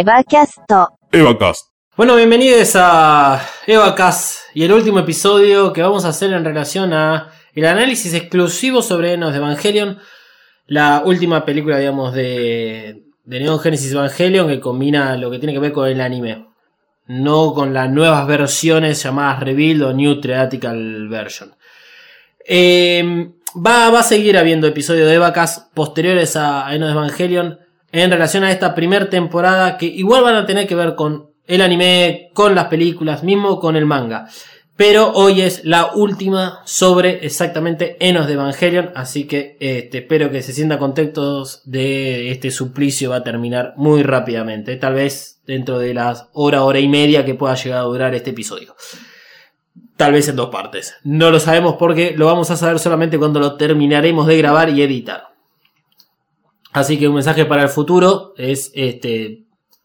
EvaCast. EvaCast. Bueno, bienvenidos a EvaCast y el último episodio que vamos a hacer en relación a el análisis exclusivo sobre Enos de Evangelion, la última película, digamos, de, de Neon Genesis Evangelion que combina lo que tiene que ver con el anime, no con las nuevas versiones llamadas Rebuild o New Theatrical Version. Eh, va, a seguir habiendo episodios de Evacas posteriores a Enos de Evangelion en relación a esta primera temporada que igual van a tener que ver con el anime, con las películas, mismo con el manga. Pero hoy es la última sobre exactamente Enos de Evangelion, así que este, espero que se sientan contentos de este suplicio va a terminar muy rápidamente, tal vez dentro de las hora, hora y media que pueda llegar a durar este episodio. Tal vez en dos partes. No lo sabemos porque lo vamos a saber solamente cuando lo terminaremos de grabar y editar. Así que un mensaje para el futuro es este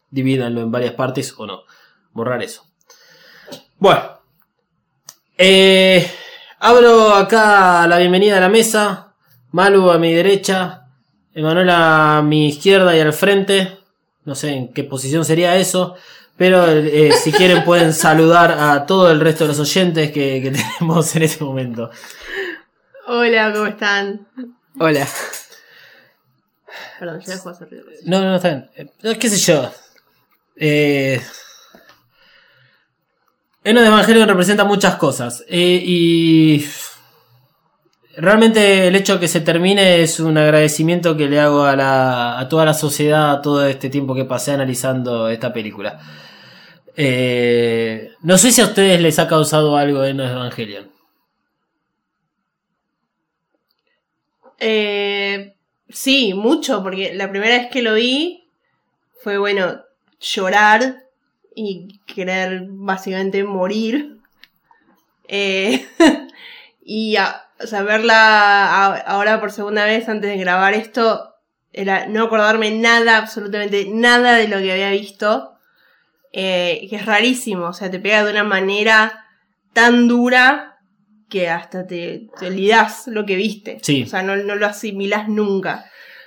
divídanlo en varias partes o no. Borrar eso. Bueno. Eh, abro acá la bienvenida a la mesa. Malu a mi derecha. Emanuel a mi izquierda y al frente. No sé en qué posición sería eso. Pero eh, si quieren pueden saludar a todo el resto de los oyentes que, que tenemos en este momento. Hola, ¿cómo están? Hola. Perdón, ya dejo de hacer ruido. No, no, no, está bien. Eh, ¿Qué sé yo? Eh... Eno de Evangelion representa muchas cosas. eh, y. Realmente el hecho de que se termine es un agradecimiento que le hago a, la, a toda la sociedad, a todo este tiempo que pasé analizando esta película. Eh, no sé si a ustedes les ha causado algo de Evangelion. Eh, sí, mucho, porque la primera vez que lo vi fue, bueno, llorar y querer básicamente morir. Eh, y a, o ahora por segunda vez antes de grabar esto, era no acordarme nada, absolutamente nada de lo que había visto. Eh, que es rarísimo, o sea, te pega de una manera tan dura que hasta te, te olvidás lo que viste. Sí. O sea, no, no lo asimilás nunca.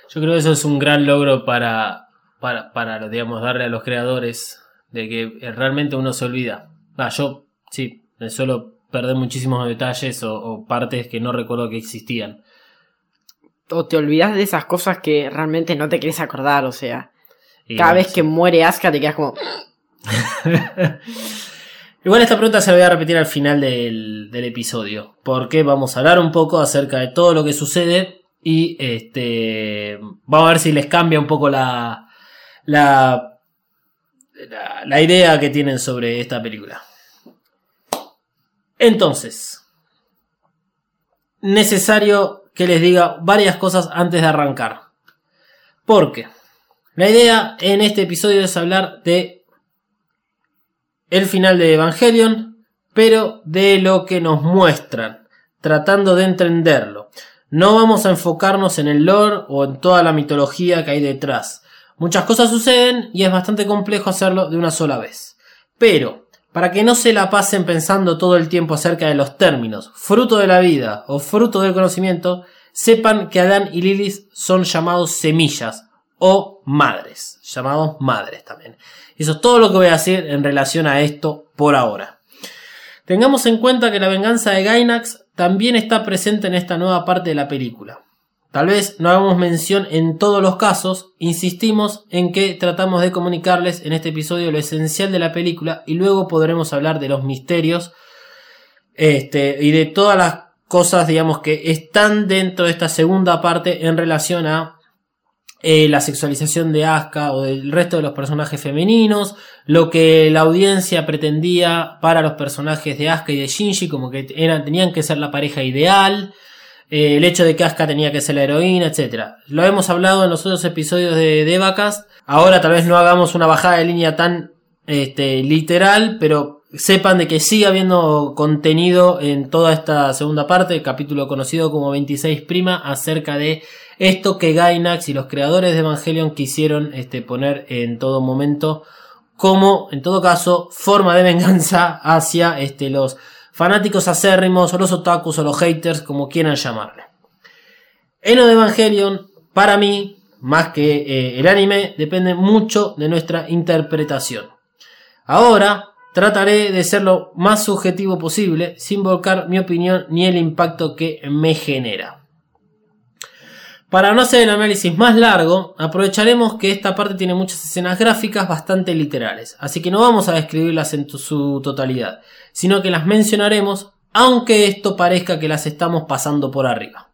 Yo creo que eso es un gran logro para, para, para digamos, darle a los creadores de que eh, realmente uno se olvida. Ah, yo, sí, me suelo perder muchísimos detalles o, o partes que no recuerdo que existían. O te olvidas de esas cosas que realmente no te querés acordar, o sea. Y Cada vez que muere Asuka te quedas como. Igual esta pregunta se la voy a repetir al final del, del episodio, porque vamos a hablar un poco acerca de todo lo que sucede y este vamos a ver si les cambia un poco la, la, la, la idea que tienen sobre esta película. Entonces, necesario que les diga varias cosas antes de arrancar. Porque la idea en este episodio es hablar de el final de Evangelion, pero de lo que nos muestran, tratando de entenderlo. No vamos a enfocarnos en el lore o en toda la mitología que hay detrás. Muchas cosas suceden y es bastante complejo hacerlo de una sola vez. Pero, para que no se la pasen pensando todo el tiempo acerca de los términos fruto de la vida o fruto del conocimiento, sepan que Adán y Lilith son llamados semillas o madres, llamados madres también. Eso es todo lo que voy a decir en relación a esto por ahora. Tengamos en cuenta que la venganza de Gainax también está presente en esta nueva parte de la película. Tal vez no hagamos mención en todos los casos, insistimos en que tratamos de comunicarles en este episodio lo esencial de la película y luego podremos hablar de los misterios este, y de todas las cosas, digamos, que están dentro de esta segunda parte en relación a eh, la sexualización de Asuka o del resto de los personajes femeninos, lo que la audiencia pretendía para los personajes de Asuka y de Shinji, como que eran, tenían que ser la pareja ideal, eh, el hecho de que Asuka tenía que ser la heroína, etc. Lo hemos hablado en los otros episodios de Devacast. Ahora tal vez no hagamos una bajada de línea tan este, literal, pero sepan de que sigue habiendo contenido en toda esta segunda parte, capítulo conocido como 26 prima, acerca de esto que Gainax y los creadores de Evangelion quisieron este, poner en todo momento como, en todo caso, forma de venganza hacia este, los fanáticos acérrimos o los otakus o los haters, como quieran llamarle. Eno de Evangelion, para mí, más que eh, el anime, depende mucho de nuestra interpretación. Ahora trataré de ser lo más subjetivo posible, sin volcar mi opinión ni el impacto que me genera. Para no hacer el análisis más largo, aprovecharemos que esta parte tiene muchas escenas gráficas bastante literales, así que no vamos a describirlas en su totalidad, sino que las mencionaremos, aunque esto parezca que las estamos pasando por arriba.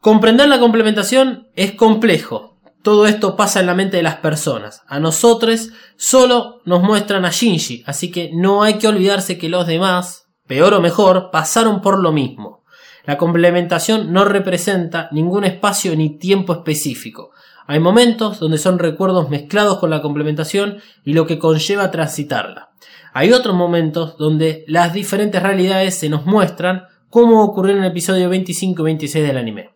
Comprender la complementación es complejo. Todo esto pasa en la mente de las personas. A nosotros solo nos muestran a Shinji, así que no hay que olvidarse que los demás, peor o mejor, pasaron por lo mismo. La complementación no representa ningún espacio ni tiempo específico. Hay momentos donde son recuerdos mezclados con la complementación y lo que conlleva transitarla. Hay otros momentos donde las diferentes realidades se nos muestran como ocurrió en el episodio 25 y 26 del anime.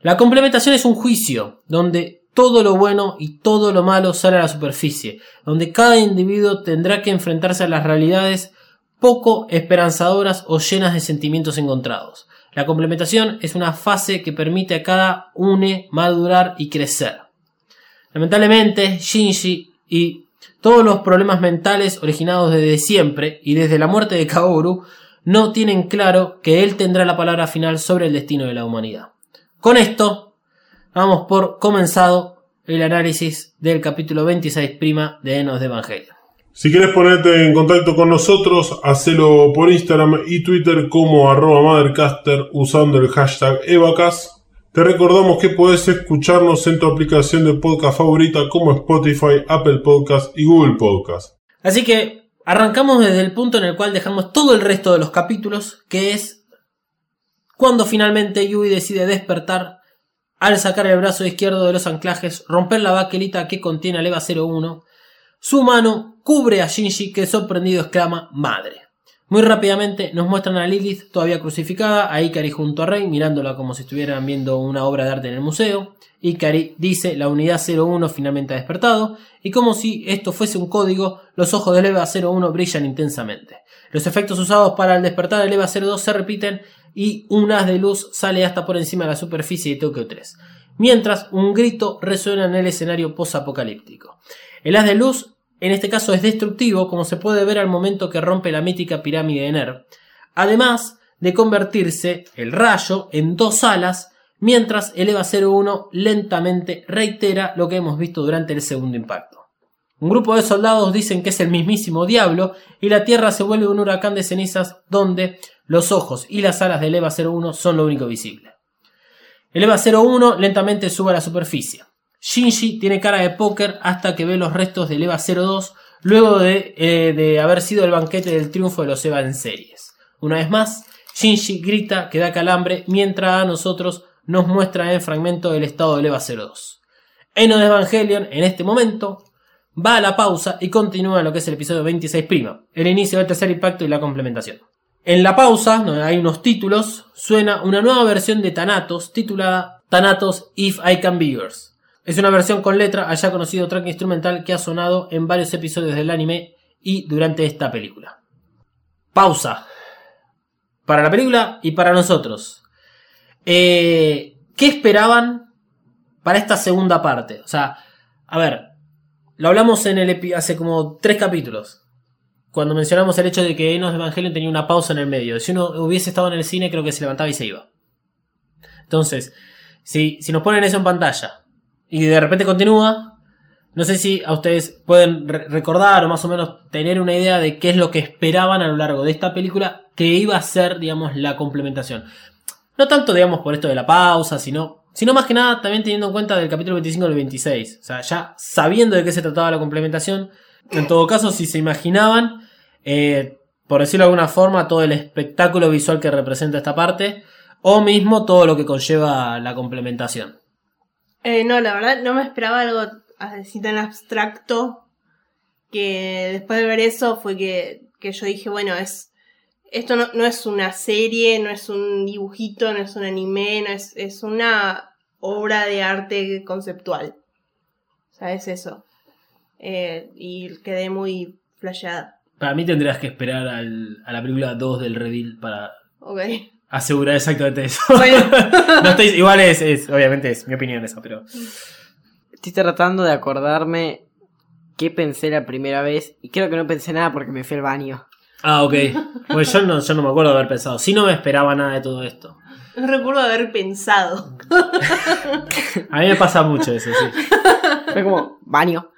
La complementación es un juicio donde todo lo bueno y todo lo malo sale a la superficie, donde cada individuo tendrá que enfrentarse a las realidades poco esperanzadoras o llenas de sentimientos encontrados. La complementación es una fase que permite a cada une madurar y crecer. Lamentablemente, Shinji y todos los problemas mentales originados desde siempre y desde la muerte de Kaoru no tienen claro que él tendrá la palabra final sobre el destino de la humanidad. Con esto, vamos por comenzado el análisis del capítulo 26' de Enos de Evangelio. Si quieres ponerte en contacto con nosotros, hacelo por Instagram y Twitter como arroba Mothercaster usando el hashtag Evacas. Te recordamos que puedes escucharnos en tu aplicación de podcast favorita como Spotify, Apple Podcast y Google Podcast. Así que arrancamos desde el punto en el cual dejamos todo el resto de los capítulos, que es cuando finalmente Yui decide despertar al sacar el brazo izquierdo de los anclajes, romper la baquelita que contiene al EVA 01 su mano cubre a Shinji que sorprendido exclama Madre. Muy rápidamente nos muestran a Lilith todavía crucificada, a Ikari junto a Rey mirándola como si estuvieran viendo una obra de arte en el museo. Ikari dice la unidad 01 finalmente ha despertado y como si esto fuese un código, los ojos del EVA 01 brillan intensamente. Los efectos usados para el despertar del EVA 02 se repiten y un haz de luz sale hasta por encima de la superficie de Tokio 3, mientras un grito resuena en el escenario post-apocalíptico. El haz de luz en este caso es destructivo, como se puede ver al momento que rompe la mítica pirámide de Ner, además de convertirse el rayo en dos alas, mientras el EVA 01 lentamente reitera lo que hemos visto durante el segundo impacto. Un grupo de soldados dicen que es el mismísimo diablo y la Tierra se vuelve un huracán de cenizas donde los ojos y las alas del EVA 01 son lo único visible. El EVA 01 lentamente sube a la superficie. Shinji tiene cara de póker hasta que ve los restos del EVA 02 luego eh, de, haber sido el banquete del triunfo de los EVA en series. Una vez más, Shinji grita que da calambre mientras a nosotros nos muestra en fragmento el estado del EVA 02. Eno de Evangelion, en este momento, va a la pausa y continúa lo que es el episodio 26', el inicio del tercer impacto y la complementación. En la pausa, donde hay unos títulos, suena una nueva versión de Thanatos titulada Thanatos If I Can Be Yours. Es una versión con letra allá conocido track instrumental que ha sonado en varios episodios del anime y durante esta película. Pausa. Para la película y para nosotros. Eh, ¿Qué esperaban para esta segunda parte? O sea, a ver, lo hablamos en el hace como tres capítulos. Cuando mencionamos el hecho de que Enos Evangelion tenía una pausa en el medio. Si uno hubiese estado en el cine, creo que se levantaba y se iba. Entonces, si, si nos ponen eso en pantalla, y de repente continúa. No sé si a ustedes pueden recordar o más o menos tener una idea de qué es lo que esperaban a lo largo de esta película que iba a ser, digamos, la complementación. No tanto, digamos, por esto de la pausa, sino, sino más que nada también teniendo en cuenta del capítulo 25 al 26. O sea, ya sabiendo de qué se trataba la complementación, en todo caso, si se imaginaban, eh, por decirlo de alguna forma, todo el espectáculo visual que representa esta parte, o mismo todo lo que conlleva la complementación. Eh, no, la verdad no me esperaba algo así tan abstracto que después de ver eso fue que, yo dije, bueno, es esto no, no, es una serie, no es un dibujito, no es un anime, no es, es una obra de arte conceptual. O sea, es eso. Eh, y quedé muy flasheada. Para mí tendrías que esperar al, a la película 2 del reveal para asegurar exactamente eso. Bueno. No estoy, igual es, es- obviamente es mi opinión esa, pero. Estoy tratando de acordarme qué pensé la primera vez. Y creo que no pensé nada porque me fui al baño. Ah, ok. Pues yo no, yo no me acuerdo de haber pensado. Si no me esperaba nada de todo esto. No recuerdo haber pensado. A mí me pasa mucho eso, sí. Fue como, baño.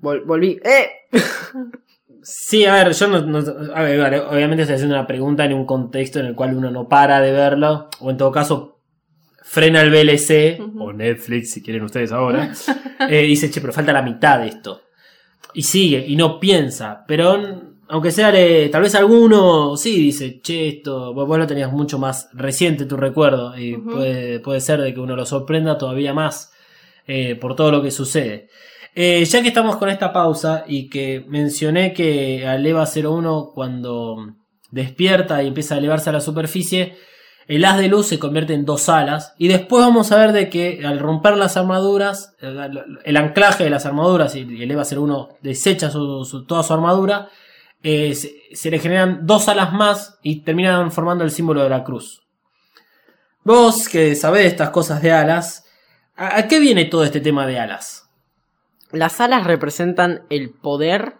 Vol- volví. ¡Eh! Sí, a ver, yo no, no- a ver, vale, obviamente estoy haciendo una pregunta en un contexto en el cual uno no para de verlo, o en todo caso frena el VLC, o Netflix si quieren ustedes ahora, eh, dice, che, pero falta la mitad de esto. Y sigue, y no piensa, pero aunque sea, eh, tal vez alguno sí dice, che, esto, vos, vos lo tenías mucho más reciente tu recuerdo, y puede, puede ser de que uno lo sorprenda todavía más eh, por todo lo que sucede. Eh, ya que estamos con esta pausa y que mencioné que al EVA 01 cuando despierta y empieza a elevarse a la superficie, el haz de luz se convierte en dos alas y después vamos a ver de que al romper las armaduras, el, anclaje de las armaduras y el EVA 01 desecha su- toda su armadura, eh, se, le generan dos alas más y terminan formando el símbolo de la cruz. Vos que sabés estas cosas de alas, ¿a, a qué viene todo este tema de alas? Las alas representan el poder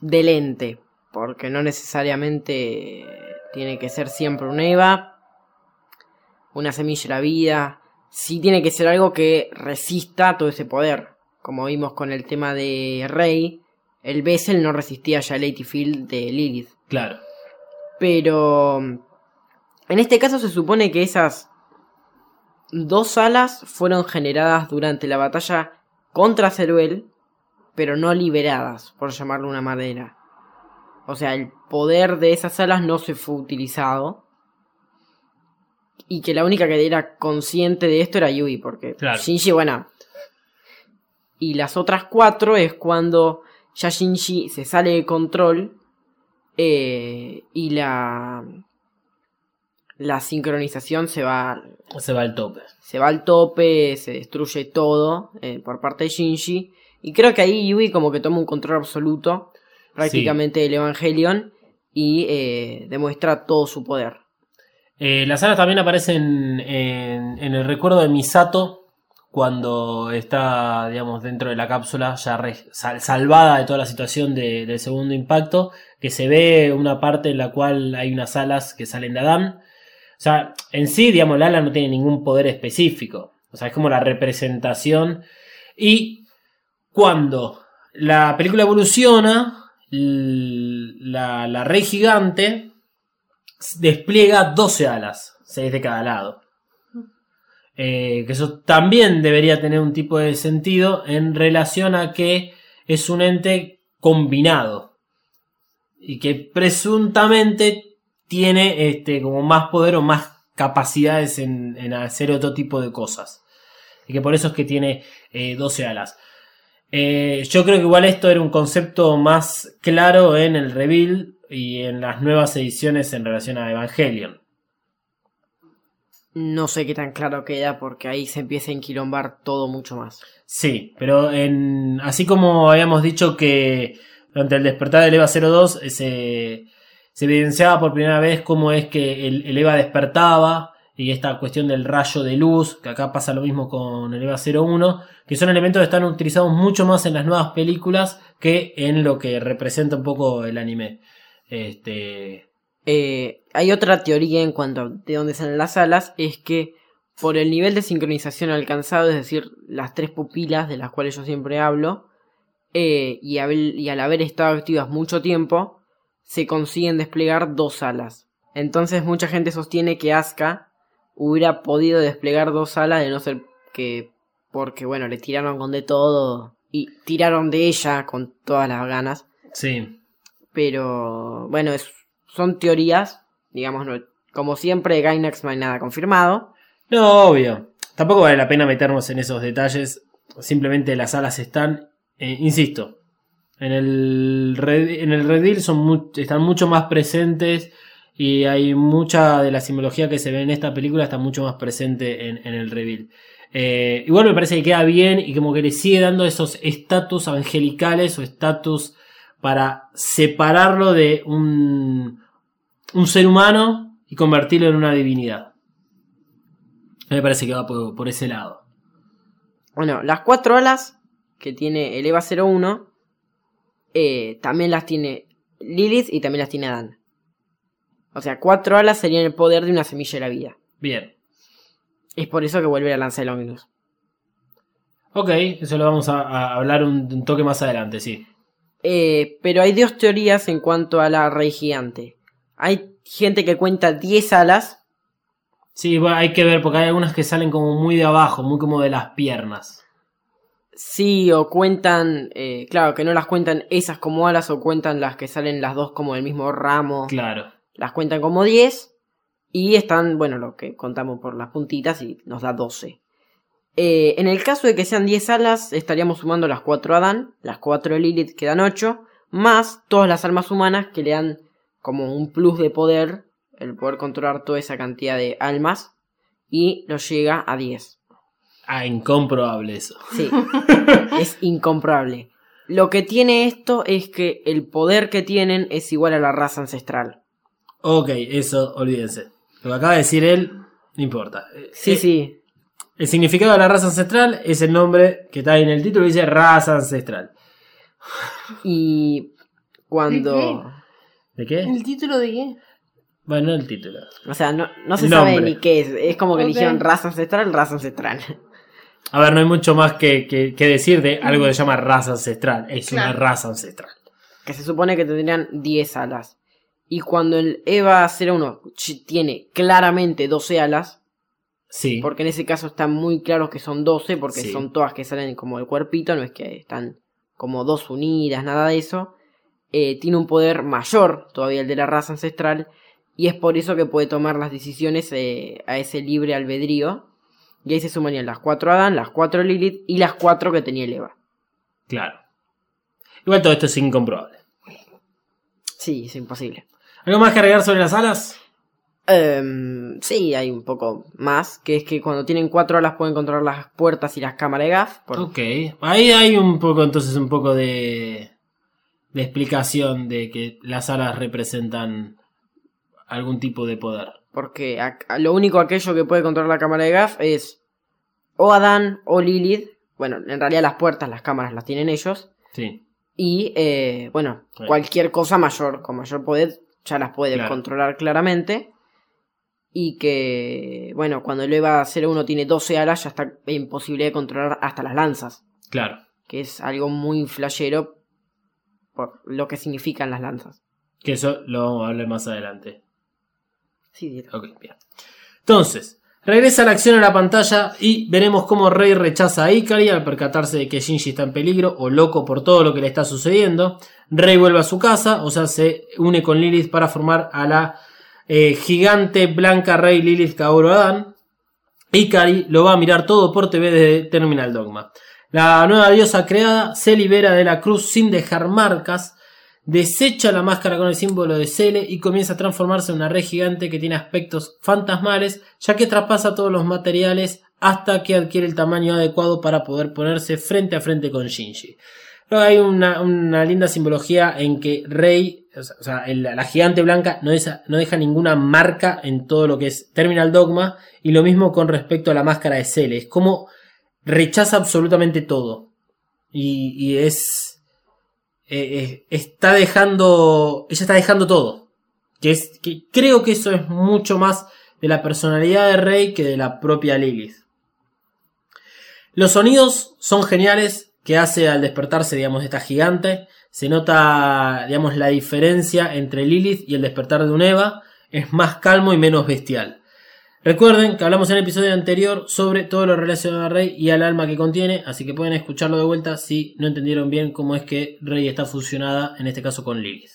del ente. Porque no necesariamente tiene que ser siempre un Eva. Una semilla de la vida. Sí tiene que ser algo que resista todo ese poder. Como vimos con el tema de Rey. El Bessel no resistía ya el Lady Field de Lilith. Claro. Pero en este caso se supone que esas dos alas fueron generadas durante la batalla contra Ceruel, pero no liberadas, por llamarlo de una manera. O sea, el poder de esas alas no se fue utilizado. Y que la única que era consciente de esto era Yui, porque Claro. Shinji, bueno. Y las otras cuatro es cuando ya Shinji se sale de control eh, y la la sincronización se va Se va al tope. se va al tope, se destruye todo eh, por parte de Shinji y creo que ahí Yui como que toma un control absoluto prácticamente del Evangelion y eh, demuestra todo su poder. Eh, las alas también aparecen en, en el recuerdo de Misato cuando está, digamos, dentro de la cápsula, ya re- sal- salvada de toda la situación de- del segundo impacto, que se ve una parte en la cual hay unas alas que salen de Adán. O sea, en sí, digamos, el ala no tiene ningún poder específico. O sea, es como la representación. Y cuando la película evoluciona, la rey gigante despliega 12 alas, 6 de cada lado. Eh, que eso también debería tener un tipo de sentido en relación a que es un ente combinado y que presuntamente tiene este, como más poder o más capacidades en, en hacer otro tipo de cosas. Y que por eso es que tiene eh, 12 alas. Eh, yo creo que igual esto era un concepto más claro en el reveal y en las nuevas ediciones en relación a Evangelion. No sé qué tan claro queda porque ahí se empieza a enquilombar todo mucho más. Sí, pero en, así como habíamos dicho que durante el despertar del EVA 02 eh, se, se evidenciaba por primera vez cómo es que el, EVA despertaba y esta cuestión del rayo de luz, que acá pasa lo mismo con el EVA 01, que son elementos que están utilizados mucho más en las nuevas películas que en lo que representa un poco el anime. Este, Eh, hay otra teoría en cuanto a de dónde salen las alas, es que por el nivel de sincronización alcanzado, es decir, las tres pupilas de las cuales yo siempre hablo, eh, y, haber- y al haber estado activas mucho tiempo, se consiguen desplegar dos alas. Entonces mucha gente sostiene que Asuka hubiera podido desplegar dos alas de no ser que porque bueno, le tiraron con de todo y tiraron de ella con todas las ganas. sí, Pero bueno, es, son teorías, digamos, no- como siempre de Gainax no hay nada confirmado. No, obvio. Tampoco vale la pena meternos en esos detalles. Simplemente las alas están, eh, insisto, en el red, en el reveal son están mucho más presentes y hay mucha de la simbología que se ve en esta película está mucho más presente en, en el reveal. Eh, igual me parece que queda bien y como que le sigue dando esos estatus angelicales o estatus para separarlo de un, un ser humano y convertirlo en una divinidad. Me parece que va por, por ese lado. Bueno, las cuatro alas que tiene el EVA 01 eh, también las tiene Lilith y también las tiene Adán. O sea, cuatro alas serían el poder de una semilla de la vida. Bien. Es por eso que vuelve la lanza del Omnibus. Ok, eso lo vamos a, a hablar un, un toque más adelante, sí. Eh, pero hay dos teorías en cuanto a la rey gigante. Hay gente que cuenta 10 alas. Sí, bueno, hay que ver porque hay algunas que salen como muy de abajo, muy como de las piernas. Sí, o cuentan, eh, claro, que no las cuentan esas como alas o cuentan las que salen las dos como del mismo ramo. Claro. Las cuentan como 10 y están, bueno, lo que contamos por las puntitas y nos da 12. Eh, en el caso de que sean 10 alas, estaríamos sumando las 4 a Adán, las 4 de Lilith que dan 8, más todas las almas humanas que le dan como un plus de poder, el poder controlar toda esa cantidad de almas, y nos llega a 10. Ah, incomprobable eso. Sí, es incomparable. Lo que tiene esto es que el poder que tienen es igual a la raza ancestral. Ok, eso, olvídense. Lo que acaba de decir él, no importa. Sí, Eh, sí. El significado de la raza ancestral es el nombre que está ahí en el título, dice raza ancestral. Y cuando... ¿De qué? ¿El título de qué? Bueno, el título. O sea, no, no se Nombre. sabe ni qué es. Es como que Ok. eligieron raza ancestral, raza ancestral. A ver, no hay mucho más que, que- que decir de algo que se llama raza ancestral. Es una raza ancestral. Que se supone que tendrían 10 alas. Y cuando el EVA 01 ch- tiene claramente 12 alas, Sí. porque en ese caso están muy claros que son 12, porque Sí. son todas que salen como del cuerpito, no es que están como dos unidas, nada de eso. Eh, tiene un poder mayor todavía el de la raza ancestral, y es por eso que puede tomar las decisiones eh, a ese libre albedrío. Y ahí se sumarían las 4 Adán, las 4 Lilith y las 4 que tenía el EVA. Claro. Igual todo esto es incomprobable. Sí, es imposible. ¿Algo más que agregar sobre las alas? Em, sí, hay un poco más, que es que cuando tienen cuatro alas pueden controlar las puertas y las cámaras de gas. por- Ok. Ahí hay un poco, entonces, un poco de, de explicación de que las alas representan algún tipo de poder. Porque a- a- lo único aquello que puede controlar la cámara de gas es o Adán o Lilith. Bueno, en realidad las puertas, las cámaras las tienen ellos. Sí. Y, eh, bueno, Sí. cualquier cosa mayor, con mayor poder, ya las puede Claro. controlar claramente. Y que, bueno, cuando el EVA 01 tiene 12 alas, ya está en posibilidad de controlar hasta las lanzas. Claro. que es algo muy flashero por lo que significan las lanzas. Que eso lo vamos a hablar más adelante. Entonces, regresa la acción a la pantalla y veremos cómo Rey rechaza a Ikari al percatarse de que Shinji está en peligro o loco por todo lo que le está sucediendo. Rey vuelve a su casa, o sea, se une con Lilith para formar a la eh, gigante blanca Rey Lilith Kaoru Adan. Ikari lo va a mirar todo por TV desde Terminal Dogma. La nueva diosa creada se libera de la cruz sin dejar marcas, desecha la máscara con el símbolo de Cele y comienza a transformarse en una red gigante que tiene aspectos fantasmales, ya que traspasa todos los materiales hasta que adquiere el tamaño adecuado para poder ponerse frente a frente con Shinji. Luego hay una, una linda simbología en que Rey, o sea, la gigante blanca no, deja- no deja ninguna marca en todo lo que es Terminal Dogma, y lo mismo con respecto a la máscara de Cele. Es como rechaza absolutamente todo. Y, y es. Eh, eh, está dejando. Ella está dejando todo. Que, es, que creo que eso es mucho más de la personalidad de Rey que de la propia Lilith. Los sonidos son geniales que hace al despertarse, digamos, de esta gigante. Se nota, digamos, la diferencia entre Lilith y el despertar de un Eva. Es más calmo y menos bestial. Recuerden que hablamos en el episodio anterior sobre todo lo relacionado a Rey y al alma que contiene, así que pueden escucharlo de vuelta si no entendieron bien cómo es que Rey está fusionada, en este caso con Lilith.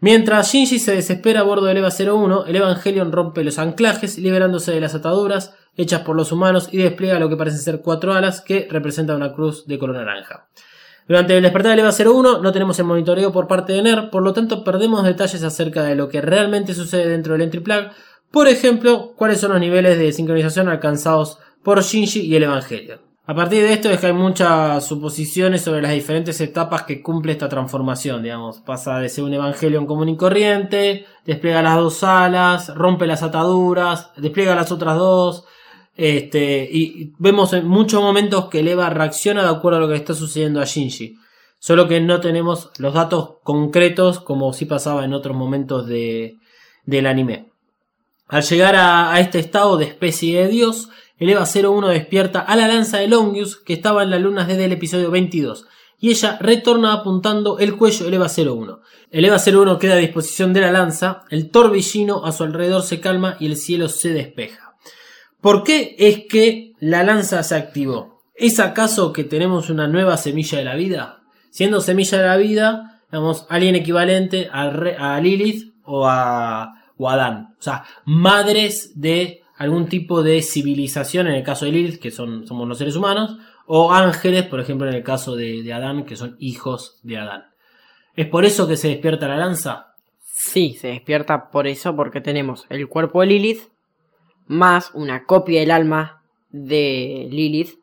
Mientras Shinji se desespera a bordo del EVA 01, el Evangelion rompe los anclajes, liberándose de las ataduras hechas por los humanos y despliega lo que parecen ser cuatro alas que representan una cruz de color naranja. Durante el despertar del EVA 01 no tenemos el monitoreo por parte de NER, por lo tanto perdemos detalles acerca de lo que realmente sucede dentro del Entry Plug, por ejemplo, cuáles son los niveles de sincronización alcanzados por Shinji y el Evangelion. A partir de esto es hay muchas suposiciones sobre las diferentes etapas que cumple esta transformación, digamos. Pasa de ser un Evangelion común y corriente, despliega las dos alas, rompe las ataduras, despliega las otras dos. Este, y vemos en muchos momentos que el Eva reacciona de acuerdo a lo que está sucediendo a Shinji. Solo que no tenemos los datos concretos como sí pasaba en otros momentos de, del anime. Al llegar a, este estado de especie de Dios, el EVA 01 despierta a la lanza de Longius que estaba en las lunas desde el episodio 22 y ella retorna apuntando el cuello del EVA 01. El EVA 01 queda a disposición de la lanza, el torbellino a su alrededor se calma y el cielo se despeja. ¿Por qué es que la lanza se activó? ¿Es acaso que tenemos una nueva semilla de la vida? Siendo semilla de la vida, digamos, alguien equivalente a, Re- a Lilith o a, o Adán. O sea, madres de algún tipo de civilización, en el caso de Lilith, que son, somos los seres humanos, o ángeles, por ejemplo, en el caso de, de Adán, que son hijos de Adán. ¿Es por eso que se despierta la lanza? Sí, se despierta por eso, porque tenemos el cuerpo de Lilith, más una copia del alma de Lilith,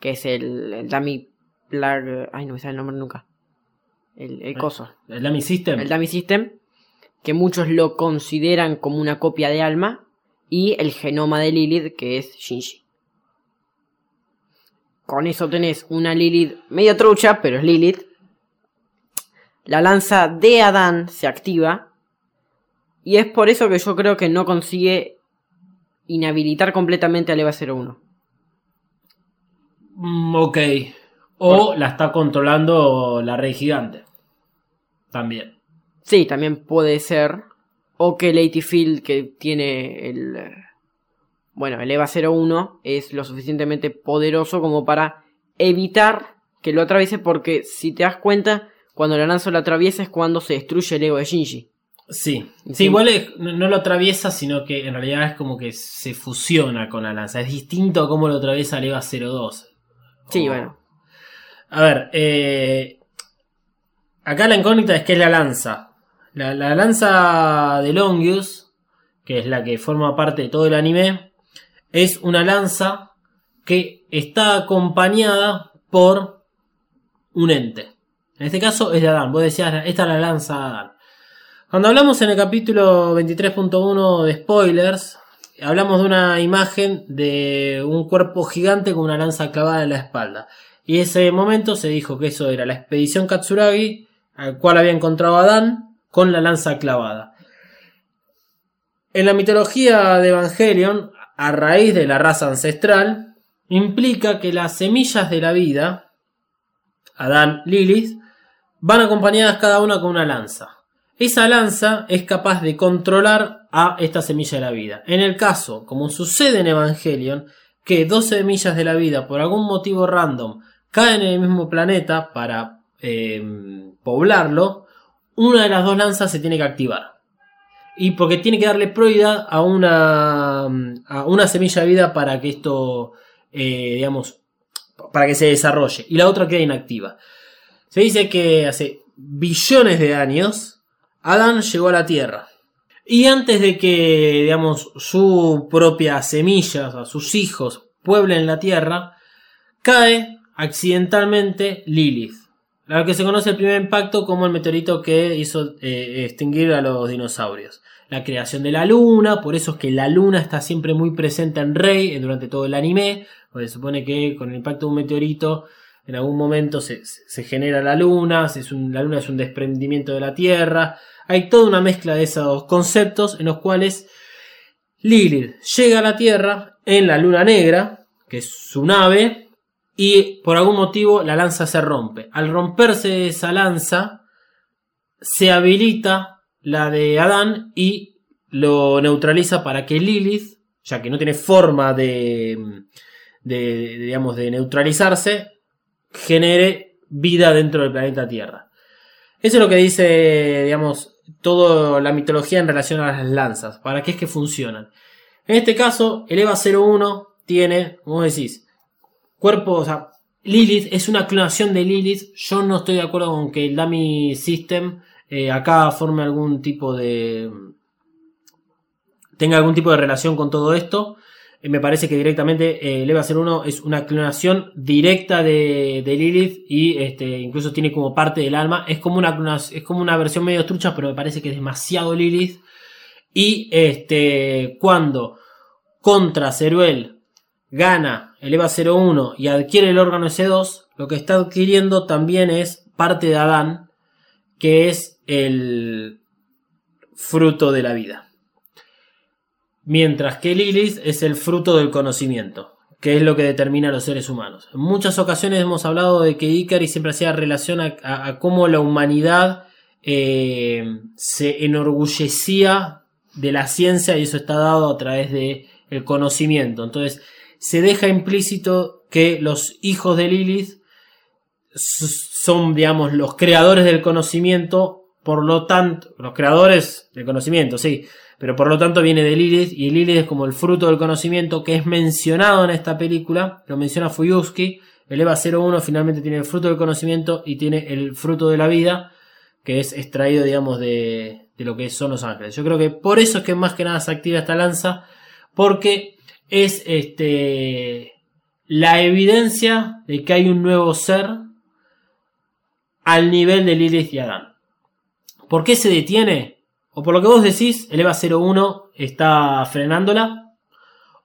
que es el, el Dummy Plag... Ay, no me sale el nombre nunca. El, el coso. ¿El Dummy System? El Dummy System, que muchos lo consideran como una copia de alma, y el genoma de Lilith, que es Shinji. Con eso tenés una Lilith medio trucha, pero es Lilith. La lanza de Adán se activa. Y es por eso que yo creo que no consigue inhabilitar completamente al EVA 01. Mm, ok. O la está controlando la rey gigante. También. Sí, también puede ser. O que Lady Field, que tiene el. Bueno, el EVA 01 es lo suficientemente poderoso como para evitar que lo atraviese. Porque si te das cuenta, cuando la lanza lo atraviesa es cuando se destruye el ego de Shinji. Sí. Sí, Sí. igual es- no, no lo atraviesa, sino que en realidad es como que se fusiona con la lanza. Es distinto a cómo lo atraviesa el EVA 02. Sí, O- bueno. A ver, eh, acá la incógnita es que es la lanza. La, la lanza de Longius, que es la que forma parte de todo el anime, es una lanza que está acompañada por un ente. En este caso es de Adán. Vos decías, esta es la lanza de Adán. Cuando hablamos en el capítulo 23.1 de spoilers, hablamos de una imagen de un cuerpo gigante con una lanza clavada en la espalda. Y ese momento se dijo que eso era la expedición Katsuragi, al cual había encontrado Adán con la lanza clavada. En la mitología de Evangelion, a raíz de la raza ancestral, implica que las semillas de la vida, Adán, Lilith, van acompañadas cada una con una lanza. Esa lanza es capaz de controlar a esta semilla de la vida. En el caso, como sucede en Evangelion, que dos semillas de la vida, por algún motivo random, caen en el mismo planeta para eh, poblarlo, una de las dos lanzas se tiene que activar. Y porque tiene que darle prioridad a una, a una semilla de vida para que esto, eh, digamos, para que se desarrolle. Y la otra queda inactiva. Se dice que hace billones de años Adán llegó a la Tierra. Y antes de que, digamos, su propia semilla, o sus hijos, pueblen la Tierra, cae accidentalmente Lilith. La que se conoce el primer impacto como el meteorito que hizo eh, extinguir a los dinosaurios. La creación de la luna, por eso es que la luna está siempre muy presente en Rey eh, durante todo el anime, se supone que con el impacto de un meteorito en algún momento se, se- genera la luna, la luna es un desprendimiento de la Tierra. Hay toda una mezcla de esos conceptos en los cuales Lilith llega a la Tierra en la luna negra, que es su nave, y por algún motivo la lanza se rompe. Al romperse esa lanza, se habilita la de Adán y lo neutraliza para que Lilith, ya que no tiene forma de, de, digamos, de neutralizarse, genere vida dentro del planeta Tierra. Eso es lo que dice, digamos, toda la mitología en relación a las lanzas. ¿Para qué es que funcionan? En este caso, el EVA 01 tiene, como decís, cuerpo, o sea, Lilith es una clonación de Lilith. Yo no estoy de acuerdo con que el Dummy System eh, acá forme algún tipo de. tenga algún tipo de relación con todo esto. eh, me parece que directamente eh, el EVA 01 es una clonación directa de, de Lilith y este, incluso tiene como parte del alma. Es como una, es como una versión medio trucha, pero me parece que es demasiado Lilith. Y este, cuando contra Ceruel gana el EVA 01 y adquiere el órgano S2, lo que está adquiriendo también es parte de Adán, que es el fruto de la vida. Mientras que Lilith es el fruto del conocimiento, que es lo que determina a los seres humanos. En muchas ocasiones hemos hablado de que Ikari siempre hacía relación a, cómo la humanidad eh, se enorgullecía de la ciencia y eso está dado a través de el conocimiento. Entonces, se deja implícito que los hijos de Lilith son, digamos, los creadores del conocimiento, por lo tanto, los creadores del conocimiento, sí, pero por lo tanto viene de Lilith y Lilith es como el fruto del conocimiento que es mencionado en esta película, lo menciona Fuyuski, el EVA 01 finalmente tiene el fruto del conocimiento y tiene el fruto de la vida, que es extraído, digamos, de lo que son los ángeles. Yo creo que por eso es que más que nada se activa esta lanza, porque es este la evidencia de que hay un nuevo ser al nivel de Lilith y Adán. ¿Por qué se detiene? O por lo que vos decís, el EVA 01 está frenándola,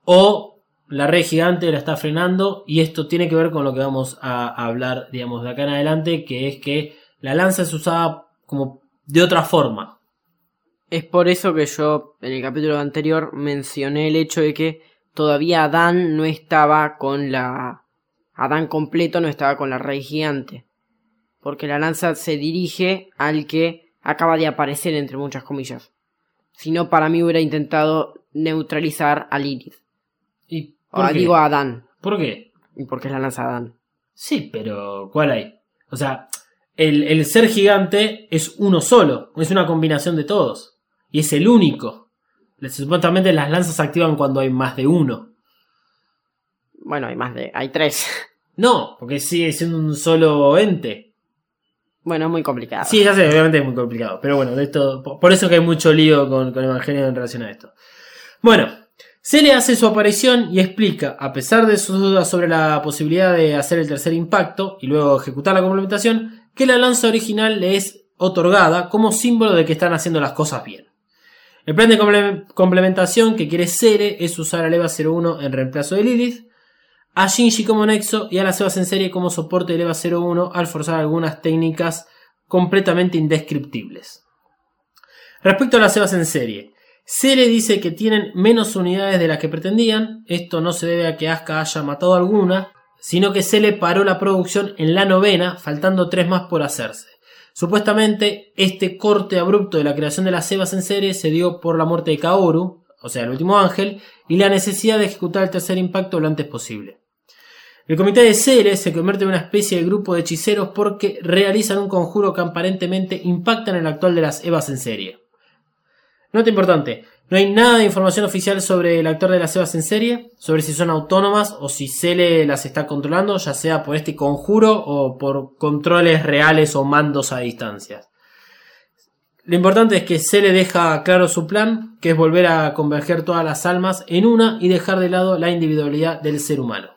o la red gigante la está frenando, y esto tiene que ver con lo que vamos a hablar, digamos, de acá en adelante, que es que la lanza es usada como de otra forma. Es por eso que yo en el capítulo anterior mencioné el hecho de que todavía Adán no estaba con la... Adán completo no estaba con la rey gigante. Porque la lanza se dirige al que acaba de aparecer entre muchas comillas. Si no, para mí hubiera intentado neutralizar a Lilith. ¿Y por a- qué? digo a Adán. ¿Por qué? Y porque es la lanza de Adán. Sí, pero ¿cuál hay? O sea, el, el ser gigante es uno solo, es una combinación de todos. Y es el único. Supuestamente las lanzas se activan cuando hay más de uno. Bueno, hay más de... hay tres. No, porque sigue siendo un solo ente. bueno, es muy complicado. Sí, ya sé, obviamente es muy complicado. Pero bueno, de esto, por eso que hay mucho lío con, con Evangelio en relación a esto. Bueno, se le hace su aparición y explica, a pesar de sus dudas sobre la posibilidad de hacer el tercer impacto y luego ejecutar la complementación, que la lanza original le es otorgada como símbolo de que están haciendo las cosas bien. El plan de comple- complementación que quiere Sere es usar al EVA 01 en reemplazo de Lilith, a Shinji como nexo y a las Evas en serie como soporte del EVA 01 al forzar algunas técnicas completamente indescriptibles. Respecto a las Evas en serie, Sere dice que tienen menos unidades de las que pretendían, esto no se debe a que Asuka haya matado alguna, sino que Sele paró la producción en la novena, faltando tres más por hacerse. Supuestamente, este corte abrupto de la creación de las Evas en serie se dio por la muerte de Kaoru, o sea, el último ángel, y la necesidad de ejecutar el tercer impacto lo antes posible. El comité de Sele se convierte en una especie de grupo de hechiceros porque realizan un conjuro que aparentemente impacta en el actual de las Evas en serie. Nota importante, no hay nada de información oficial sobre el actor de las Evas en serie, sobre si son autónomas o si Sele las está controlando, ya sea por este conjuro o por controles reales o mandos a distancia. Lo importante es que Sele deja claro su plan, que es volver a converger todas las almas en una y dejar de lado la individualidad del ser humano.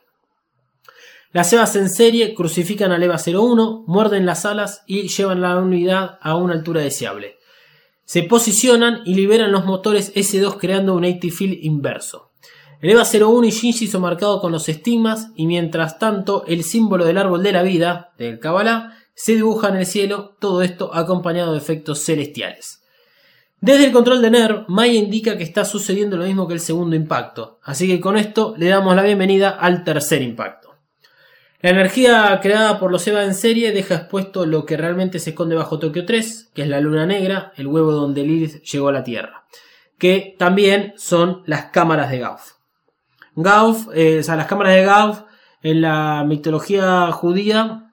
Las Evas en serie crucifican al EVA 01, muerden las alas y llevan la unidad a una altura deseable. Se posicionan y liberan los motores S2 creando un 80 field inverso. El EVA 01 y Shinji son marcados con los estigmas y mientras tanto el símbolo del árbol de la vida, del Kabbalah, se dibuja en el cielo, todo esto acompañado de efectos celestiales. Desde el control de NERV, Maya indica que está sucediendo lo mismo que el segundo impacto, así que con esto le damos la bienvenida al tercer impacto. La energía creada por los EVA en serie deja expuesto lo que realmente se esconde bajo Tokio 3, que es la luna negra, el huevo donde Lilith llegó a la Tierra, que también son las cámaras de Gauf. Gauf, eh, o sea, las cámaras de Gauf en la mitología judía,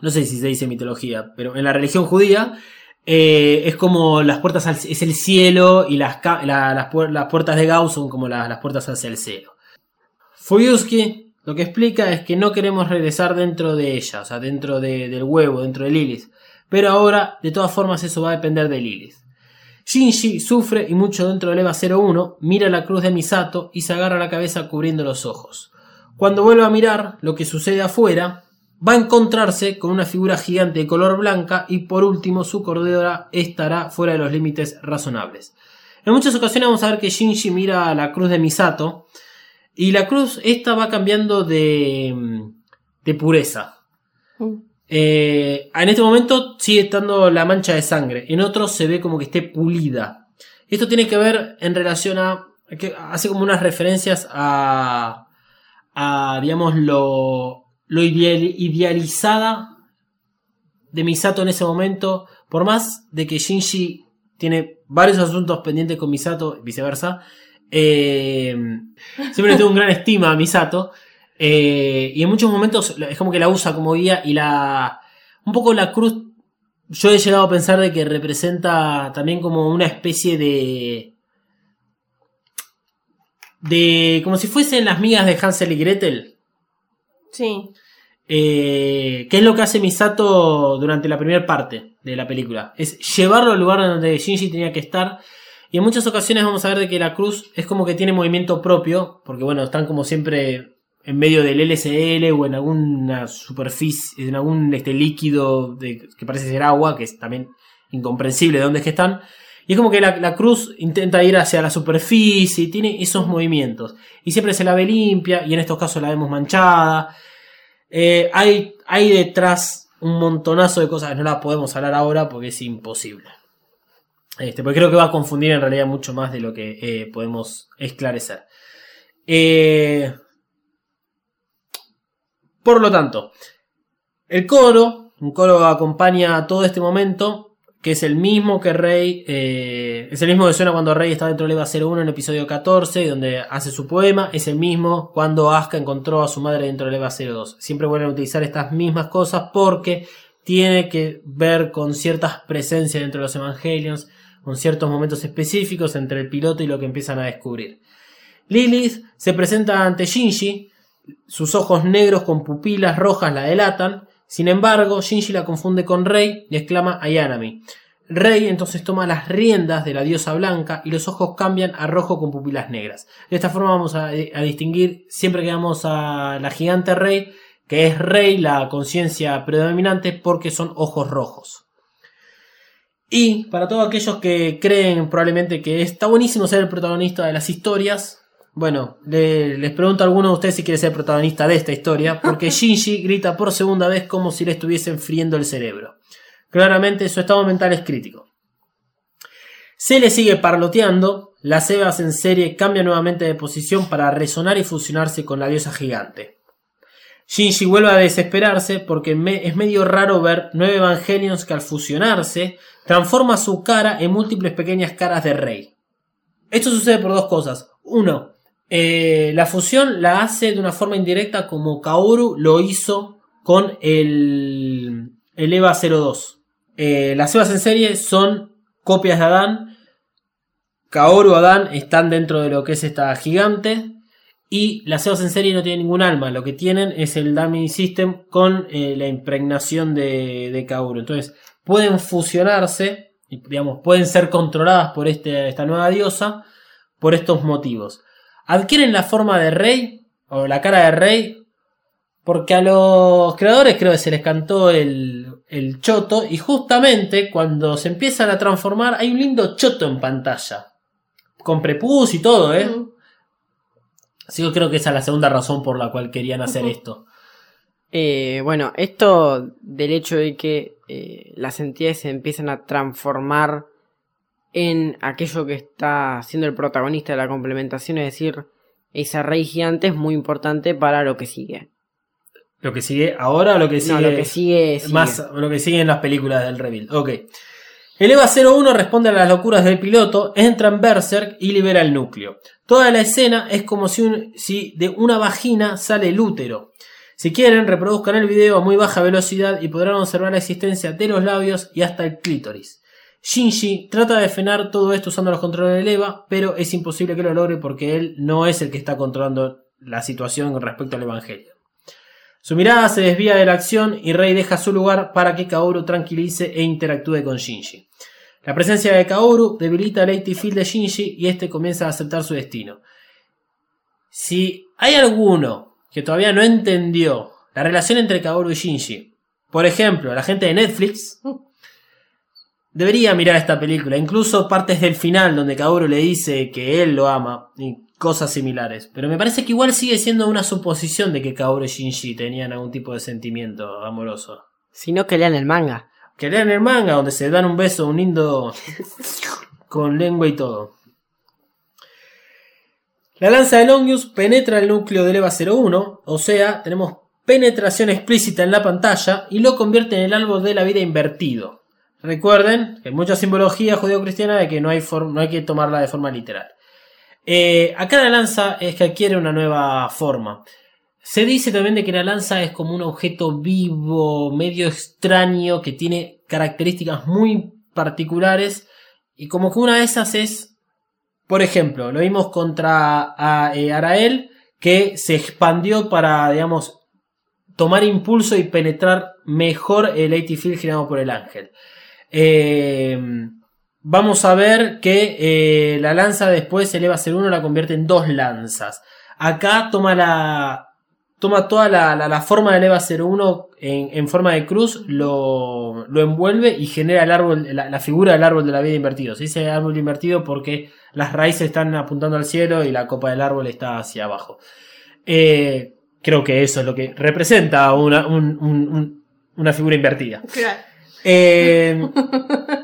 no sé si se dice mitología, pero en la religión judía eh, es como las puertas al, es el cielo y las, la- las, puer- las puertas de Gauf son como la- las puertas hacia el cielo. Fuyuski lo que explica es que no queremos regresar dentro de ella, o sea, dentro de- del huevo, dentro de Lilith. Pero ahora, de todas formas, eso va a depender de Lilith. Shinji sufre y mucho dentro del EVA 01, mira la cruz de Misato y se agarra la cabeza cubriendo los ojos. Cuando vuelve a mirar lo que sucede afuera, va a encontrarse con una figura gigante de color blanca y por último su cordera estará fuera de los límites razonables. En muchas ocasiones vamos a ver que Shinji mira la cruz de Misato y la cruz esta va cambiando de, de pureza. Mm. Eh, en este momento sigue estando la mancha de sangre, en otros se ve como que esté pulida. Esto tiene que ver en relación a. que hace como unas referencias a. a digamos, lo, lo ideal- idealizada de Misato en ese momento. Por más de que Shinji tiene varios asuntos pendientes con Misato, y viceversa. Eh, siempre le tengo un gran estima a Misato. Eh, y en muchos momentos es como que la usa como guía y la. Un poco la cruz. Yo he llegado a pensar de que representa también como una especie de. De. como si fuesen las migas de Hansel y Gretel. Sí. Eh, ¿Qué es lo que hace Misato durante la primera parte de la película? Es llevarlo al lugar donde Shinji tenía que estar. Y en muchas ocasiones vamos a ver de que la cruz es como que tiene movimiento propio. Porque bueno, están como siempre en medio del LSL o en alguna superficie, en algún este, líquido que parece ser agua, que es también incomprensible de dónde es que están. Y es como que la, la cruz intenta ir hacia la superficie, y tiene esos movimientos. Y siempre se la ve limpia, y en estos casos la vemos manchada. Eh, hay, hay detrás un montonazo de cosas que no las podemos hablar ahora porque es imposible. Este, porque creo que va a confundir en realidad mucho más de lo que eh, podemos esclarecer. Eh, por lo tanto, el coro, un coro acompaña todo este momento, que es el mismo que Rey, eh, es el mismo que suena cuando Rey está dentro del EVA 01 en el episodio 14, donde hace su poema, es el mismo cuando Asuka encontró a su madre dentro del EVA 02. Siempre vuelven a utilizar estas mismas cosas porque tiene que ver con ciertas presencias dentro de los Evangelions, con ciertos momentos específicos entre el piloto y lo que empiezan a descubrir. Lilith se presenta ante Shinji, sus ojos negros con pupilas rojas la delatan. Sin embargo, Shinji la confunde con Rey y exclama Ayanami. Rey entonces toma las riendas de la diosa blanca y los ojos cambian a rojo con pupilas negras. De esta forma vamos a, a distinguir siempre que vamos a la gigante Rey, que es Rey la conciencia predominante porque son ojos rojos. Y para todos aquellos que creen probablemente que está buenísimo ser el protagonista de las historias, bueno, le- les pregunto a alguno de ustedes si quiere ser protagonista de esta historia, porque Shinji grita por segunda vez como si le estuviesen friendo el cerebro. Claramente su estado mental es crítico. Se le sigue parloteando, las Evas en serie cambian nuevamente de posición para resonar y fusionarse con la diosa gigante. Shinji vuelve a desesperarse porque me- es medio raro ver nueve Evangelions que al fusionarse transforma su cara en múltiples pequeñas caras de rey. Esto sucede por dos cosas. Uno, eh, la fusión la hace de una forma indirecta como Kaoru lo hizo con el, el EVA 02. Eh, las EVAs en serie son copias de Adán. Kaoru y Adán están dentro de lo que es esta gigante. Y las EVAs en serie no tienen ningún alma. Lo que tienen es el Dummy System con eh, la impregnación de, de Kaoru. Entonces pueden fusionarse. y, Digamos, pueden ser controladas por este, esta nueva diosa por estos motivos. Adquieren la forma de rey o la cara de rey porque a los creadores creo que se les cantó el, el choto y justamente cuando se empiezan a transformar hay un lindo choto en pantalla. Con prepus y todo, ¿eh? Mm. Así que creo que esa es la segunda razón por la cual querían hacer esto. Eh, bueno, esto del hecho de que eh, las entidades se empiezan a transformar en aquello que está siendo el protagonista de la complementación, es decir, esa rey gigante es muy importante para lo que sigue. Lo que sigue ahora o lo que sigue. No, lo que sigue, sigue. Más lo que sigue en las películas del rebuild. Ok. El EVA 01 responde a las locuras del piloto, entra en Berserk y libera el núcleo. Toda la escena es como si, un- si de una vagina sale el útero. Si quieren, reproduzcan el video a muy baja velocidad y podrán observar la existencia de los labios y hasta el clítoris. Shinji trata de frenar todo esto usando los controles del EVA, pero es imposible que lo logre porque él no es el que está controlando la situación con respecto al Evangelio. Su mirada se desvía de la acción y Rey deja su lugar para que Kaoru tranquilice e interactúe con Shinji. La presencia de Kaoru debilita el Field de Shinji y este comienza a aceptar su destino. Si hay alguno que todavía no entendió la relación entre Kaoru y Shinji, por ejemplo, la gente de Netflix, debería mirar esta película, incluso partes del final donde Kaoru le dice que él lo ama y cosas similares. Pero me parece que igual sigue siendo una suposición de que Kaoru y Shinji tenían algún tipo de sentimiento amoroso. Sino que lean el manga. Que lean el manga donde se dan un beso, un lindo con lengua y todo. La lanza de Longius penetra el núcleo del EVA 01, o sea, tenemos penetración explícita en la pantalla y lo convierte en el árbol de la vida invertido. Recuerden que hay mucha simbología judeo-cristiana de que no hay, no hay que tomarla de forma literal. Eh, acá la lanza es que adquiere una nueva forma. Se dice también de que la lanza es como un objeto vivo, medio extraño, que tiene características muy particulares. Y como que una de esas es, por ejemplo, lo vimos contra eh, Arael, que se expandió para, digamos, tomar impulso y penetrar mejor el AT Field girado por el ángel. Eh, vamos a ver que eh, la lanza después eleva a ser uno, la convierte en dos lanzas. Acá toma la. Toma toda la, forma de EVA 01 en, en forma de cruz, lo, envuelve y genera el árbol, la, figura del árbol de la vida invertido. Se dice árbol invertido porque las raíces están apuntando al cielo y la copa del árbol está hacia abajo. Eh, creo que eso es lo que representa una, una figura invertida. Eh,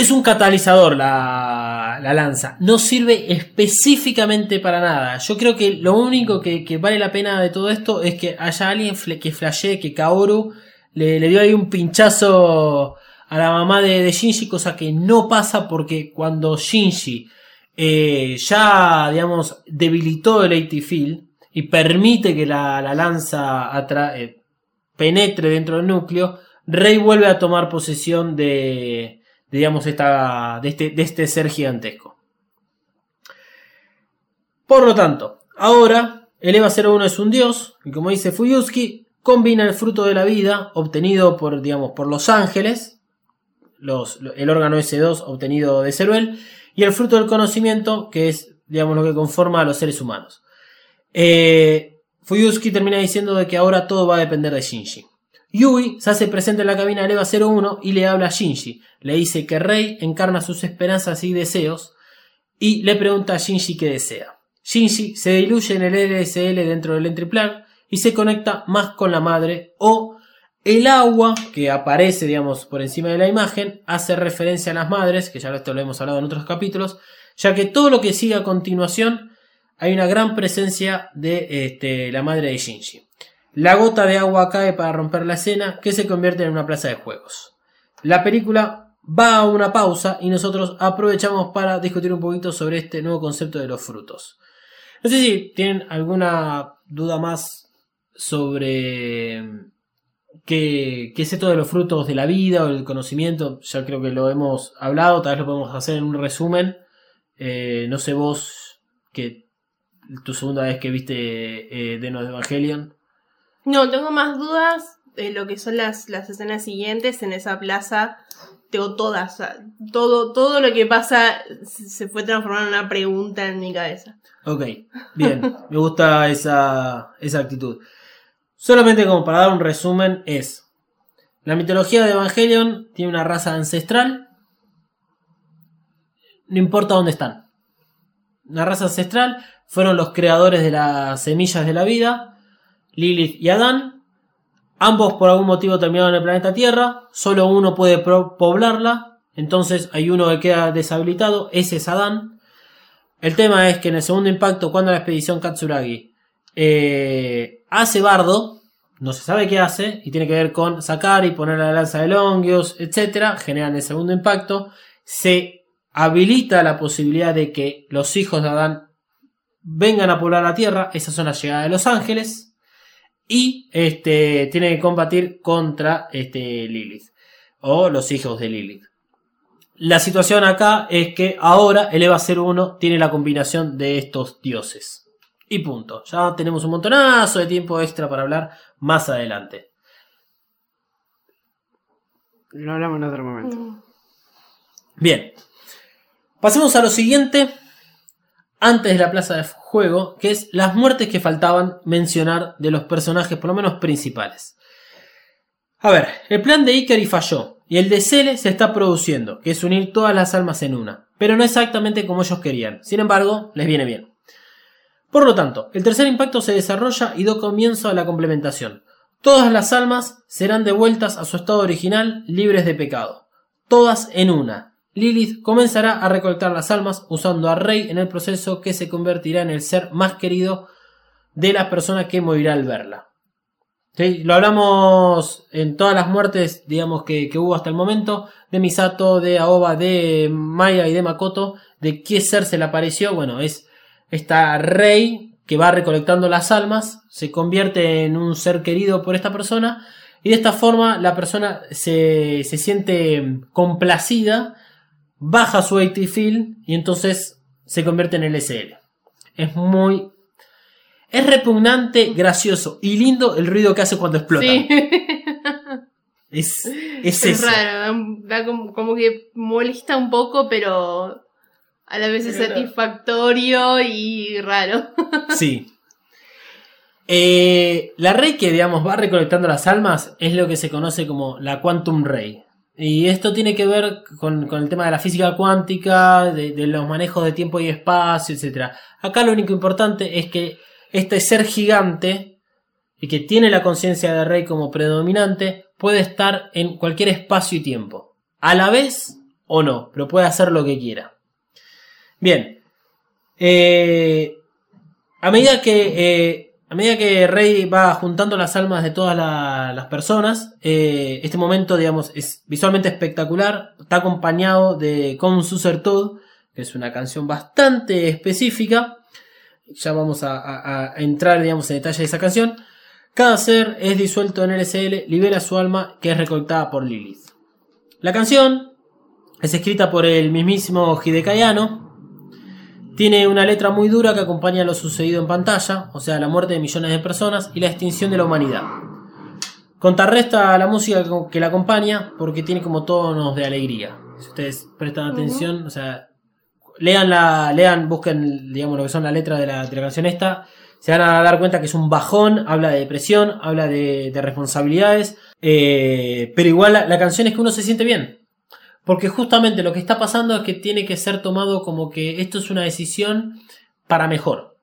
es un catalizador la, lanza. No sirve específicamente para nada. Yo creo que lo único que, vale la pena de todo esto es que haya alguien que flashee que Kaoru le, dio ahí un pinchazo a la mamá de, Shinji, cosa que no pasa porque cuando Shinji eh, ya, digamos, debilitó el AT Field y permite que la, lanza eh, penetre dentro del núcleo, Rey vuelve a tomar posesión de, digamos, esta, de, este, de este ser gigantesco. Por lo tanto, ahora el EVA 01 es un dios, y como dice Fuyuski, combina el fruto de la vida obtenido por, digamos, por los ángeles, los, el órgano S2 obtenido de Ceruel, y el fruto del conocimiento, que es, digamos, lo que conforma a los seres humanos. Eh, Fuyuski termina diciendo de que ahora todo va a depender de Shinji. Yui se hace presente en la cabina de EVA 01 y le habla a Shinji. Le dice que Rei encarna sus esperanzas y deseos y le pregunta a Shinji qué desea. Shinji se diluye en el LSL dentro del entry plug y se conecta más con la madre o el agua que aparece, digamos, por encima de la imagen hace referencia a las madres, que ya esto lo hemos hablado en otros capítulos, ya que todo lo que sigue a continuación hay una gran presencia de este, la madre de Shinji. La gota de agua cae para romper la escena que se convierte en una plaza de juegos. La película va a una pausa y nosotros aprovechamos para discutir un poquito sobre este nuevo concepto de los frutos. No sé si tienen alguna duda más sobre qué, es esto de los frutos de la vida o el conocimiento. Ya creo que lo hemos hablado, tal vez lo podemos hacer en un resumen. Eh, no sé vos que tu segunda vez que viste eh, de Evangelion. No, tengo más dudas de lo que son las, las escenas siguientes en esa plaza. Tengo todas. todo, todo lo que pasa se fue transformando en una pregunta en mi cabeza. Ok, bien. me gusta esa, esa actitud. Solamente como para dar un resumen es. La mitología de Evangelion tiene una raza ancestral. No importa dónde están. Una raza ancestral fueron los creadores de las semillas de la vida, Lilith y Adán. Ambos por algún motivo terminaron en el planeta Tierra, solo uno puede poblarla, entonces hay uno que queda deshabilitado, ese es Adán. El tema es que en el segundo impacto, cuando la expedición Katsuragi eh, hace bardo, no se sabe qué hace, y tiene que ver con sacar y poner la lanza de Longios, etc., generan el segundo impacto, se habilita la posibilidad de que los hijos de Adán vengan a poblar la Tierra, esas son las llegadas de los ángeles, y este, tiene que combatir contra este, Lilith, o los hijos de Lilith. La situación acá es que ahora el EVA 01 tiene la combinación de estos dioses. Y punto. Ya tenemos un montonazo de tiempo extra para hablar más adelante. Lo hablamos en otro momento. Bien. Pasemos a lo siguiente. Antes de la plaza de juego, que es las muertes que faltaban mencionar de los personajes, por lo menos principales. A ver, el plan de Ikari falló y el de Cele se está produciendo, que es unir todas las almas en una, pero no exactamente como ellos querían. Sin embargo, les viene bien. Por lo tanto, el tercer impacto se desarrolla y da comienzo a la complementación. Todas las almas serán devueltas a su estado original, libres de pecado. Todas en una. Lilith comenzará a recolectar las almas usando a Rey en el proceso que se convertirá en el ser más querido de la persona que morirá al verla. ¿Sí? Lo hablamos en todas las muertes, digamos, que, que hubo hasta el momento, de Misato, de Aoba, de Maya y de Makoto, de qué ser se le apareció. Bueno, es esta Rey que va recolectando las almas, se convierte en un ser querido por esta persona, y de esta forma la persona se, se siente complacida, baja su AT field y entonces se convierte en LSL. Es muy es repugnante, gracioso y lindo el ruido que hace cuando explota. Sí. Es, es Es eso. raro, da, como, como que molesta un poco, pero a la vez es Pero no. satisfactorio y raro. Sí. Eh, la Rey que, digamos, va recolectando las almas es lo que se conoce como la Quantum Ray. Y esto tiene que ver con, con el tema de la física cuántica, de, los manejos de tiempo y espacio, etc. Acá lo único importante es que este ser gigante y que tiene la conciencia de Rey como predominante puede estar en cualquier espacio y tiempo. A la vez o no, pero puede hacer lo que quiera. Bien. Eh, a medida que eh, a medida que Rey va juntando las almas de todas la- las personas, eh, este momento, digamos, es visualmente espectacular. Está acompañado de Con Suser Todd, que es una canción bastante específica. Ya vamos a, entrar, digamos, en detalle de esa canción. Cada ser es disuelto en LSL, libera su alma, que es recolectada por Lilith. La canción es escrita por el mismísimo Hideki Anno, tiene una letra muy dura que acompaña lo sucedido en pantalla, o sea, la muerte de millones de personas y la extinción de la humanidad. Contrarresta la música que la acompaña porque tiene como tonos de alegría. Si ustedes prestan atención, o sea, lean la, lean, busquen, digamos, lo que son la letra de la, de la canción esta, se van a dar cuenta que es un bajón, habla de depresión, habla de, de responsabilidades, eh, pero igual la, la canción es que uno se siente bien. Porque justamente lo que está pasando es que tiene que ser tomado como que esto es una decisión para mejor.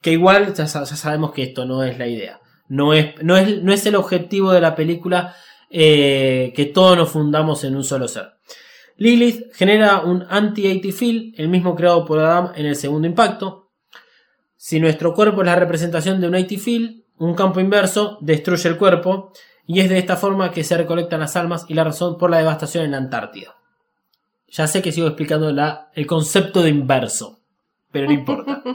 Que igual ya, sa- ya sabemos que esto no es la idea. No es, no es, no es el objetivo de la película eh, que todos nos fundamos en un solo ser. Lilith genera un anti-80 field, el mismo creado por Adam en el segundo impacto. Si nuestro cuerpo es la representación de un 80 field, un campo inverso destruye el cuerpo y es de esta forma que se recolectan las almas y la razón por la devastación en la Antártida. Ya sé que sigo explicando la, el concepto de inverso, pero no importa.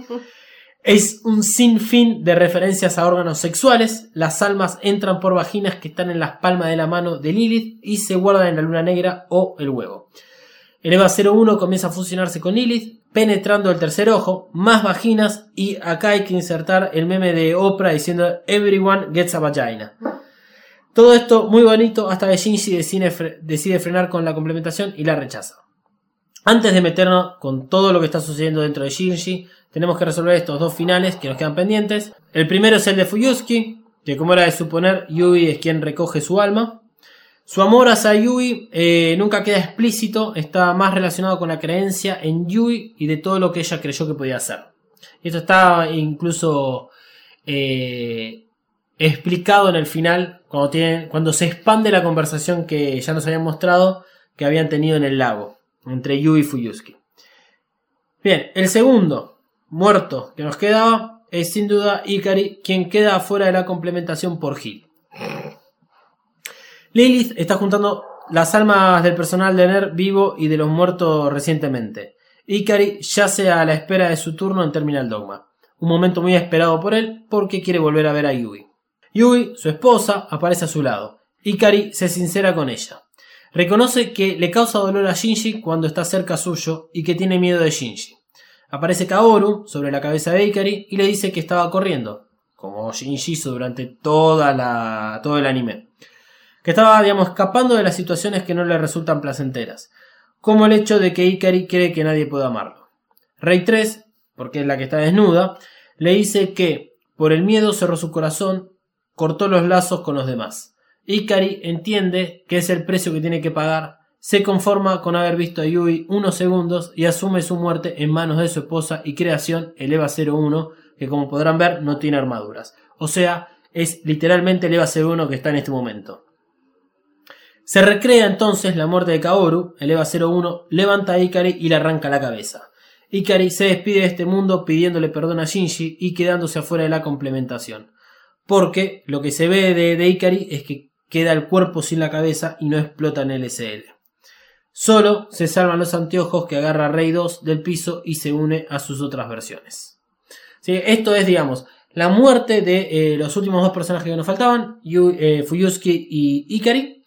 Es un sinfín de referencias a órganos sexuales. Las almas entran por vaginas que están en las palmas de la mano de Lilith y se guardan en la luna negra o el huevo. El EVA 01 comienza a fusionarse con Lilith, penetrando el tercer ojo, más vaginas y acá hay que insertar el meme de Oprah diciendo Everyone gets a vagina. Todo esto muy bonito hasta que Shinji decide, fre- decide frenar con la complementación y la rechaza. Antes de meternos con todo lo que está sucediendo dentro de Shinji, tenemos que resolver estos dos finales que nos quedan pendientes. El primero es el de Fuyusuki, que como era de suponer, Yui es quien recoge su alma. Su amor hacia Yui eh, nunca queda explícito, está más relacionado con la creencia en Yui y de todo lo que ella creyó que podía hacer. Esto está incluso eh, explicado en el final, cuando se expande la conversación que ya nos habían mostrado que habían tenido en el lago, entre Yui y Fuyusuki. Bien, el segundo muerto que nos quedaba es sin duda Ikari, quien queda fuera de la complementación por Gil. Lilith está juntando las almas del personal de NER vivo y de los muertos recientemente. Ikari yace a la espera de su turno en Terminal Dogma. Un momento muy esperado por él porque quiere volver a ver a Yui. Yui, su esposa, aparece a su lado. Ikari se sincera con ella. Reconoce que le causa dolor a Shinji cuando está cerca suyo y que tiene miedo de Shinji. Aparece Kaoru sobre la cabeza de Ikari y le dice que estaba corriendo, como Shinji hizo durante toda la, todo el anime. que estaba, digamos, escapando de las situaciones que no le resultan placenteras, como el hecho de que Ikari cree que nadie puede amarlo. Rey 3, porque es la que está desnuda, le dice que por el miedo cerró su corazón, cortó los lazos con los demás. Ikari entiende que es el precio que tiene que pagar, se conforma con haber visto a Yui unos segundos y asume su muerte en manos de su esposa y creación, el EVA 01, que como podrán ver no tiene armaduras. O sea, es literalmente el EVA 01 que está en este momento. Se recrea entonces la muerte de Kaoru, el EVA 01 levanta a Ikari y le arranca la cabeza. Ikari se despide de este mundo pidiéndole perdón a Shinji y quedándose afuera de la complementación. Porque lo que se ve de, de Ikari es que queda el cuerpo sin la cabeza y no explota en el SL. Solo se salvan los anteojos que agarra Rey 2 del piso y se une a sus otras versiones. Esto es, digamos, la muerte de eh, los últimos dos personajes que nos faltaban, Yu, eh, y Ikari.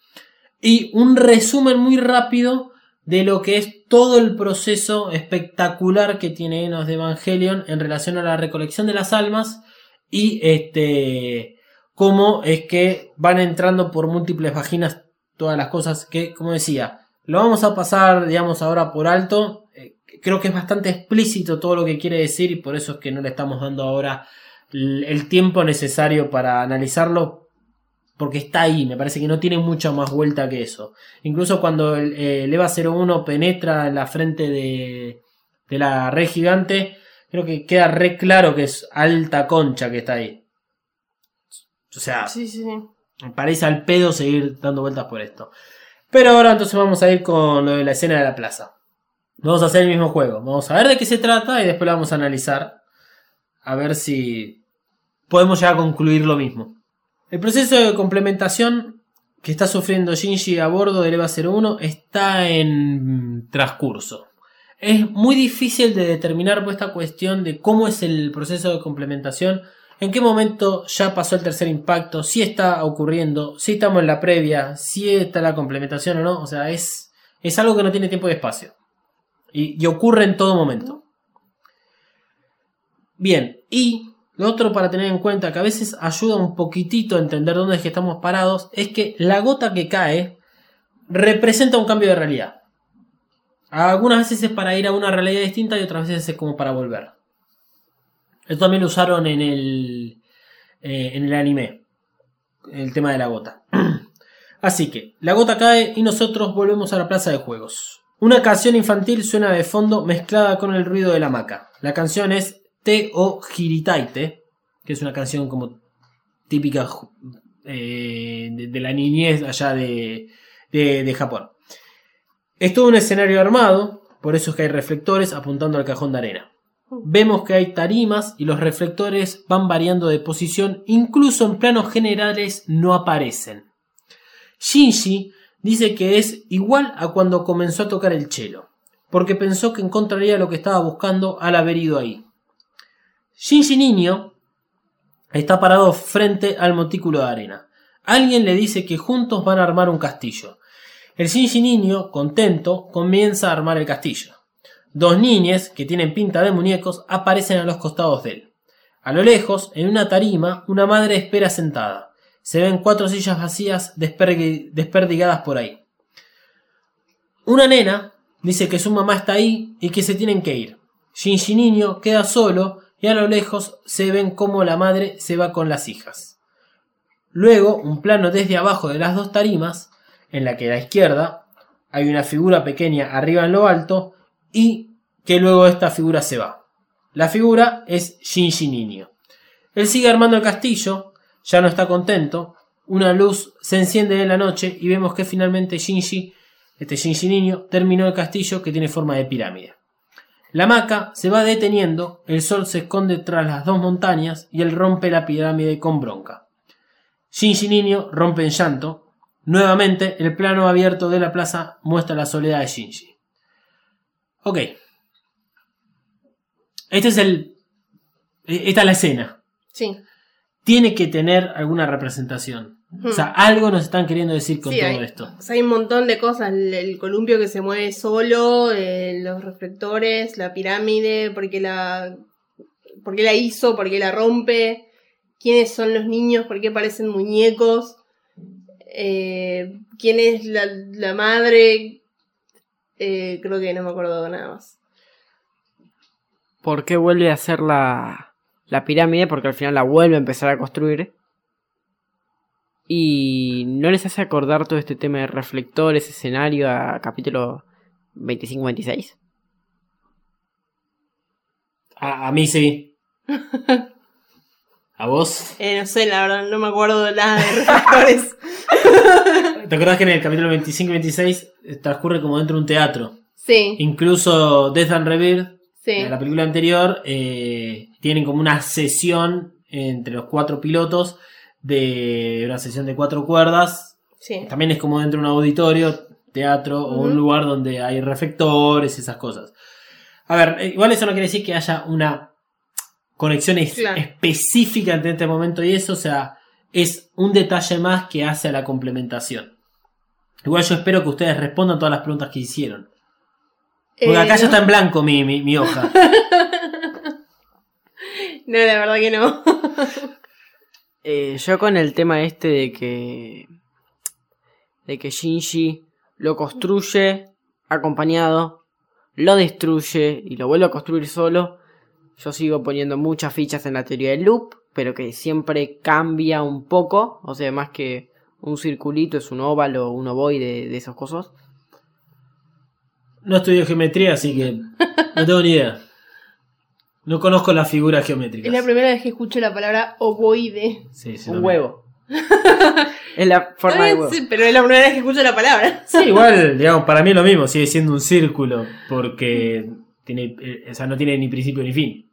Y un resumen muy rápido de lo que es todo el proceso espectacular que tiene Enos de Evangelion en relación a la recolección de las almas y este cómo es que van entrando por múltiples vaginas todas las cosas que, como decía, lo vamos a pasar, digamos, ahora por alto. Eh, creo que es bastante explícito todo lo que quiere decir y por eso es que no le estamos dando ahora el tiempo necesario para analizarlo porque está ahí, me parece que no tiene mucha más vuelta que eso. Incluso cuando el, EVA 01 penetra en la frente de, de la red gigante, creo que queda re claro que es alta concha que está ahí. O sea, Sí, sí, sí. me parece al pedo seguir dando vueltas por esto. Pero ahora entonces vamos a ir con lo de la escena de la plaza. Vamos a hacer el mismo juego. Vamos a ver de qué se trata y después lo vamos a analizar. A ver si podemos ya concluir lo mismo. El proceso de complementación que está sufriendo Shinji a bordo del EVA 01 está en transcurso. Es muy difícil de determinar por esta cuestión de cómo es el proceso de complementación, en qué momento ya pasó el tercer impacto, si está ocurriendo, si estamos en la previa, si está la complementación o no. O sea, es, es algo que no tiene tiempo y espacio. Y, ocurre en todo momento. Bien, y lo otro para tener en cuenta que a veces ayuda un poquitito a entender dónde es que estamos parados es que la gota que cae representa un cambio de realidad. Algunas veces es para ir a una realidad distinta y otras veces es como para volver. Esto también lo usaron en el, eh, en el anime. El tema de la gota. Así que, la gota cae y nosotros volvemos a la plaza de juegos. Una canción infantil suena de fondo mezclada con el ruido de la hamaca. La canción es Te o Hiritaite, que es una canción como típica eh, de, de la niñez allá de, de, de Japón. Es todo un escenario armado, por eso es que hay reflectores apuntando al cajón de arena. Vemos que hay tarimas y los reflectores van variando de posición, incluso en planos generales no aparecen. Shinji dice que es igual a cuando comenzó a tocar el cello, porque pensó que encontraría lo que estaba buscando al haber ido ahí. Shinji niño está parado frente al montículo de arena. Alguien le dice que juntos van a armar un castillo. El Shinji niño, contento, comienza a armar el castillo. Dos niñes, que tienen pinta de muñecos, aparecen a los costados de él. A lo lejos, en una tarima, una madre espera sentada. Se ven cuatro sillas vacías desperdi- desperdigadas por ahí. Una nena dice que su mamá está ahí y que se tienen que ir. Shinji niño queda solo y a lo lejos se ven cómo la madre se va con las hijas. Luego, un plano desde abajo de las dos tarimas, en la que a la izquierda hay una figura pequeña arriba en lo alto y que luego esta figura se va. La figura es Shinji niño. Él sigue armando el castillo, ya no está contento, una luz se enciende en la noche y vemos que finalmente Shinji, este Shinji niño, terminó el castillo que tiene forma de pirámide. La hamaca se va deteniendo, el sol se esconde tras las dos montañas y él rompe la pirámide con bronca. Shinji niño rompe en llanto. Nuevamente, el plano abierto de la plaza muestra la soledad de Shinji. Ok. Este es el. Esta es la escena. Sí. Tiene que tener alguna representación. O sea, algo nos están queriendo decir con Sí, todo hay, esto. o sea, hay un montón de cosas. El, el columpio que se mueve solo, eh, los reflectores, la pirámide, por qué la, por qué la hizo, por qué la rompe, quiénes son los niños, por qué parecen muñecos. Eh, ¿Quién es la, la madre? Eh, creo que no me acuerdo nada más. ¿Por qué vuelve a hacer la, la pirámide? Porque al final la vuelve a empezar a construir. Y no les hace acordar todo este tema de reflectores, escenario a capítulo 25-26. A, a mí sí. ¿A vos? Eh, no sé, la verdad, no me acuerdo nada de reflectores. ¿Te acuerdas que en el capítulo 25 y 26 transcurre como dentro de un teatro? sí, Incluso Death and Rebirth, sí. la película anterior, eh, tienen como una sesión entre los cuatro pilotos de una sesión de cuatro cuerdas. sí. También es como dentro de un auditorio, teatro o un lugar donde hay reflectores, esas cosas. A ver, eh, igual eso no quiere decir que haya una conexión es- Claro. específica entre este momento y eso, o sea, es un detalle más que hace a la complementación. Igual yo espero que ustedes respondan todas las preguntas que hicieron. Porque Eh, acá ya no. está en blanco mi, mi, mi hoja. No, la verdad que no. Eh, yo con el tema este de que. de que Shinji lo construye acompañado, lo destruye y lo vuelve a construir solo. Yo sigo poniendo muchas fichas en la teoría del loop, pero que siempre cambia un poco. O sea, más que un circulito es un óvalo, un ovoide de esos cosas. No estudio geometría, así que no tengo ni idea. No conozco las figuras geométricas. Es la primera vez que escucho la palabra ovoide. Sí, sí, Un huevo. es la forma de huevo. sí, pero es la primera vez que escucho la palabra. Sí, igual, digamos, para mí es lo mismo, sigue siendo un círculo, porque tiene, eh, o sea, no tiene ni principio ni fin.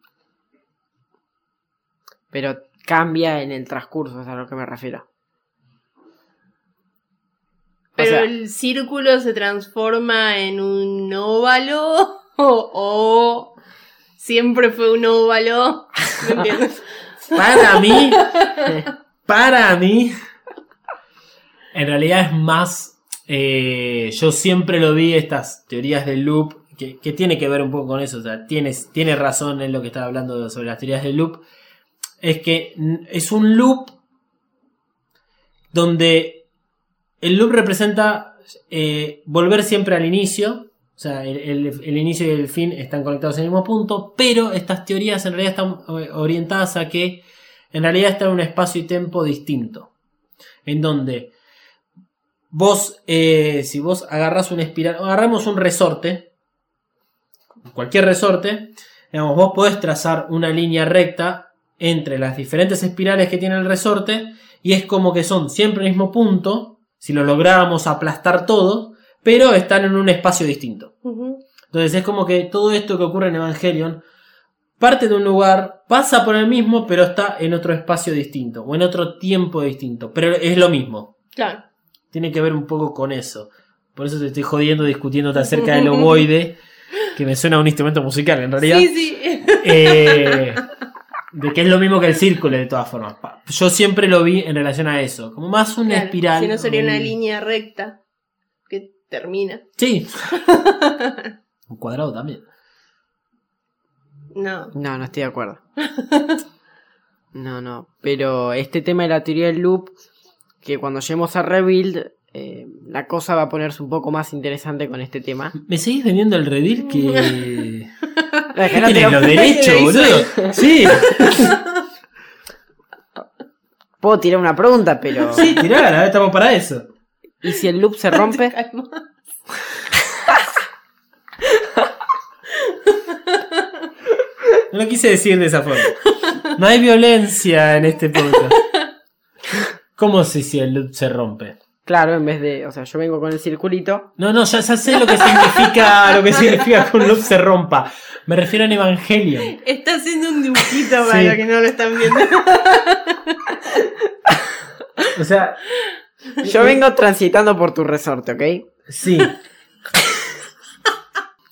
Pero cambia en el transcurso, es a lo que me refiero. O Pero sea- el círculo se transforma en un óvalo o, o siempre fue un óvalo. ¿Me entiendes? Para mí, para mí, en realidad es más, eh, yo siempre lo vi estas teorías del loop, que, que tiene que ver un poco con eso, o sea, tienes, tiene razón en lo que estaba hablando sobre las teorías del loop, es que es un loop donde el loop representa eh, volver siempre al inicio, o sea, el, el- inicio y el fin están conectados en el mismo punto, pero estas teorías en realidad están eh, orientadas a que en realidad está en un espacio y tiempo distinto, en donde vos, eh, si vos agarras una espiral, agarramos un resorte, cualquier resorte, digamos, vos podés trazar una línea recta entre las diferentes espirales que tiene el resorte y es como que son siempre el mismo punto, si lo lográramos aplastar todo, pero están en un espacio distinto. Entonces es como que todo esto que ocurre en Evangelion parte de un lugar, pasa por el mismo, pero está en otro espacio distinto o en otro tiempo distinto, pero es lo mismo. Claro. Tiene que ver un poco con eso. Por eso te estoy jodiendo discutiéndote acerca del ovoide, que me suena a un instrumento musical en realidad. Sí, sí. Eh, de que es lo mismo que el círculo de todas formas. Yo siempre lo vi en relación a eso, como más una Claro, espiral. Si no sería una un- línea recta que termina. Sí. un cuadrado también. No. No, no estoy de acuerdo. No, no. Pero este tema de la teoría del loop, que cuando lleguemos a Rebuild, eh, la cosa va a ponerse un poco más interesante con este tema. ¿Me seguís vendiendo el redil que... No, es que ¿Qué no lo- los derechos, boludo? Sí, Puedo tirar una pregunta, pero... sí, tirala, estamos para eso. ¿Y si el loop se rompe? No lo quise decir de esa forma. No hay violencia en este podcast. ¿Cómo sé si el loop se rompe? Claro, en vez de... O sea, yo vengo con el circulito. No, no, ya, ya sé lo que significa lo que significa que un loop se rompa. Me refiero a Evangelion. Está haciendo un dibujito para Sí. los que no lo están viendo. O sea, Yo vengo transitando por tu resorte, ¿ok? sí.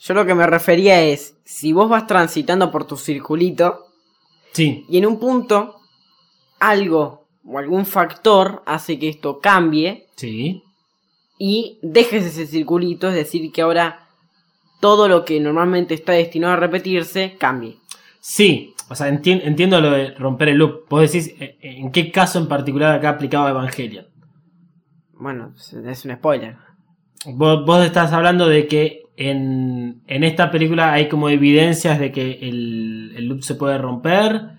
Yo lo que me refería es, si vos vas transitando por tu circulito Sí. y en un punto algo o algún factor hace que esto cambie Sí. y dejes ese circulito, es decir, que ahora todo lo que normalmente está destinado a repetirse cambie. Sí. O sea, enti- entiendo lo de romper el loop. Vos decís, eh, ¿en qué caso en particular acá aplicaba Evangelion? Bueno, es- es un spoiler. Vos, vos estás hablando de que en, en esta película hay como evidencias de que el, el loop se puede romper.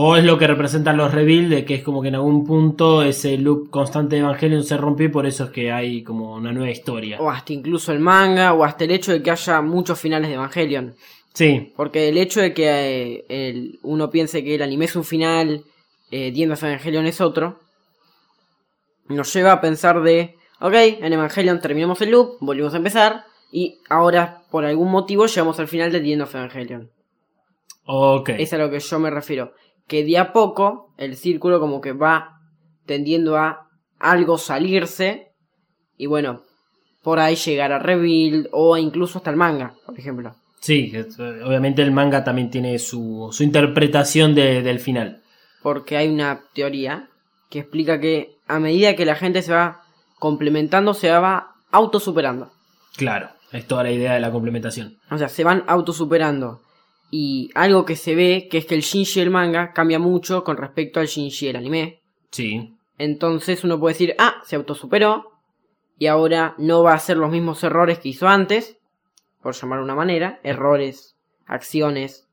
O es lo que representan los reveal de que es como que en algún punto ese loop constante de Evangelion se rompió y por eso es que hay como una nueva historia. O hasta incluso el manga, o hasta el hecho de que haya muchos finales de Evangelion. Sí, Porque el hecho de que eh, el- uno piense que el anime es un final, eh, Evangelion es otro, nos lleva a pensar de, ok, en Evangelion terminamos el loop, volvimos a empezar, y ahora por algún motivo llegamos al final de The End of Evangelion. ok. Es a lo que yo me refiero. Que de a poco el círculo como que va tendiendo a algo salirse, y bueno, por ahí llegar a Rebuild, o incluso hasta el manga, por ejemplo. Sí, es- obviamente el manga también tiene su, su interpretación de- del final. porque hay una teoría que explica que a medida que la gente se va complementando, se va autosuperando. Claro, es toda la idea de la complementación. O sea, se van autosuperando. Y algo que se ve, que es que el Shinji del manga cambia mucho con respecto al Shinji del anime. Sí, Entonces uno puede decir, ah, se autosuperó. Y ahora no va a hacer los mismos errores que hizo antes. Por llamar de una manera. Errores, acciones.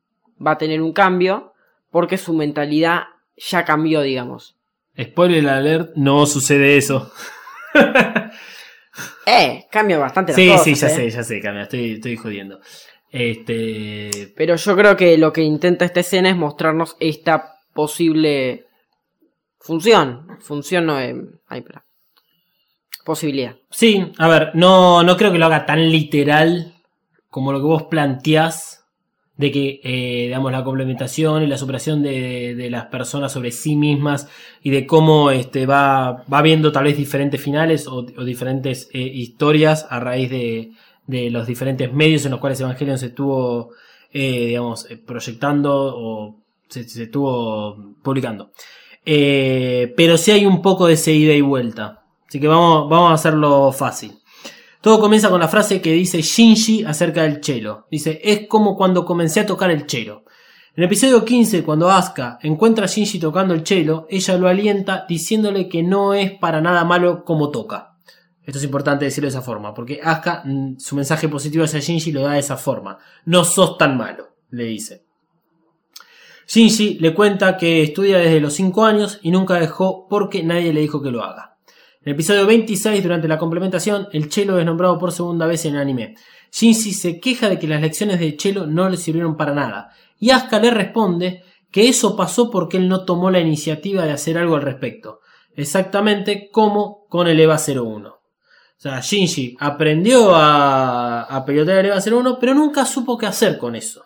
Va a tener un cambio. Porque su mentalidad ya cambió, digamos. spoiler alert, no sucede eso. Eh, cambia bastante las Sí, cosas. sí, ya eh. sé, ya sé, cambia, estoy, estoy jodiendo. Este. Pero yo creo que lo que intenta esta escena es mostrarnos esta posible función. Función no es. Ay, espera. Posibilidad. Sí, a ver, no, no creo que lo haga tan literal como lo que vos planteás de que, eh, digamos, la complementación y la superación de, de las personas sobre sí mismas y de cómo este, va, va viendo tal vez diferentes finales o, o diferentes eh, historias a raíz de, de los diferentes medios en los cuales Evangelion se estuvo, eh, digamos, eh, proyectando o se, estuvo publicando. Eh, pero sí hay un poco de ese ida y vuelta. Así que vamos, vamos a hacerlo fácil. Todo comienza con la frase que dice Shinji acerca del chelo. Dice, es como cuando comencé a tocar el chelo. En el episodio 15, cuando Asuka encuentra a Shinji tocando el chelo, ella lo alienta diciéndole que no es para nada malo como toca. Esto es importante decirlo de esa forma, porque Asuka mm, su mensaje positivo hacia Shinji lo da de esa forma. No sos tan malo, le dice. Shinji le cuenta que estudia desde los 5 años y nunca dejó porque nadie le dijo que lo haga. En el episodio 26, durante la complementación, el Chelo es nombrado por segunda vez en el anime. Shinji se queja de que las lecciones de Chelo no le sirvieron para nada, y Asuka le responde que eso pasó porque él no tomó la iniciativa de hacer algo al respecto, exactamente como con el EVA 01. O sea, Shinji aprendió a, a el EVA 01, pero nunca supo qué hacer con eso.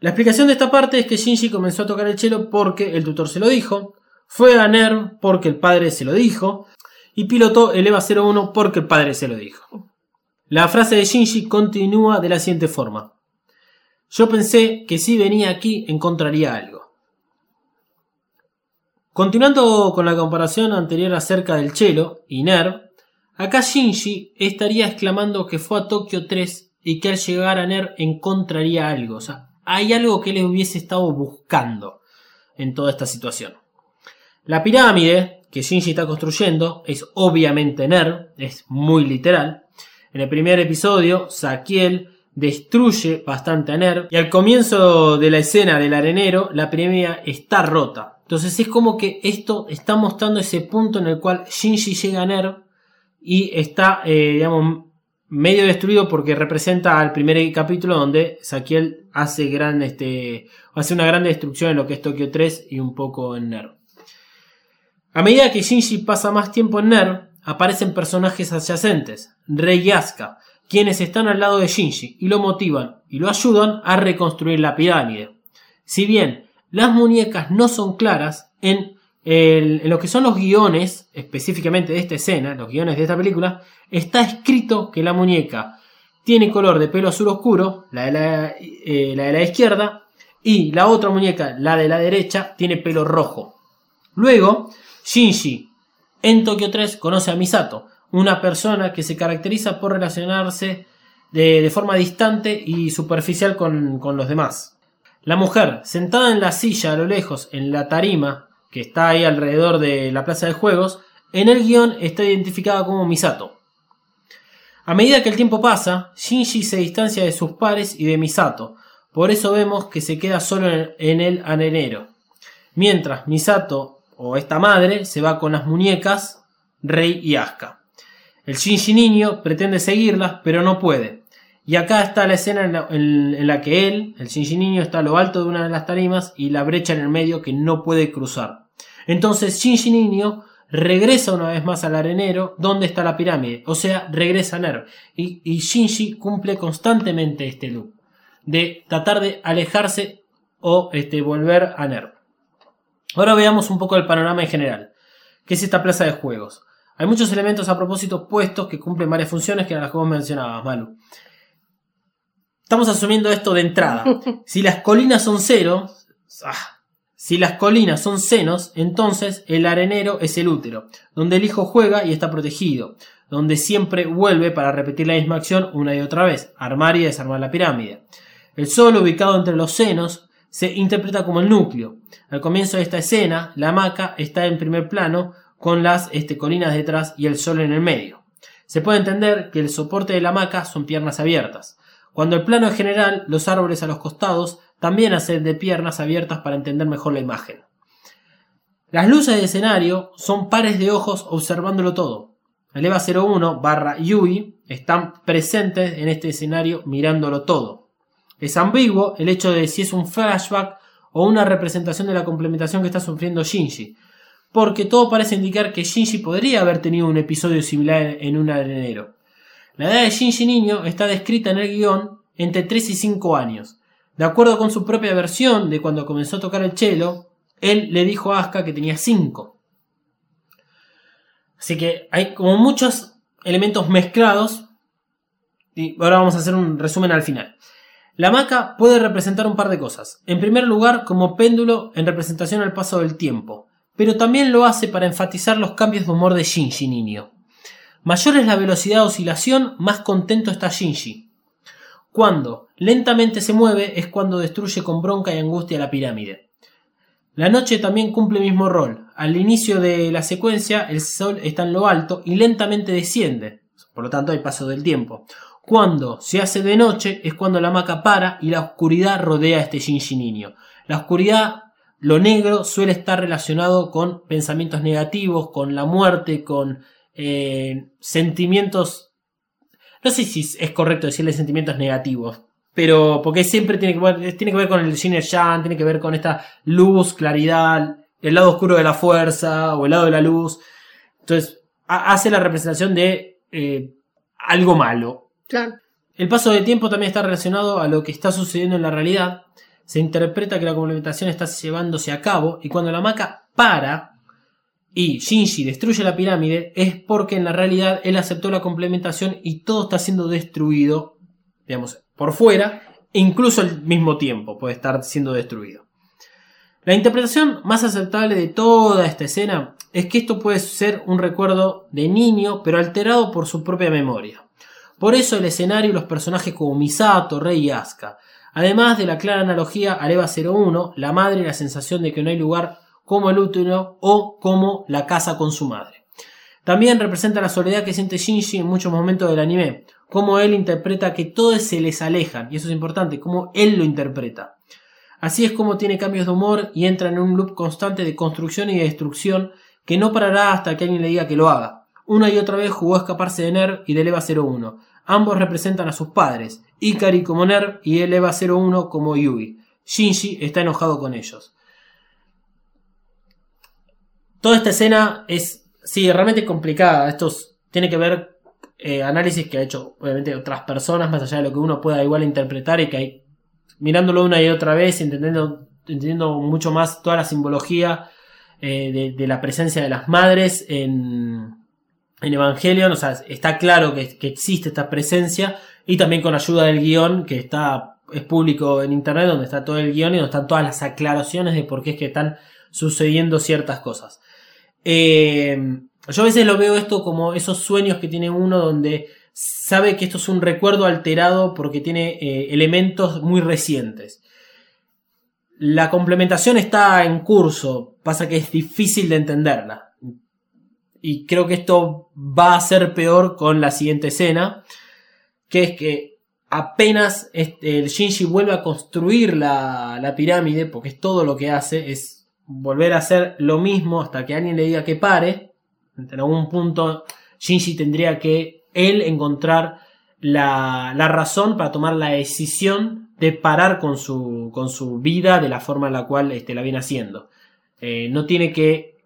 La explicación de esta parte es que Shinji comenzó a tocar el cello porque el tutor se lo dijo, fue a NERV porque el padre se lo dijo, y pilotó el EVA 01 porque el padre se lo dijo. La frase de Shinji continúa de la siguiente forma. Yo pensé que si venía aquí encontraría algo. Continuando con la comparación anterior acerca del cello y NERV, acá Shinji estaría exclamando que fue a Tokio 3 y que al llegar a NERV encontraría algo. O sea, hay algo que él hubiese estado buscando en toda esta situación. La pirámide que Shinji está construyendo es obviamente NERV, es muy literal. En el primer episodio, Saquiel destruye bastante a NERV y al comienzo de la escena del arenero, la pirámide está rota. Entonces es como que esto está mostrando ese punto en el cual Shinji llega a NERV y está, eh, digamos, medio destruido porque representa al primer capítulo donde Saquiel hace, este, una gran destrucción en lo que es Tokio 3 y un poco en NERV. A medida que Shinji pasa más tiempo en NERV, aparecen personajes adyacentes, Rei y Asuka, quienes están al lado de Shinji y lo motivan y lo ayudan a reconstruir la pirámide. Si bien las muñecas no son claras, en, en lo que son los guiones, específicamente de esta escena, los guiones de esta película, está escrito que la muñeca tiene color de pelo azul oscuro, la de la, eh, izquierda, y la otra muñeca, la de la derecha, tiene pelo rojo. Luego, Shinji en Tokio 3 conoce a Misato, una persona que se caracteriza por relacionarse de, forma distante y superficial con los demás. La mujer, sentada en la silla a lo lejos, en la tarima que está ahí alrededor de la plaza de juegos, en el guion está identificada como Misato. A medida que el tiempo pasa, Shinji se distancia de sus pares y de Misato, por eso vemos que se queda solo en el arenero. Mientras Misato o esta madre se va con las muñecas Rei y Asuka. El Shinji niño pretende seguirlas, pero no puede. Y acá está la escena en la, en la, que él, el Shinji niño, está a lo alto de una de las tarimas y la brecha en el medio que no puede cruzar. Entonces Shinji niño regresa una vez más al arenero donde está la pirámide, o sea, regresa a Nerv. Y, y Shinji cumple constantemente este loop de tratar de alejarse o este, volver a Nerv. Ahora veamos un poco el panorama en general. ¿Qué es esta plaza de juegos? Hay muchos elementos a propósito puestos que cumplen varias funciones que eran las que vos mencionabas, Malu. Estamos asumiendo esto de entrada. Si las colinas son cero, ah, si las colinas son senos, entonces el arenero es el útero, donde el hijo juega y está protegido, donde siempre vuelve para repetir la misma acción una y otra vez, armar y desarmar la pirámide. El sol ubicado entre los senos se interpreta como el núcleo. Al comienzo de esta escena, la hamaca está en primer plano con las este, colinas detrás y el sol en el medio. Se puede entender que el soporte de la hamaca son piernas abiertas. Cuando el plano es general, los árboles a los costados también hacer de piernas abiertas para entender mejor la imagen. Las luces de escenario son pares de ojos observándolo todo. El EVA 01 barra Yui están presentes en este escenario mirándolo todo. Es ambiguo el hecho de si es un flashback o una representación de la complementación que está sufriendo Shinji, porque todo parece indicar que Shinji podría haber tenido un episodio similar en un arenero. La edad de Shinji niño está descrita en el guion entre 3 y 5 años, de acuerdo con su propia versión de cuando comenzó a tocar el cello, él le dijo a Asuka que tenía 5. Así que hay como muchos elementos mezclados. Y ahora vamos a hacer un resumen al final. La maca puede representar un par de cosas. En primer lugar, como péndulo en representación al paso del tiempo, pero también lo hace para enfatizar los cambios de humor de Shinji niño. Mayor es la velocidad de oscilación, más contento está Shinji. Cuando lentamente se mueve es cuando destruye con bronca y angustia la pirámide. La noche también cumple el mismo rol. Al inicio de la secuencia el sol está en lo alto y lentamente desciende. Por lo tanto hay paso del tiempo. Cuando se hace de noche es cuando la maca para y la oscuridad rodea a este Shinji niño. La oscuridad, lo negro, suele estar relacionado con pensamientos negativos, con la muerte, con eh, sentimientos no sé si es correcto decirle sentimientos negativos, pero porque siempre tiene que ver, tiene que ver con el Shin Yang, tiene que ver con esta luz, claridad, el lado oscuro de la fuerza o el lado de la luz. Entonces, hace la representación de eh, algo malo. Claro. El paso del tiempo también está relacionado a lo que está sucediendo en la realidad. Se interpreta que la complementación está llevándose a cabo y cuando la maca para, y Shinji destruye la pirámide es porque en la realidad él aceptó la complementación y todo está siendo destruido, digamos, por fuera e incluso al mismo tiempo puede estar siendo destruido. La interpretación más aceptable de toda esta escena es que esto puede ser un recuerdo de niño pero alterado por su propia memoria. Por eso el escenario y los personajes como Misato, Rei y Asuka, además de la clara analogía al EVA 01, la madre y la sensación de que no hay lugar como el útero o como la casa con su madre. También representa la soledad que siente Shinji en muchos momentos del anime, como él interpreta que todos se les alejan, y eso es importante, como él lo interpreta. Así es como tiene cambios de humor y entra en un loop constante de construcción y de destrucción que no parará hasta que alguien le diga que lo haga. Una y otra vez jugó a escaparse de Ner y de Eva 01. Ambos representan a sus padres, Ikari como Ner y el Eva 01 como Yui. Shinji está enojado con ellos. Toda esta escena es, sí, realmente complicada. Esto tiene que ver eh, análisis que ha hecho, obviamente, otras personas, más allá de lo que uno pueda igual interpretar y que hay, mirándolo una y otra vez, entendiendo, entendiendo mucho más toda la simbología eh, de, la presencia de las madres en, en Evangelion. O sea, está claro que, existe esta presencia y también con ayuda del guion que está es público en internet donde está todo el guion y donde están todas las aclaraciones de por qué es que están sucediendo ciertas cosas. Eh, yo a veces lo veo esto como esos sueños que tiene uno donde sabe que esto es un recuerdo alterado porque tiene eh, elementos muy recientes. La complementación está en curso, pasa que es difícil de entenderla. y creo que esto va a ser peor con la siguiente escena, que es que apenas el Shinji vuelve a construir la, la pirámide, porque es todo lo que hace, es volver a hacer lo mismo hasta que alguien le diga que pare. En algún punto Shinji tendría que él encontrar la, la razón para tomar la decisión de parar con su, con su vida de la forma en la cual este, la viene haciendo. Eh, no tiene que,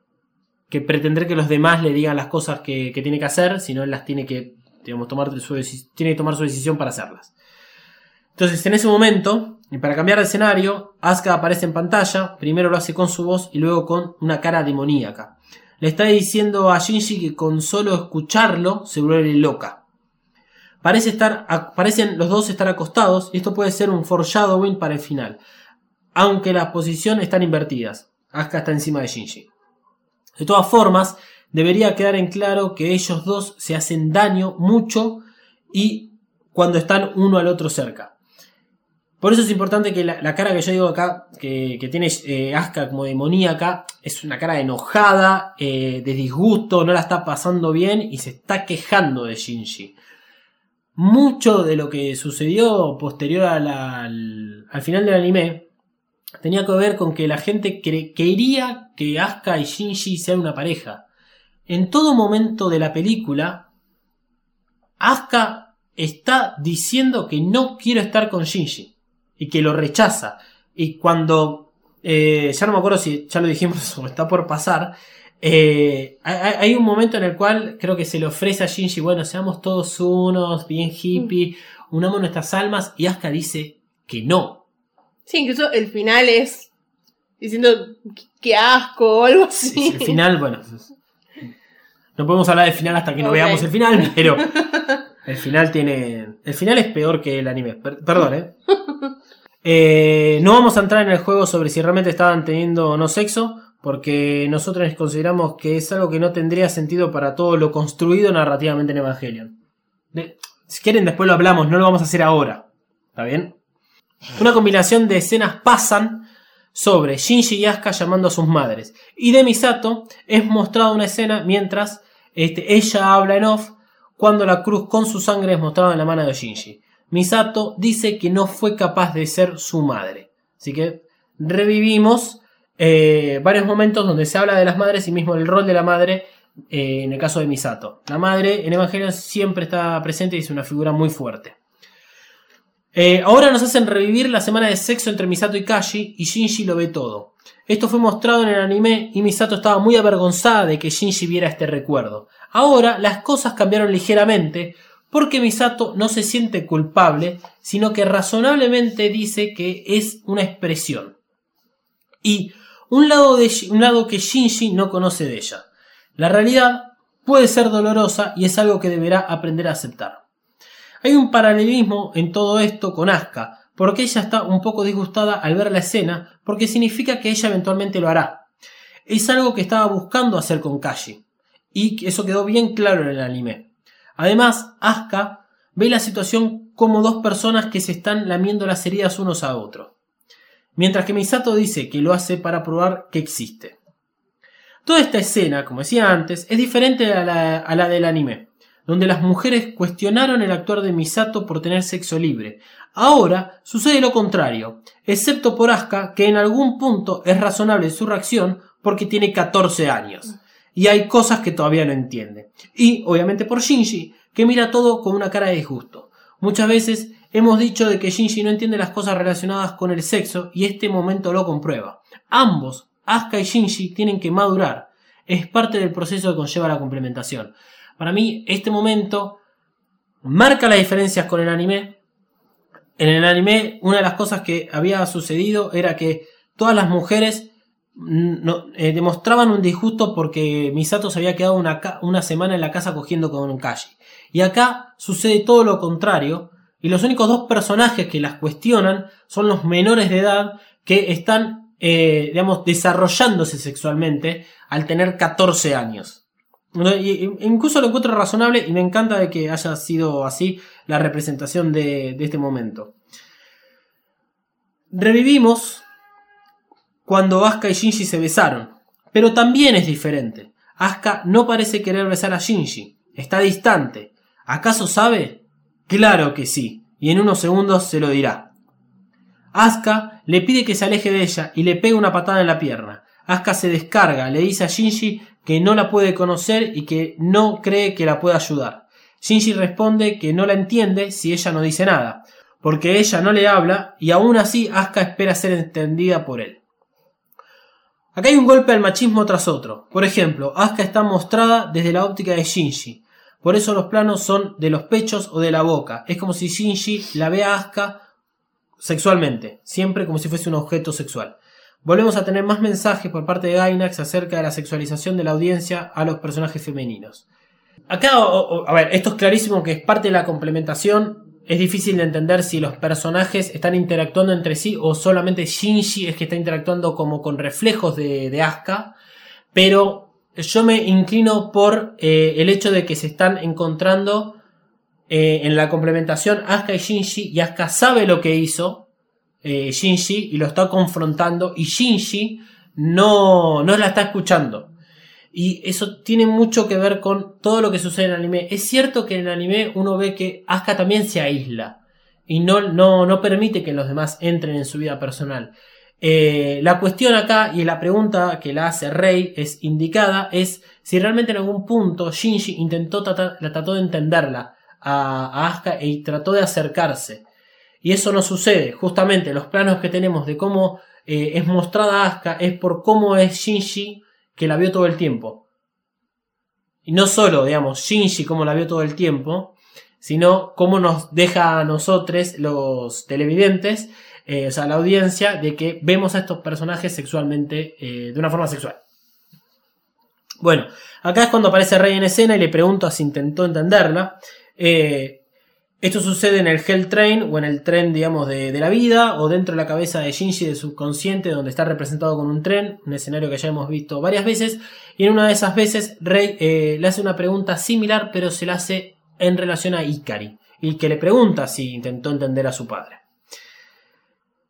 que pretender que los demás le digan las cosas que, que tiene que hacer, sino él las tiene que, digamos, tomar su, tiene que tomar su decisión para hacerlas. Entonces, en ese momento, y para cambiar de escenario, Asuka aparece en pantalla, primero lo hace con su voz y luego con una cara demoníaca. Le está diciendo a Shinji que con solo escucharlo se vuelve loca. Parece estar, parecen los dos estar acostados y esto puede ser un foreshadowing para el final. Aunque las posiciones están invertidas. Asuka está encima de Shinji. De todas formas, debería quedar en claro que ellos dos se hacen daño mucho y cuando están uno al otro cerca. Por eso es importante que la, cara que yo digo acá, que, tiene eh, Asuka como demoníaca, es una cara enojada, eh, de disgusto, no la está pasando bien y se está quejando de Shinji. Mucho de lo que sucedió posterior al, al final del anime tenía que ver con que la gente quería que Asuka y Shinji sean una pareja. En todo momento de la película, Asuka está diciendo que no quiere estar con Shinji y que lo rechaza. Y cuando, eh, ya no me acuerdo si ya lo dijimos o está por pasar, eh, hay, hay un momento en el cual creo que se le ofrece a Shinji, bueno, seamos todos unos, bien hippie, unamos nuestras almas, y Asuka dice que no. Sí, incluso el final es diciendo que asco o algo así. El final, bueno, no podemos hablar del final hasta que no veamos el final, pero el final tiene, el final es peor que el anime, Per- perdón, ¿eh? Eh, no vamos a entrar en el juego sobre si realmente estaban teniendo o no sexo, porque nosotros consideramos que es algo que no tendría sentido para todo lo construido narrativamente en Evangelion. De- si quieren después lo hablamos, no lo vamos a hacer ahora. ¿Está bien? Una combinación de escenas pasan sobre Shinji y Asuka llamando a sus madres. Y de Misato es mostrada una escena mientras este, ella habla en off cuando la cruz con su sangre es mostrada en la mano de Shinji. Misato dice que no fue capaz de ser su madre. Así que revivimos eh, varios momentos donde se habla de las madres y mismo el rol de la madre eh, en el caso de Misato. La madre en Evangelion siempre está presente y es una figura muy fuerte. Eh, ahora nos hacen revivir la semana de sexo entre Misato y Kashi y Shinji lo ve todo. Esto fue mostrado en el anime y Misato estaba muy avergonzada de que Shinji viera este recuerdo. Ahora las cosas cambiaron ligeramente porque Misato no se siente culpable, sino que razonablemente dice que es una expresión. Y un lado, de, un lado que Shinji no conoce de ella. La realidad puede ser dolorosa y es algo que deberá aprender a aceptar. Hay un paralelismo en todo esto con Asuka, porque ella está un poco disgustada al ver la escena, porque significa que ella eventualmente lo hará. Es algo que estaba buscando hacer con Kashi, y eso quedó bien claro en el anime. Además, Asuka ve la situación como dos personas que se están lamiendo las heridas unos a otros, mientras que Misato dice que lo hace para probar que existe. Toda esta escena, como decía antes, es diferente a la, del anime donde las mujeres cuestionaron el actuar de Misato por tener sexo libre. Ahora sucede lo contrario, excepto por Asuka, que en algún punto es razonable su reacción porque tiene 14 años. Y hay cosas que todavía no entiende. Y, obviamente, por Shinji, que mira todo con una cara de disgusto. Muchas veces hemos dicho de que Shinji no entiende las cosas relacionadas con el sexo y este momento lo comprueba. Ambos, Asuka y Shinji, tienen que madurar. Es parte del proceso que conlleva la complementación. Para mí, este momento marca las diferencias con el anime. En el anime, una de las cosas que había sucedido era que todas las mujeres no, eh, demostraban un disgusto porque Misato se había quedado una, una, semana en la casa cogiendo con Kashi. Y acá sucede todo lo contrario. Y los únicos dos personajes que las cuestionan son los menores de edad que están, eh, digamos, desarrollándose sexualmente al tener 14 años. Incluso lo encuentro razonable y me encanta de que haya sido así la representación de este momento. Revivimos cuando Asuka y Shinji se besaron, pero también es diferente. Asuka no parece querer besar a Shinji. Está distante. ¿Acaso sabe? Claro que sí. Y en unos segundos se lo dirá. Asuka le pide que se aleje de ella y le pega una patada en la pierna. Asuka se descarga, le dice a Shinji que no la puede conocer y que no cree que la pueda ayudar. Shinji responde que no la entiende si ella no dice nada, porque ella no le habla y aún así Asuka espera ser entendida por él. Acá hay un golpe al machismo tras otro. Por ejemplo, Asuka está mostrada desde la óptica de Shinji. Por eso los planos son de los pechos o de la boca. Es como si Shinji la vea a Asuka sexualmente, siempre como si fuese un objeto sexual. Volvemos a tener más mensajes por parte de Gainax acerca de la sexualización de la audiencia a los personajes femeninos. Acá, a ver, esto es clarísimo que es parte de la complementación. Es difícil de entender si los personajes están interactuando entre sí o solamente Shinji es que está interactuando como con reflejos de, de Asuka. Pero yo me inclino por eh, el hecho de que se están encontrando eh, en la complementación Asuka y Shinji y Asuka sabe lo que hizo eh, Shinji y lo está confrontando y Shinji no, no la está escuchando. Y eso tiene mucho que ver con todo lo que sucede en el anime. Es cierto que en el anime uno ve que Asuka también se aísla y no, no, no permite que los demás entren en su vida personal. Eh, la cuestión acá y la pregunta que la hace Rey es indicada es si realmente en algún punto Shinji intentó tratar, trató de entenderla a, a Asuka y trató de acercarse. Y eso no sucede. Justamente los planos que tenemos de cómo eh, es mostrada Asuka es por cómo es Shinji que la vio todo el tiempo. Y no solo, digamos, Shinji como la vio todo el tiempo, sino cómo nos deja a nosotros, los televidentes, eh, o sea, la audiencia, de que vemos a estos personajes sexualmente, eh, de una forma sexual. Bueno, acá es cuando aparece Rey en escena y le pregunto si intentó entenderla. Eh, esto sucede en el Hell Train o en el tren, digamos, de, de, la vida o dentro de la cabeza de Shinji de subconsciente donde está representado con un tren, un escenario que ya hemos visto varias veces. Y en una de esas veces Rey eh, le hace una pregunta similar pero se la hace en relación a Ikari y que le pregunta si intentó entender a su padre.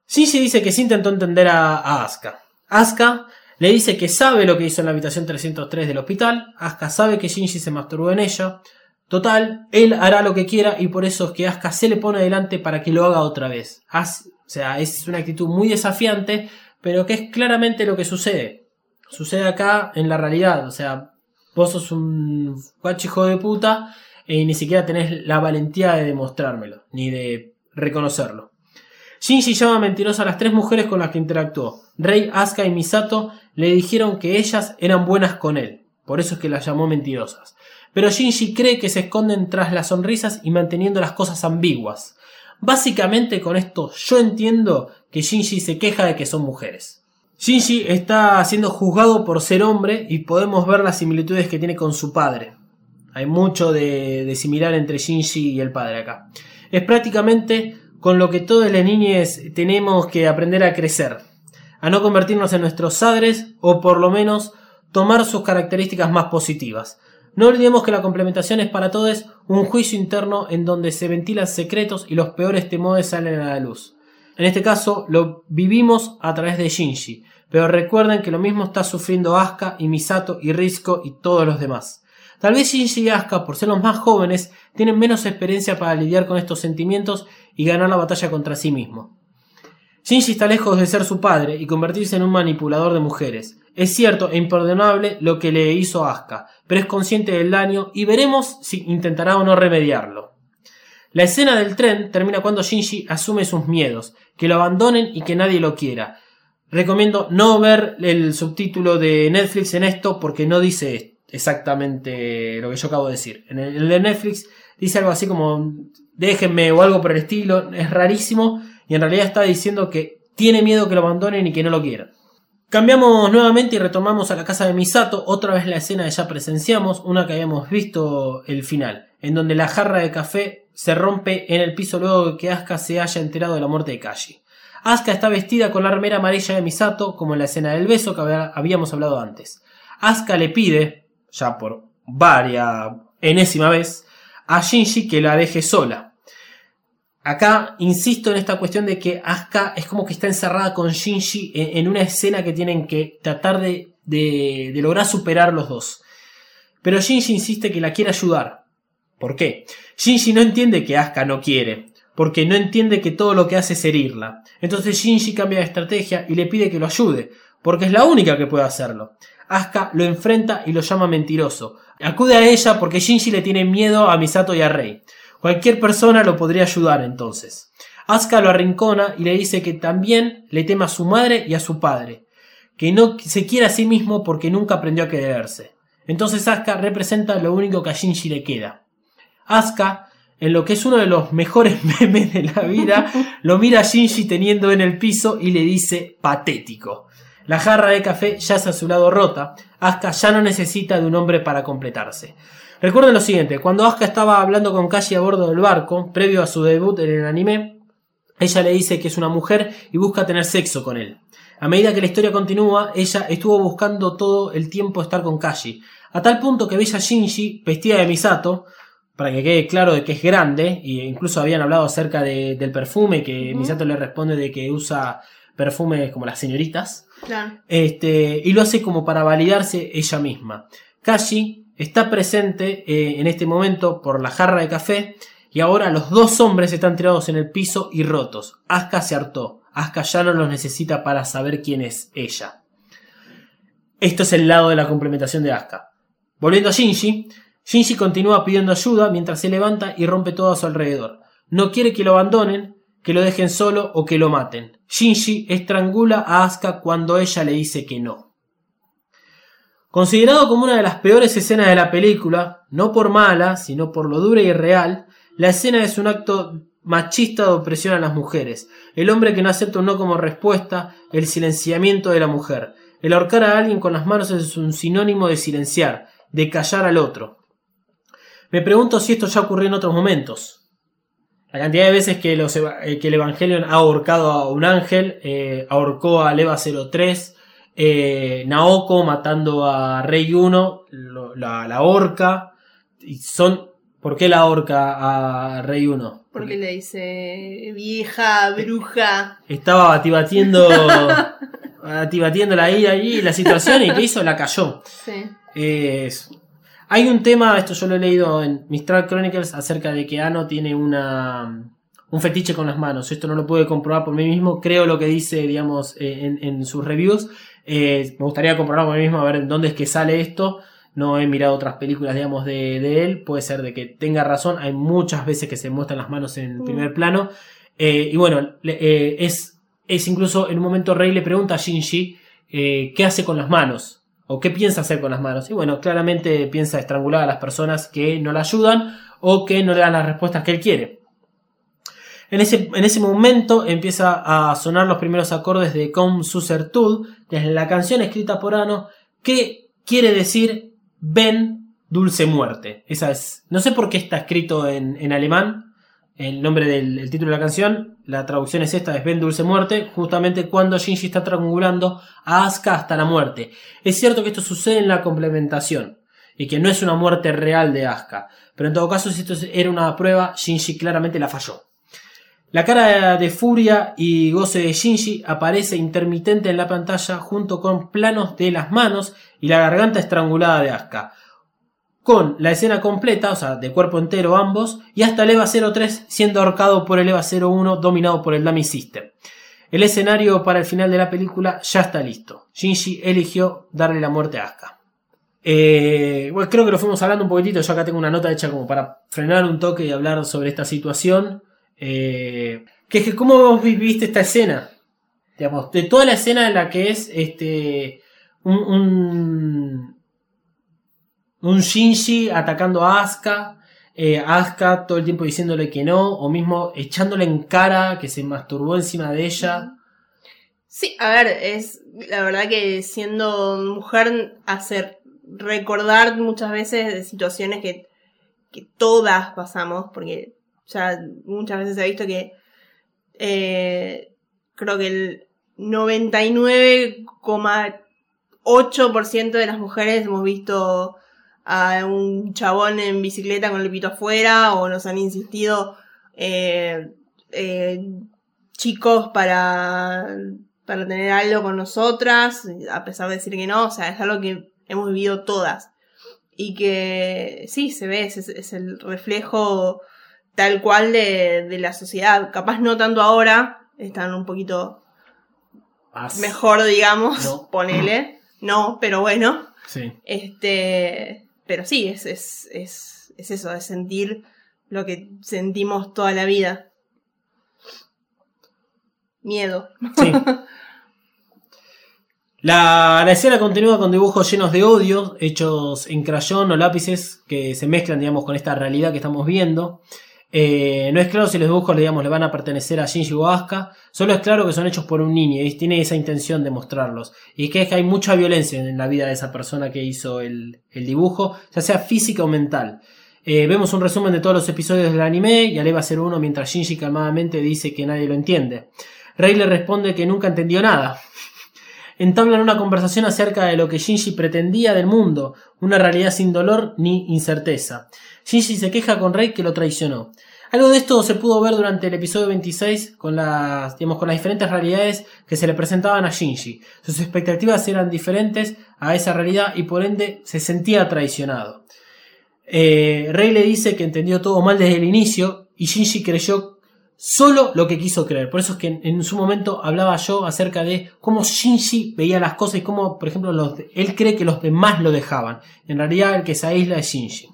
Shinji dice que sí intentó entender a, a Asuka. Asuka le dice que sabe lo que hizo en la habitación 303 del hospital. Asuka sabe que Shinji se masturbó en ella. Total, él hará lo que quiera y por eso es que Asuka se le pone adelante para que lo haga otra vez. o sea, es una actitud muy desafiante, pero que es claramente lo que sucede. Sucede acá en la realidad. O sea, vos sos un guachijo de puta y ni siquiera tenés la valentía de demostrármelo, ni de reconocerlo. Shinji llama mentirosa a las tres mujeres con las que interactuó. Rei, Asuka y Misato le dijeron que ellas eran buenas con él. Por eso es que las llamó mentirosas pero Shinji cree que se esconden tras las sonrisas y manteniendo las cosas ambiguas. Básicamente con esto yo entiendo que Shinji se queja de que son mujeres. Shinji está siendo juzgado por ser hombre y podemos ver las similitudes que tiene con su padre. Hay mucho de, similar entre Shinji y el padre acá. Es prácticamente con lo que todas las niñas tenemos que aprender a crecer. A no convertirnos en nuestros padres o por lo menos tomar sus características más positivas. No olvidemos que la complementación es para todos un juicio interno en donde se ventilan secretos y los peores temores salen a la luz. En este caso lo vivimos a través de Shinji, pero recuerden que lo mismo está sufriendo Asuka y Misato y Risco y todos los demás. Tal vez Shinji y Asuka, por ser los más jóvenes, tienen menos experiencia para lidiar con estos sentimientos y ganar la batalla contra sí mismo. Shinji está lejos de ser su padre y convertirse en un manipulador de mujeres. Es cierto e imperdonable lo que le hizo Asuka, pero es consciente del daño y veremos si intentará o no remediarlo. La escena del tren termina cuando Shinji asume sus miedos, que lo abandonen y que nadie lo quiera. Recomiendo no ver el subtítulo de Netflix en esto porque no dice exactamente lo que yo acabo de decir. En el de Netflix dice algo así como déjenme o algo por el estilo, es rarísimo y en realidad está diciendo que tiene miedo que lo abandonen y que no lo quieran. Cambiamos nuevamente y retomamos a la casa de Misato, otra vez la escena que ya presenciamos, una que habíamos visto el final, en donde la jarra de café se rompe en el piso luego de que Asuka se haya enterado de la muerte de Kashi. Asuka está vestida con la armera amarilla de Misato, como en la escena del beso que habíamos hablado antes. Asuka le pide, ya por varia enésima vez, a Shinji que la deje sola. Acá insisto en esta cuestión de que Asuka es como que está encerrada con Shinji en, una escena que tienen que tratar de, de, lograr superar los dos. Pero Shinji insiste que la quiere ayudar. ¿Por qué? Shinji no entiende que Asuka no quiere, porque no entiende que todo lo que hace es herirla. Entonces Shinji cambia de estrategia y le pide que lo ayude, porque es la única que puede hacerlo. Asuka lo enfrenta y lo llama mentiroso. Acude a ella porque Shinji le tiene miedo a Misato y a Rei. Cualquier persona lo podría ayudar entonces. Asuka lo arrincona y le dice que también le teme a su madre y a su padre, que no se quiere a sí mismo porque nunca aprendió a quererse. Entonces Asuka representa lo único que a Shinji le queda. Asuka, en lo que es uno de los mejores memes de la vida, lo mira a Shinji teniendo en el piso y le dice patético. La jarra de café yace a su lado rota. Asuka ya no necesita de un hombre para completarse. Recuerden lo siguiente, cuando Asuka estaba hablando con Kashi a bordo del barco, previo a su debut en el anime, ella le dice que es una mujer y busca tener sexo con él. A medida que la historia continúa, ella estuvo buscando todo el tiempo estar con Kashi, a tal punto que ve a Shinji vestida de Misato, para que quede claro de que es grande, e incluso habían hablado acerca de- del perfume, que. Misato le responde de que usa perfumes como las señoritas, Claro. este, y lo hace como para validarse ella misma. Kashi está presente eh, en este momento por la jarra de café y ahora los dos hombres están tirados en el piso y rotos. Asuka se hartó. Asuka ya no los necesita para saber quién es ella. Esto es el lado de la complementación de Asuka. Volviendo a Shinji, Shinji continúa pidiendo ayuda mientras se levanta y rompe todo a su alrededor. No quiere que lo abandonen, que lo dejen solo o que lo maten. Shinji estrangula a Asuka cuando ella le dice que no. Considerado como una de las peores escenas de la película, no por mala, sino por lo dura y real, la escena es un acto machista de opresión a las mujeres. El hombre que no acepta un no como respuesta, el silenciamiento de la mujer. El ahorcar a alguien con las manos es un sinónimo de silenciar, de callar al otro. Me pregunto si esto ya ocurrió en otros momentos. La cantidad de veces que, eh, el Evangelion ha ahorcado a un ángel, eh, ahorcó a Leva 03, eh, Naoko matando a Rey 1, lo- la, la. Y son, ¿Por qué la horca a Rey 1? Porque le dice vieja, bruja. Estaba batibatiendo, batibatiendo la ira allí, la situación, y que hizo? La cayó. Sí. Hay un tema, esto yo lo he leído en Mistral Chronicles, acerca de que Ano tiene una, un fetiche con las manos. Esto no lo pude comprobar por mí mismo. Creo lo que dice, digamos, eh, en, en sus reviews. Eh, me gustaría comprobarlo por mí mismo, a ver en dónde es que sale esto. No he mirado otras películas, digamos, de, de él. Puede ser de que tenga razón. Hay muchas veces que se muestran las manos en Mm. primer plano. Eh, y bueno, eh, es, es incluso en un momento Rey le pregunta a Shinji qué hace con las manos o qué piensa hacer con las manos. Y bueno, claramente piensa estrangular a las personas que no le ayudan o que no le dan las respuestas que él quiere. En ese, en ese momento empieza a sonar los primeros acordes de Come Suser Tud, que es la canción escrita por Ano, que quiere decir Ven, dulce muerte. Esa es. No sé por qué está escrito en, en alemán el nombre del el título de la canción. La traducción es esta, es Ven, dulce muerte, justamente cuando Shinji está triangulando a Asuka hasta la muerte. Es cierto que esto sucede en la complementación y que no es una muerte real de Asuka, pero en todo caso si esto era una prueba, Shinji claramente la falló. La cara de furia y goce de Shinji aparece intermitente en la pantalla junto con planos de las manos y la garganta estrangulada de Asuka. Con la escena completa, o sea, de cuerpo entero ambos, y hasta el EVA 03 siendo ahorcado por el EVA 01 dominado por el Dummy System. El escenario para el final de la película ya está listo. Shinji eligió darle la muerte a Asuka. Eh, bueno, creo que lo fuimos hablando un poquitito. Yo acá tengo una nota hecha como para frenar un toque y hablar sobre esta situación. Eh, que es que, ¿cómo vos viviste esta escena? Digamos, de toda la escena en la que es este. Un. un, Shinji atacando a Asuka. Eh, Asuka todo el tiempo diciéndole que no. O mismo echándole en cara que se masturbó encima de ella. Sí, a ver, es la verdad que siendo mujer hacer recordar muchas veces de situaciones que, que todas pasamos, porque ya muchas veces ha visto que eh, creo que el 99,8% de las mujeres hemos visto a un chabón en bicicleta con el pito afuera o nos han insistido eh, eh, chicos para, para tener algo con nosotras, a pesar de decir que no, o sea, es algo que hemos vivido todas. y que sí, se ve, es, es el reflejo tal cual de, de la sociedad. Capaz no tanto ahora, están un poquito As- mejor, digamos, No. ponele. No, pero bueno. Sí. Este, pero sí, es, es, es, es eso, es sentir lo que sentimos toda la vida. Miedo. Sí. La, la escena continúa con dibujos llenos de odio, hechos en crayón o lápices que se mezclan, digamos, con esta realidad que estamos viendo. Eh, no es claro si los dibujos, digamos, le van a pertenecer a Shinji o Asuka, solo es claro que son hechos por un niño y tiene esa intención de mostrarlos. Y que es que hay mucha violencia en la vida de esa persona que hizo el, dibujo, ya sea física o mental. Eh, vemos un resumen de todos los episodios del anime y Aleva 01 mientras Shinji calmadamente dice que nadie lo entiende. Rey le responde que nunca entendió nada. Entablan una conversación acerca de lo que Shinji pretendía del mundo, una realidad sin dolor ni incerteza. Shinji se queja con Rey que lo traicionó. Algo de esto se pudo ver durante el episodio 26 con las, digamos, con las diferentes realidades que se le presentaban a Shinji. Sus expectativas eran diferentes a esa realidad y por ende se sentía traicionado. Eh, Rey le dice que entendió todo mal desde el inicio y Shinji creyó solo lo que quiso creer. Por eso es que en, su momento hablaba yo acerca de cómo Shinji veía las cosas y cómo, por ejemplo, él cree que los demás lo dejaban. En realidad el que se aísla es Shinji.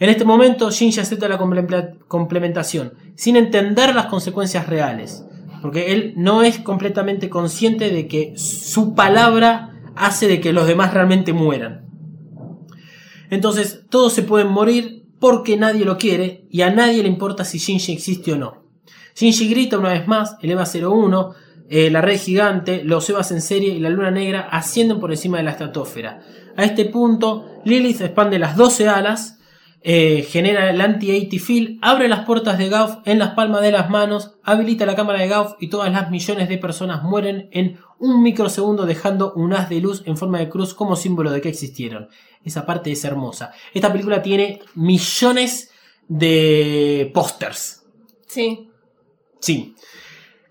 En este momento Shinji acepta la complementa- complementación sin entender las consecuencias reales. Porque él no es completamente consciente de que su palabra hace de que los demás realmente mueran. Entonces todos se pueden morir porque nadie lo quiere y a nadie le importa si Shinji existe o no. Shinji grita una vez más, el EVA 01, eh, la red gigante, los EVAs en serie y la luna negra ascienden por encima de la estratosfera. A este punto, Lilith expande las 12 alas, eh, genera el anti-80 field, abre las puertas de Gauf en las palmas de las manos, habilita la cámara de Gauf y todas las millones de personas mueren en un microsegundo dejando un haz de luz en forma de cruz como símbolo de que existieron. Esa parte es hermosa. Esta película tiene millones de pósters. Sí. Sí.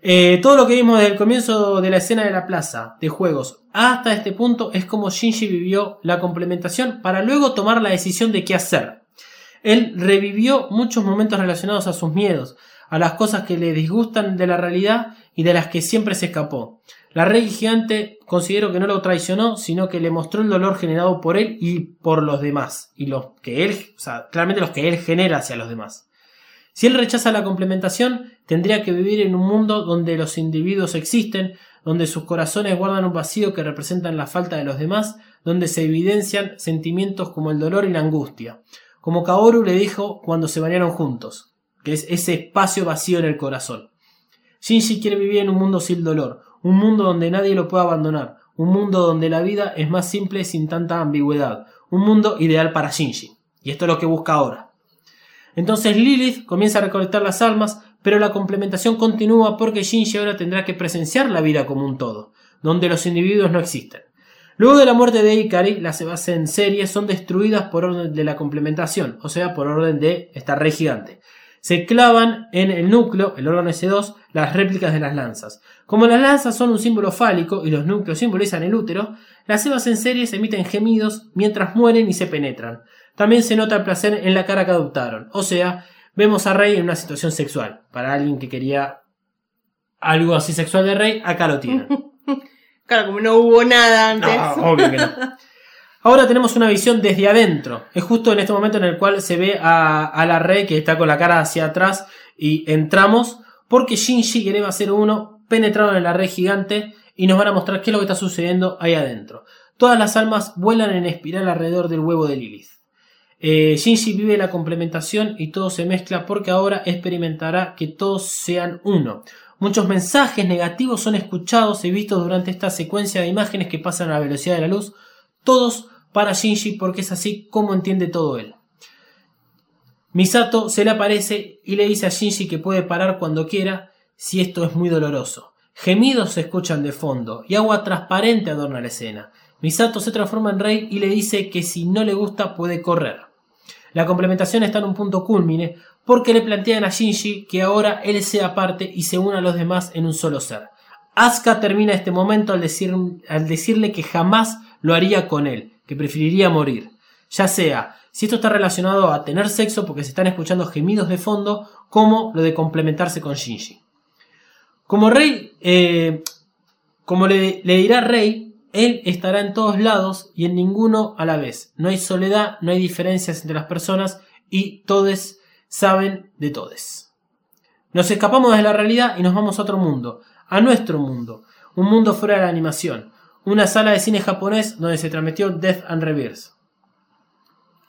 Eh, todo lo que vimos desde el comienzo de la escena de la plaza de juegos hasta este punto es como Shinji vivió la complementación para luego tomar la decisión de qué hacer. Él revivió muchos momentos relacionados a sus miedos, a las cosas que le disgustan de la realidad y de las que siempre se escapó. La rey gigante considero que no lo traicionó, sino que le mostró el dolor generado por él y por los demás. Y los que él, o sea, claramente los que él genera hacia los demás. Si él rechaza la complementación, tendría que vivir en un mundo donde los individuos existen, donde sus corazones guardan un vacío que representan la falta de los demás, donde se evidencian sentimientos como el dolor y la angustia. Como Kaoru le dijo cuando se bañaron juntos, que es ese espacio vacío en el corazón. Shinji quiere vivir en un mundo sin dolor, un mundo donde nadie lo pueda abandonar, un mundo donde la vida es más simple sin tanta ambigüedad, un mundo ideal para Shinji. Y esto es lo que busca ahora. Entonces Lilith comienza a recolectar las almas, pero la complementación continúa porque Shinji ahora tendrá que presenciar la vida como un todo, donde los individuos no existen. Luego de la muerte de Ikari, las Evas en serie son destruidas por orden de la complementación, o sea, por orden de esta red gigante. Se clavan en el núcleo, el órgano S2, las réplicas de las lanzas. Como las lanzas son un símbolo fálico y los núcleos simbolizan el útero, las Evas en serie emiten gemidos mientras mueren y se penetran. También se nota el placer en la cara que adoptaron. O sea, vemos a Rey en una situación sexual. Para alguien que quería algo así sexual de Rey, acá lo tienen. Claro, como no hubo nada antes. No, obvio que no. Ahora tenemos una visión desde adentro. Es justo en este momento en el cual se ve a, a la Rey que está con la cara hacia atrás y entramos porque Shinji y el EVA 01 penetraron en la red gigante y nos van a mostrar qué es lo que está sucediendo ahí adentro. Todas las almas vuelan en espiral alrededor del huevo de Lilith. Eh, Shinji vive la complementación y todo se mezcla porque ahora experimentará que todos sean uno. Muchos mensajes negativos son escuchados y vistos durante esta secuencia de imágenes que pasan a la velocidad de la luz, todos para Shinji porque es así como entiende todo él. Misato se le aparece y le dice a Shinji que puede parar cuando quiera si esto es muy doloroso. Gemidos se escuchan de fondo y agua transparente adorna la escena. Misato se transforma en rey y le dice que si no le gusta puede correr. La complementación está en un punto culmine porque le plantean a Shinji que ahora él sea parte y se una a los demás en un solo ser. Asuka termina este momento al, decir, al decirle que jamás lo haría con él, que preferiría morir. ya sea si esto está relacionado a tener sexo porque se están escuchando gemidos de fondo, como lo de complementarse con Shinji. Como Rey, eh, como le, le dirá Rey, él estará en todos lados y en ninguno a la vez. No hay soledad, no hay diferencias entre las personas y todos saben de todos. Nos escapamos de la realidad y nos vamos a otro mundo, a nuestro mundo, un mundo fuera de la animación, una sala de cine japonés donde se transmitió Death and Reverse.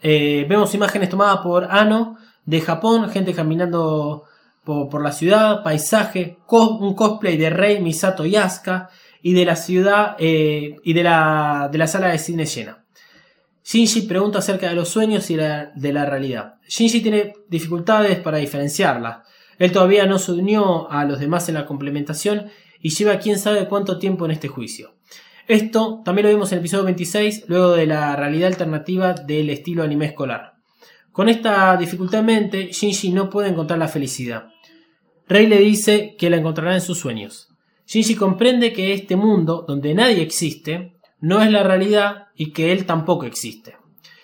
Eh, vemos imágenes tomadas por Ano de Japón, gente caminando por, la ciudad, paisaje, un cosplay de Rei, Misato y y de la ciudad eh, y de la, de la sala de cine llena. Shinji pregunta acerca de los sueños y de la realidad. Shinji tiene dificultades para diferenciarla. Él todavía no se unió a los demás en la complementación y lleva quién sabe cuánto tiempo en este juicio. Esto también lo vimos en el episodio 26, luego de la realidad alternativa del estilo anime escolar. Con esta dificultad en mente, Shinji no puede encontrar la felicidad. Rei le dice que la encontrará en sus sueños. Shinji comprende que este mundo, donde nadie existe, no es la realidad y que él tampoco existe.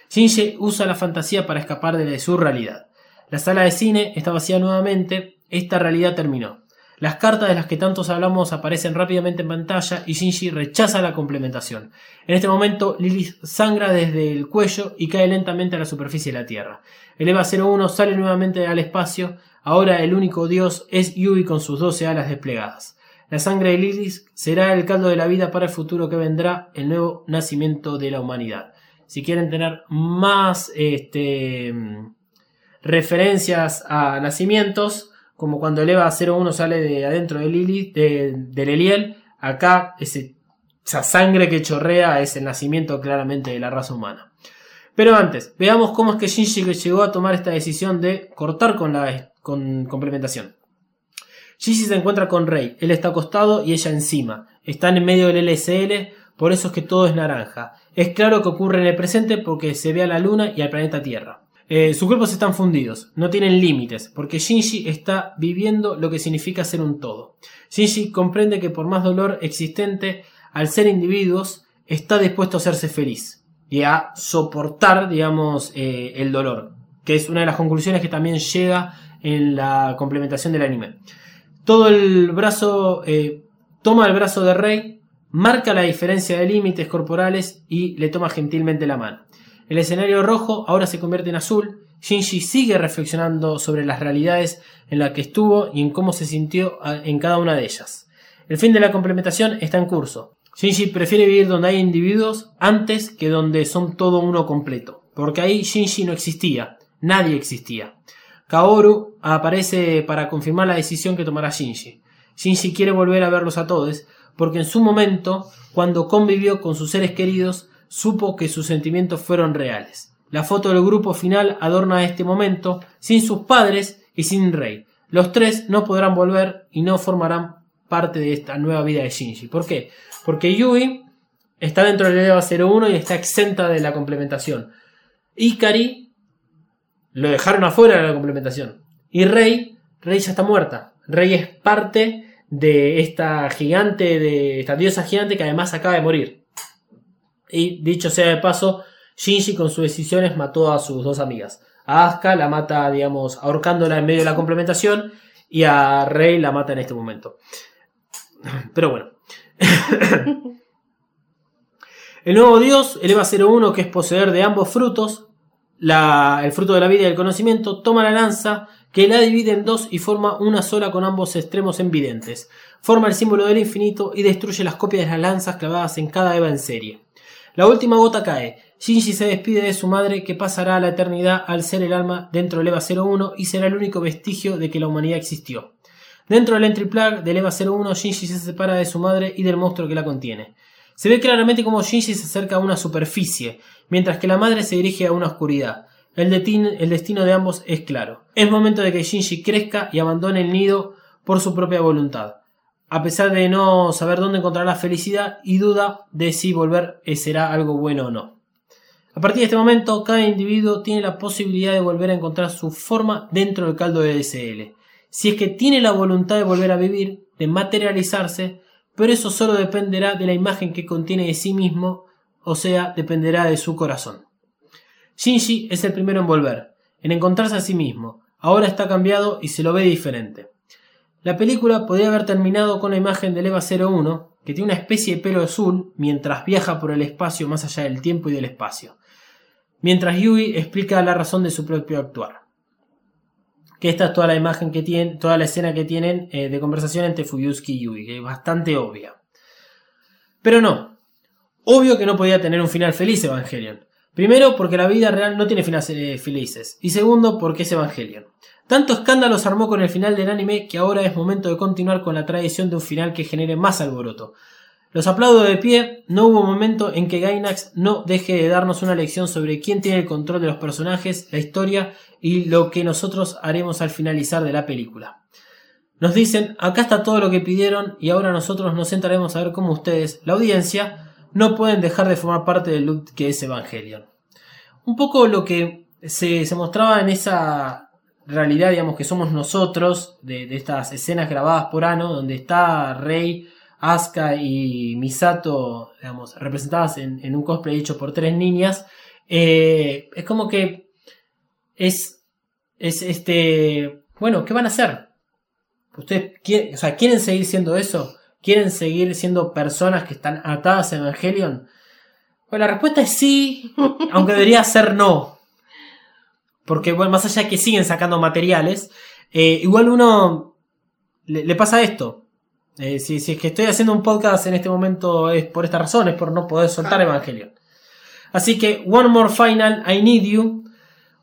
Shinji usa la fantasía para escapar de su realidad. La sala de cine está vacía nuevamente, esta realidad terminó. Las cartas de las que tantos hablamos aparecen rápidamente en pantalla y Shinji rechaza la complementación. En este momento, Lilith sangra desde el cuello y cae lentamente a la superficie de la Tierra. El EVA 01 sale nuevamente al espacio, ahora el único dios es Yui con sus 12 alas desplegadas. La sangre de Lilith será el caldo de la vida para el futuro que vendrá, el nuevo nacimiento de la humanidad. Si quieren tener más este, referencias a nacimientos, como cuando el EVA 01 sale de adentro de Lilith, de, del Eliel, acá esa sangre que chorrea es el nacimiento claramente de la raza humana. Pero antes, veamos cómo es que Shinji llegó a tomar esta decisión de cortar con la con complementación. Shinji se encuentra con Rei, él está acostado y ella encima. Están en medio del LSL, por eso es que todo es naranja. Es claro que ocurre en el presente porque se ve a la luna y al planeta Tierra. Eh, sus cuerpos están fundidos, no tienen límites, porque Shinji está viviendo lo que significa ser un todo. Shinji comprende que por más dolor existente, al ser individuos, está dispuesto a hacerse feliz y a soportar, digamos, eh, el dolor, que es una de las conclusiones que también llega en la complementación del anime. Todo el brazo, eh, toma el brazo de Rey, marca la diferencia de límites corporales y le toma gentilmente la mano. El escenario rojo ahora se convierte en azul. Shinji sigue reflexionando sobre las realidades en las que estuvo y en cómo se sintió en cada una de ellas. El fin de la complementación está en curso. Shinji prefiere vivir donde hay individuos antes que donde son todo uno completo, porque ahí Shinji no existía, nadie existía. Kaoru aparece para confirmar la decisión que tomará Shinji. Shinji quiere volver a verlos a todos, porque en su momento, cuando convivió con sus seres queridos, supo que sus sentimientos fueron reales. La foto del grupo final adorna este momento, sin sus padres y sin Rei. Los tres no podrán volver y no formarán parte de esta nueva vida de Shinji. ¿Por qué? Porque Yui está dentro del EVA 01 y está exenta de la complementación. Ikari lo dejaron afuera de la complementación. Y Rei, Rei ya está muerta. Rei es parte de esta gigante, de esta diosa gigante que además acaba de morir. Y dicho sea de paso, Shinji con sus decisiones mató a sus dos amigas. A Asuka la mata, digamos, ahorcándola en medio de la complementación. Y a Rei la mata en este momento. Pero bueno. el nuevo dios, el Eva 01, que es poseedor de ambos frutos, el fruto de la vida y el conocimiento, toma la lanza que la divide en dos y forma una sola con ambos extremos en videntes. Forma el símbolo del infinito y destruye las copias de las lanzas clavadas en cada Eva en serie. La última gota cae. Shinji se despide de su madre que pasará a la eternidad al ser el alma dentro del EVA 01 y será el único vestigio de que la humanidad existió. Dentro del entry plug del EVA 01, Shinji se separa de su madre y del monstruo que la contiene. Se ve claramente como Shinji se acerca a una superficie, mientras que la madre se dirige a una oscuridad. El, destino de ambos es claro. Es momento de que Shinji crezca y abandone el nido por su propia voluntad. A pesar de no saber dónde encontrar la felicidad y duda de si volver eh, será algo bueno o no. A partir de este momento, cada individuo tiene la posibilidad de volver a encontrar su forma dentro del caldo de DSL. Si es que tiene la voluntad de volver a vivir, de materializarse, pero eso solo dependerá de la imagen que contiene de sí mismo, o sea, dependerá de su corazón. Shinji es el primero en volver, en encontrarse a sí mismo. Ahora está cambiado y se lo ve diferente. La película podría haber terminado con la imagen del EVA 01, que tiene una especie de pelo azul mientras viaja por el espacio más allá del tiempo y del espacio. Mientras Yui explica la razón de su propio actuar. Que esta es toda la imagen que tienen, toda la escena que tienen eh, de conversación entre Fuyusuki y Yui, que es bastante obvia. Pero no. Obvio que no podía tener un final feliz Evangelion. Primero, porque la vida real no tiene finales eh, felices. Y segundo, porque es Evangelion. Tanto escándalo se armó con el final del anime que ahora es momento de continuar con la tradición de un final que genere más alboroto. Los aplaudo de pie, no hubo momento en que Gainax no deje de darnos una lección sobre quién tiene el control de los personajes, la historia y lo que nosotros haremos al finalizar de la película. Nos dicen, acá está todo lo que pidieron y ahora nosotros nos sentaremos a ver cómo ustedes, la audiencia, no pueden dejar de formar parte del look que es Evangelion. Un poco lo que se, mostraba en esa realidad, digamos, que somos nosotros, de, de estas escenas grabadas por Ano, donde está Rey, Asuka y Misato, digamos, representadas en, en un cosplay hecho por tres niñas, eh, es como que es, es este, bueno, ¿qué van a hacer? ¿Ustedes quieren, o sea, quieren seguir siendo eso? ¿Quieren seguir siendo personas que están atadas a Evangelion? Pues la respuesta es sí, aunque debería ser no. Porque, bueno, más allá de que siguen sacando materiales, eh, igual uno le, le pasa esto. Eh, si, si es que estoy haciendo un podcast en este momento es por esta razón, es por no poder soltar Evangelion. Así que, One More Final, I Need You.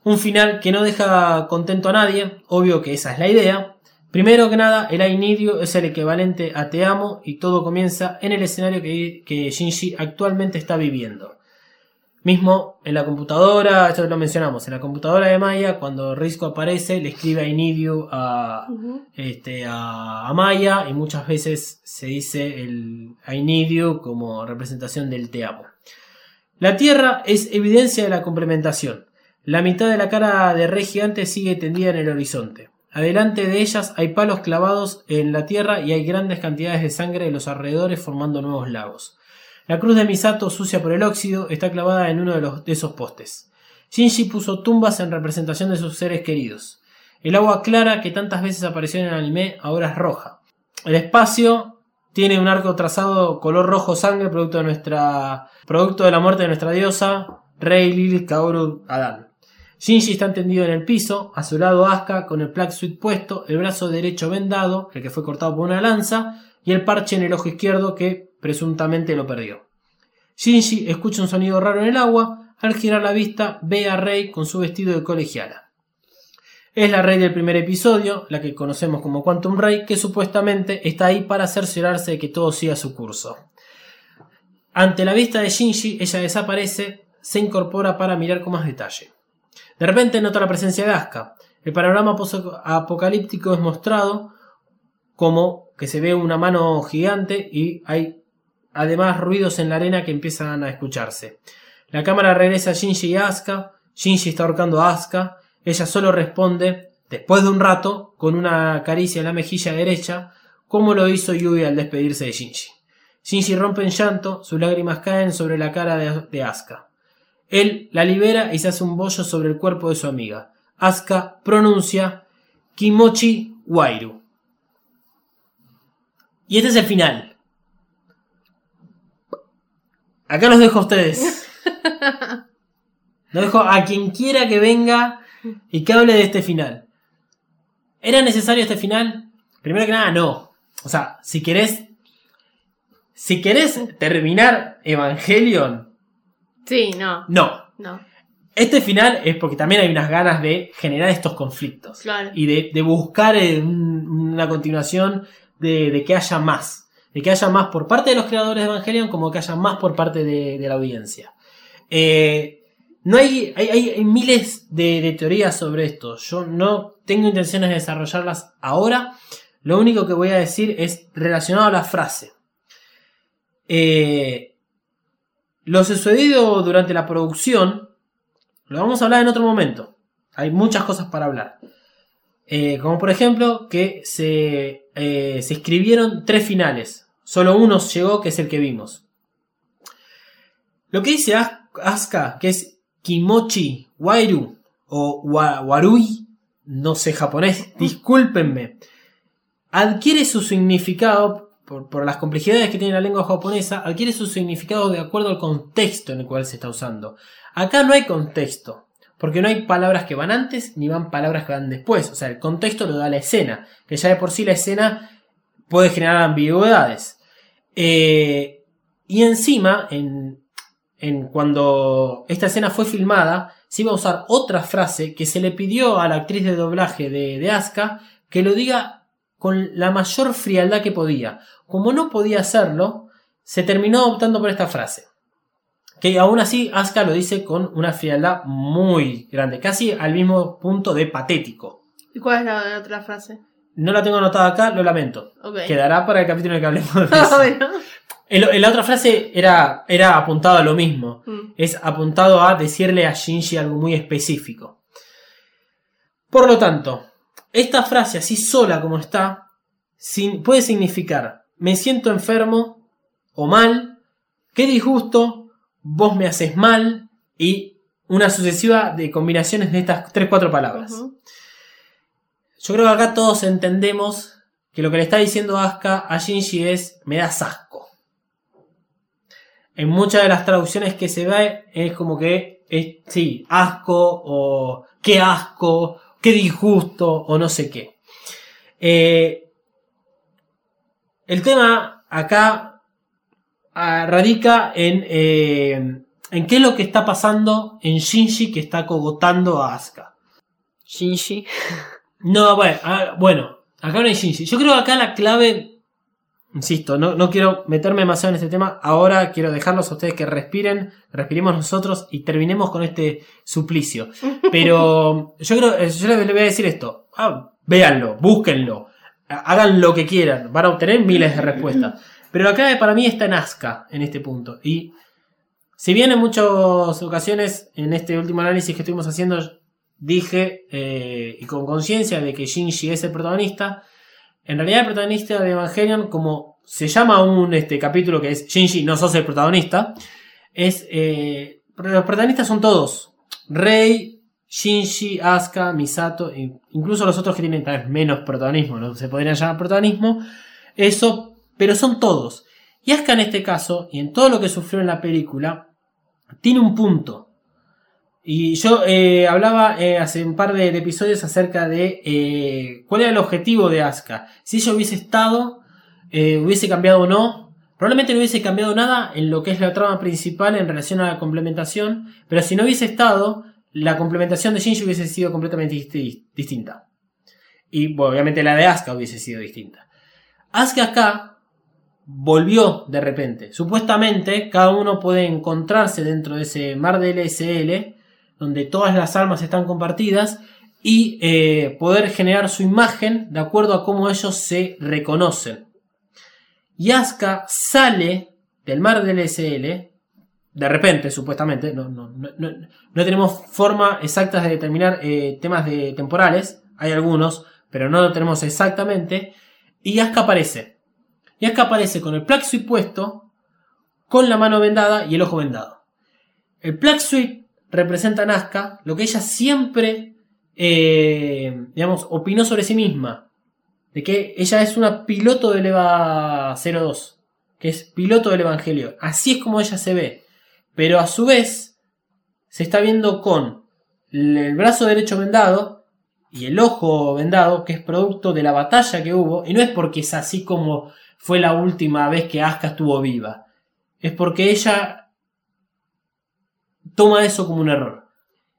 Un final que no deja contento a nadie. Obvio que esa es la idea. Primero que nada, el I Need You es el equivalente a Te Amo y todo comienza en el escenario que, que Shinji actualmente está viviendo. Mismo en la computadora, esto lo mencionamos, en la computadora de Maya, cuando Risco aparece, le escribe a, Ujú. este, a, a Maya y muchas veces se dice el como representación del te amo. La Tierra es evidencia de la complementación. La mitad de la cara de Rey Gigante sigue tendida en el horizonte. Adelante de ellas hay palos clavados en la tierra y hay grandes cantidades de sangre en los alrededores formando nuevos lagos. La cruz de Misato, sucia por el óxido, está clavada en uno de, esos postes. Shinji puso tumbas en representación de sus seres queridos. El agua clara que tantas veces apareció en el anime ahora es roja. El espacio tiene un arco trazado color rojo sangre, producto de la muerte de nuestra diosa, Rey Lilith Kaoru Adán. Shinji está tendido en el piso, a su lado Asuka con el Plague Suit puesto, el brazo derecho vendado, el que fue cortado por una lanza, y el parche en el ojo izquierdo que presuntamente lo perdió. Shinji escucha un sonido raro en el agua, al girar la vista ve a Rey con su vestido de colegiala. Es la Rey del primer episodio, la que conocemos como Quantum Rey, que supuestamente está ahí para cerciorarse de que todo siga su curso. Ante la vista de Shinji, ella desaparece, se incorpora para mirar con más detalle. De repente nota la presencia de Asuka. El panorama apocalíptico es mostrado como que se ve una mano gigante y hay además ruidos en la arena que empiezan a escucharse. La cámara regresa a Shinji y Asuka. Shinji está ahorcando a Asuka. Ella solo responde, después de un rato, con una caricia en la mejilla derecha, como lo hizo Yui al despedirse de Shinji. Shinji rompe en llanto, sus lágrimas caen sobre la cara de, de Asuka. Él la libera y se hace un bollo sobre el cuerpo de su amiga. Asuka pronuncia Kimochi Wairu. Y este es el final. Acá los dejo a ustedes. Los dejo a quien quiera que venga y que hable de este final. ¿Era necesario este final? Primero que nada, no. O sea, si querés. Si querés terminar Evangelion, Sí, no, no. no. Este final es porque también hay unas ganas de generar estos conflictos. Claro. Y de, de buscar un- una continuación de, que haya más. De que haya más por parte de los creadores de Evangelion como que haya más por parte de, la audiencia. Eh, no hay, hay, hay- miles de, de teorías sobre esto. Yo no tengo intenciones de desarrollarlas ahora. Lo único que voy a decir es relacionado a la frase. Eh, lo sucedido durante la producción lo vamos a hablar en otro momento. Hay muchas cosas para hablar. Eh, como por ejemplo que se, eh, se escribieron tres finales. Solo uno llegó, que es el que vimos. Lo que dice As- Asuka, que es Kimochi Wairu o wa- Warui, no sé japonés, discúlpenme, adquiere su significado, por, por las complejidades que tiene la lengua japonesa, adquiere su significado de acuerdo al contexto en el cual se está usando. Acá no hay contexto, porque no hay palabras que van antes ni van palabras que van después. O sea, el contexto lo da la escena, que ya de por sí la escena puede generar ambigüedades. Eh, y encima, en, cuando esta escena fue filmada, se iba a usar otra frase que se le pidió a la actriz de doblaje de, de Asuka que lo diga con la mayor frialdad que podía. Como no podía hacerlo, se terminó optando por esta frase. Que aún así Asuka lo dice con una frialdad muy grande, casi al mismo punto de patético. ¿Y cuál es la otra frase? No la tengo anotada acá, lo lamento. Ok. Quedará para el capítulo en el que hablemos de eso. bueno. El- el- la otra frase era, era apuntado a lo mismo. Mm. Es apuntado a decirle a Shinji algo muy específico. Por lo tanto, esta frase así sola como está, sin- puede significar me siento enfermo o mal, qué disgusto, vos me haces mal y una sucesiva de combinaciones de estas 3-4 palabras. Yo creo que acá todos entendemos que lo que le está diciendo Asuka a Shinji es me das asco. En muchas de las traducciones que se ve es como que es, sí, asco o qué asco, qué disgusto o no sé qué. Eh, el tema acá radica en, eh, en qué es lo que está pasando en Shinji que está cogotando a Asuka. Shinji. No, bueno, ah, bueno, acá no hay Shinji. Yo creo que acá la clave, insisto, no, no quiero meterme demasiado en este tema. Ahora quiero dejarlos a ustedes que respiren, respiremos nosotros y terminemos con este suplicio. Pero yo creo, eh, yo les voy a decir esto. Ah, véanlo, búsquenlo, ha- hagan lo que quieran, van a obtener miles de respuestas. Pero la clave para mí está en Asuka en este punto. Y si bien en muchas ocasiones, en este último análisis que estuvimos haciendo, dije, eh, y con conciencia de que Shinji es el protagonista, en realidad el protagonista de Evangelion, como se llama un este, capítulo que es Shinji, no sos el protagonista, es, eh, los protagonistas son todos. Rei, Shinji, Asuka, Misato, e incluso los otros que tienen tal vez menos protagonismo, no se podrían llamar protagonismo, eso, pero son todos. Y Asuka en este caso, y en todo lo que sufrió en la película, tiene un punto. Y yo eh, hablaba eh, hace un par de, episodios acerca de eh, cuál era el objetivo de Asuka. Si ella hubiese estado, hubiese cambiado o no. Probablemente no hubiese cambiado nada en lo que es la trama principal en relación a la complementación. Pero si no hubiese estado, la complementación de Shinji hubiese sido completamente disti- distinta. Y bueno, obviamente la de Asuka hubiese sido distinta. Asuka acá volvió de repente. Supuestamente cada uno puede encontrarse dentro de ese mar de LSL donde todas las almas están compartidas y eh, poder generar su imagen de acuerdo a cómo ellos se reconocen. Y Asuka sale del mar del LSL, de repente, supuestamente, no, no, no, no, no tenemos forma exacta de determinar eh, temas de temporales, hay algunos, pero no lo tenemos exactamente, y Asuka aparece. Y Asuka aparece con el Plague Suit puesto, con la mano vendada y el ojo vendado. El Plague Suit representa a Nazca, lo que ella siempre, eh, digamos, opinó sobre sí misma. De que ella es una piloto del EVA 02. Que es piloto del Evangelio. Así es como ella se ve. Pero a su vez, se está viendo con el brazo derecho vendado y el ojo vendado, que es producto de la batalla que hubo. Y no es porque es así como fue la última vez que Asuka estuvo viva. Es porque ella toma eso como un error.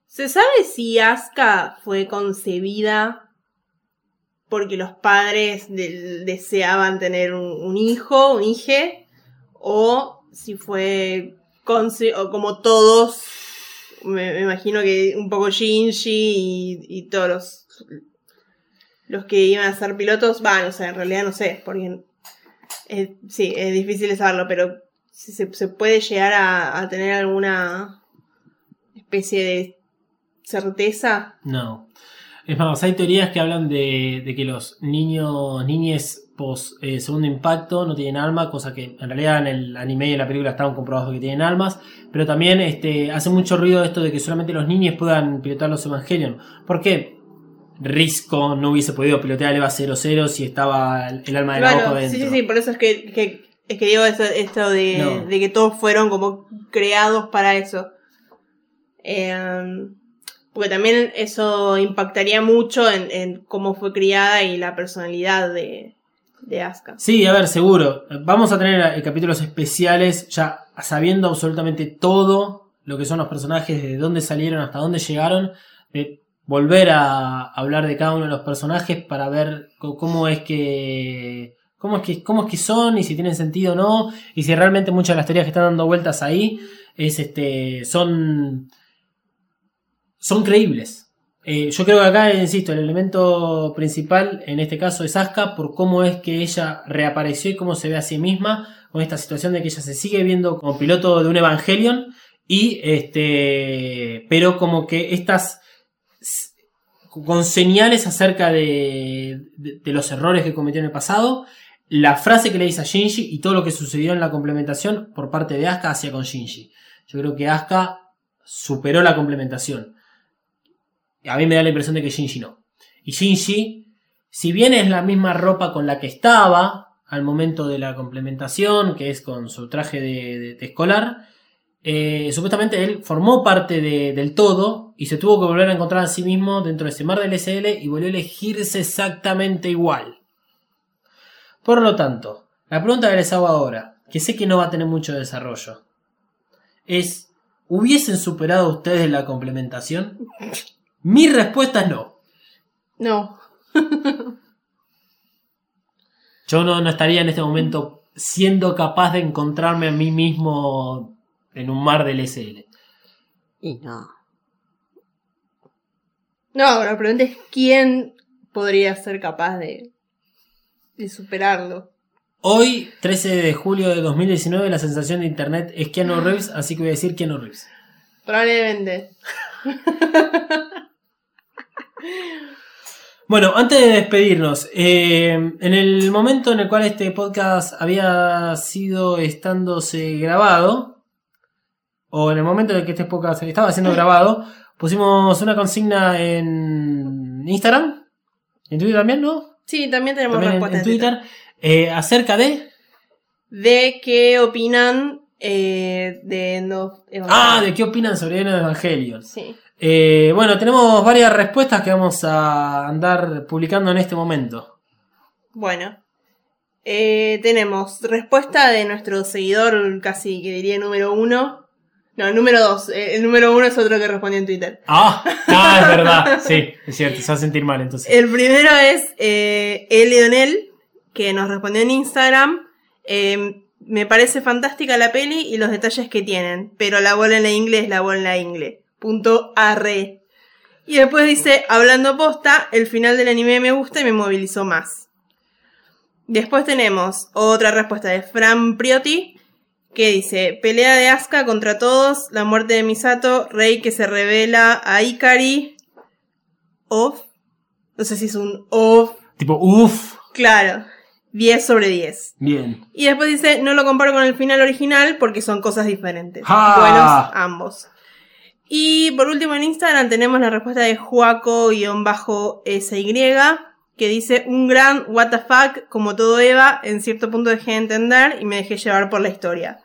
¿Se sabe si Asuka fue concebida porque los padres deseaban tener un, hijo, un hije? ¿O si fue o como todos, me, imagino que un poco Shinji y, y todos los, que iban a ser pilotos, van, o sea, en realidad no sé, porque sí, es difícil saberlo, pero se, se puede llegar a, tener alguna especie de certeza. No. Es más, hay teorías que hablan de, de que los niños, niñes post eh, segundo impacto no tienen alma, cosa que en realidad en el anime y en la película estaban comprobados que tienen almas, pero también este, hace mucho ruido esto de que solamente los niños puedan pilotar los Evangelion. ¿Por qué? Risco no hubiese podido pilotear el EVA 00 si estaba el alma de la Claro, sí, dentro. sí, sí, por eso es que, que- es que digo eso- esto de, No. de que todos fueron como creados para eso. Eh, porque también eso impactaría mucho en, en cómo fue criada y la personalidad de, de Asuka. Sí, a ver, seguro. Vamos a tener eh, capítulos especiales ya sabiendo absolutamente todo lo que son los personajes, de dónde salieron, hasta dónde llegaron, de volver a hablar de cada uno de los personajes para ver cómo es que cómo es que cómo es que son y si tienen sentido o no y si realmente muchas de las teorías que están dando vueltas ahí es este son son creíbles. Eh, yo creo que acá, insisto, el elemento principal en este caso es Asuka por cómo es que ella reapareció y cómo se ve a sí misma con esta situación de que ella se sigue viendo como piloto de un Evangelion y este pero como que estas con señales acerca de, los errores que cometió en el pasado, la frase que le dice a Shinji y todo lo que sucedió en la complementación por parte de Asuka hacia con Shinji. Yo creo que Asuka superó la complementación. A mí me da la impresión de que Shinji no. Y Shinji, si bien es la misma ropa con la que estaba al momento de la complementación, que es con su traje de- de escolar, eh, supuestamente él formó parte de- del todo y se tuvo que volver a encontrar a sí mismo dentro de ese mar del SL y volvió a elegirse exactamente igual. Por lo tanto, la pregunta que les hago ahora, que sé que no va a tener mucho desarrollo, es, ¿hubiesen superado ustedes la complementación? Mi respuesta es no. No, Yo no, no estaría en este momento siendo capaz de encontrarme a mí mismo en un mar del SL. Y no. no, la pregunta es quién podría ser capaz de, de superarlo. Hoy, 13 de julio de 2019, la sensación de internet es Keanu Reeves, así que voy a decir Keanu Reeves. Probablemente. Bueno, antes de despedirnos, eh, en el momento en el cual este podcast había sido estándose grabado, o en el momento en el que este podcast estaba siendo grabado, pusimos una consigna en Instagram, en Twitter también, ¿no? Sí, también tenemos También en, respuesta en Twitter, eh, acerca de... de qué opinan eh, de no Ah, de qué opinan sobre Eno de Evangelion. Sí. Eh, bueno, tenemos varias respuestas que vamos a andar publicando en este momento. Bueno. Eh, tenemos respuesta de nuestro seguidor, casi que diría número uno. No, el número dos. Eh, el número uno es otro que respondió en Twitter. Ah, ah, es verdad. Sí, es cierto, se va a sentir mal entonces. El primero es eh, el Leonel, que nos respondió en Instagram. Eh, me parece fantástica la peli y los detalles que tienen, pero la bola en la ingle es la bola en la ingle. Punto arre. Y después dice, hablando posta, el final del anime me gusta y me movilizó más. Después tenemos otra respuesta de Fran Priotti, que dice, pelea de Asuka contra todos, la muerte de Misato, Rey que se revela a Ikari, off, no sé si es un off, Tipo, uff, claro, 10 sobre 10. bien. Y después dice, no lo comparo con el final original porque son cosas diferentes. Buenos ambos. Y por último en Instagram tenemos la respuesta de Juaco-SY que dice un gran what the fuck, como todo Eva, en cierto punto dejé de entender y me dejé llevar por la historia.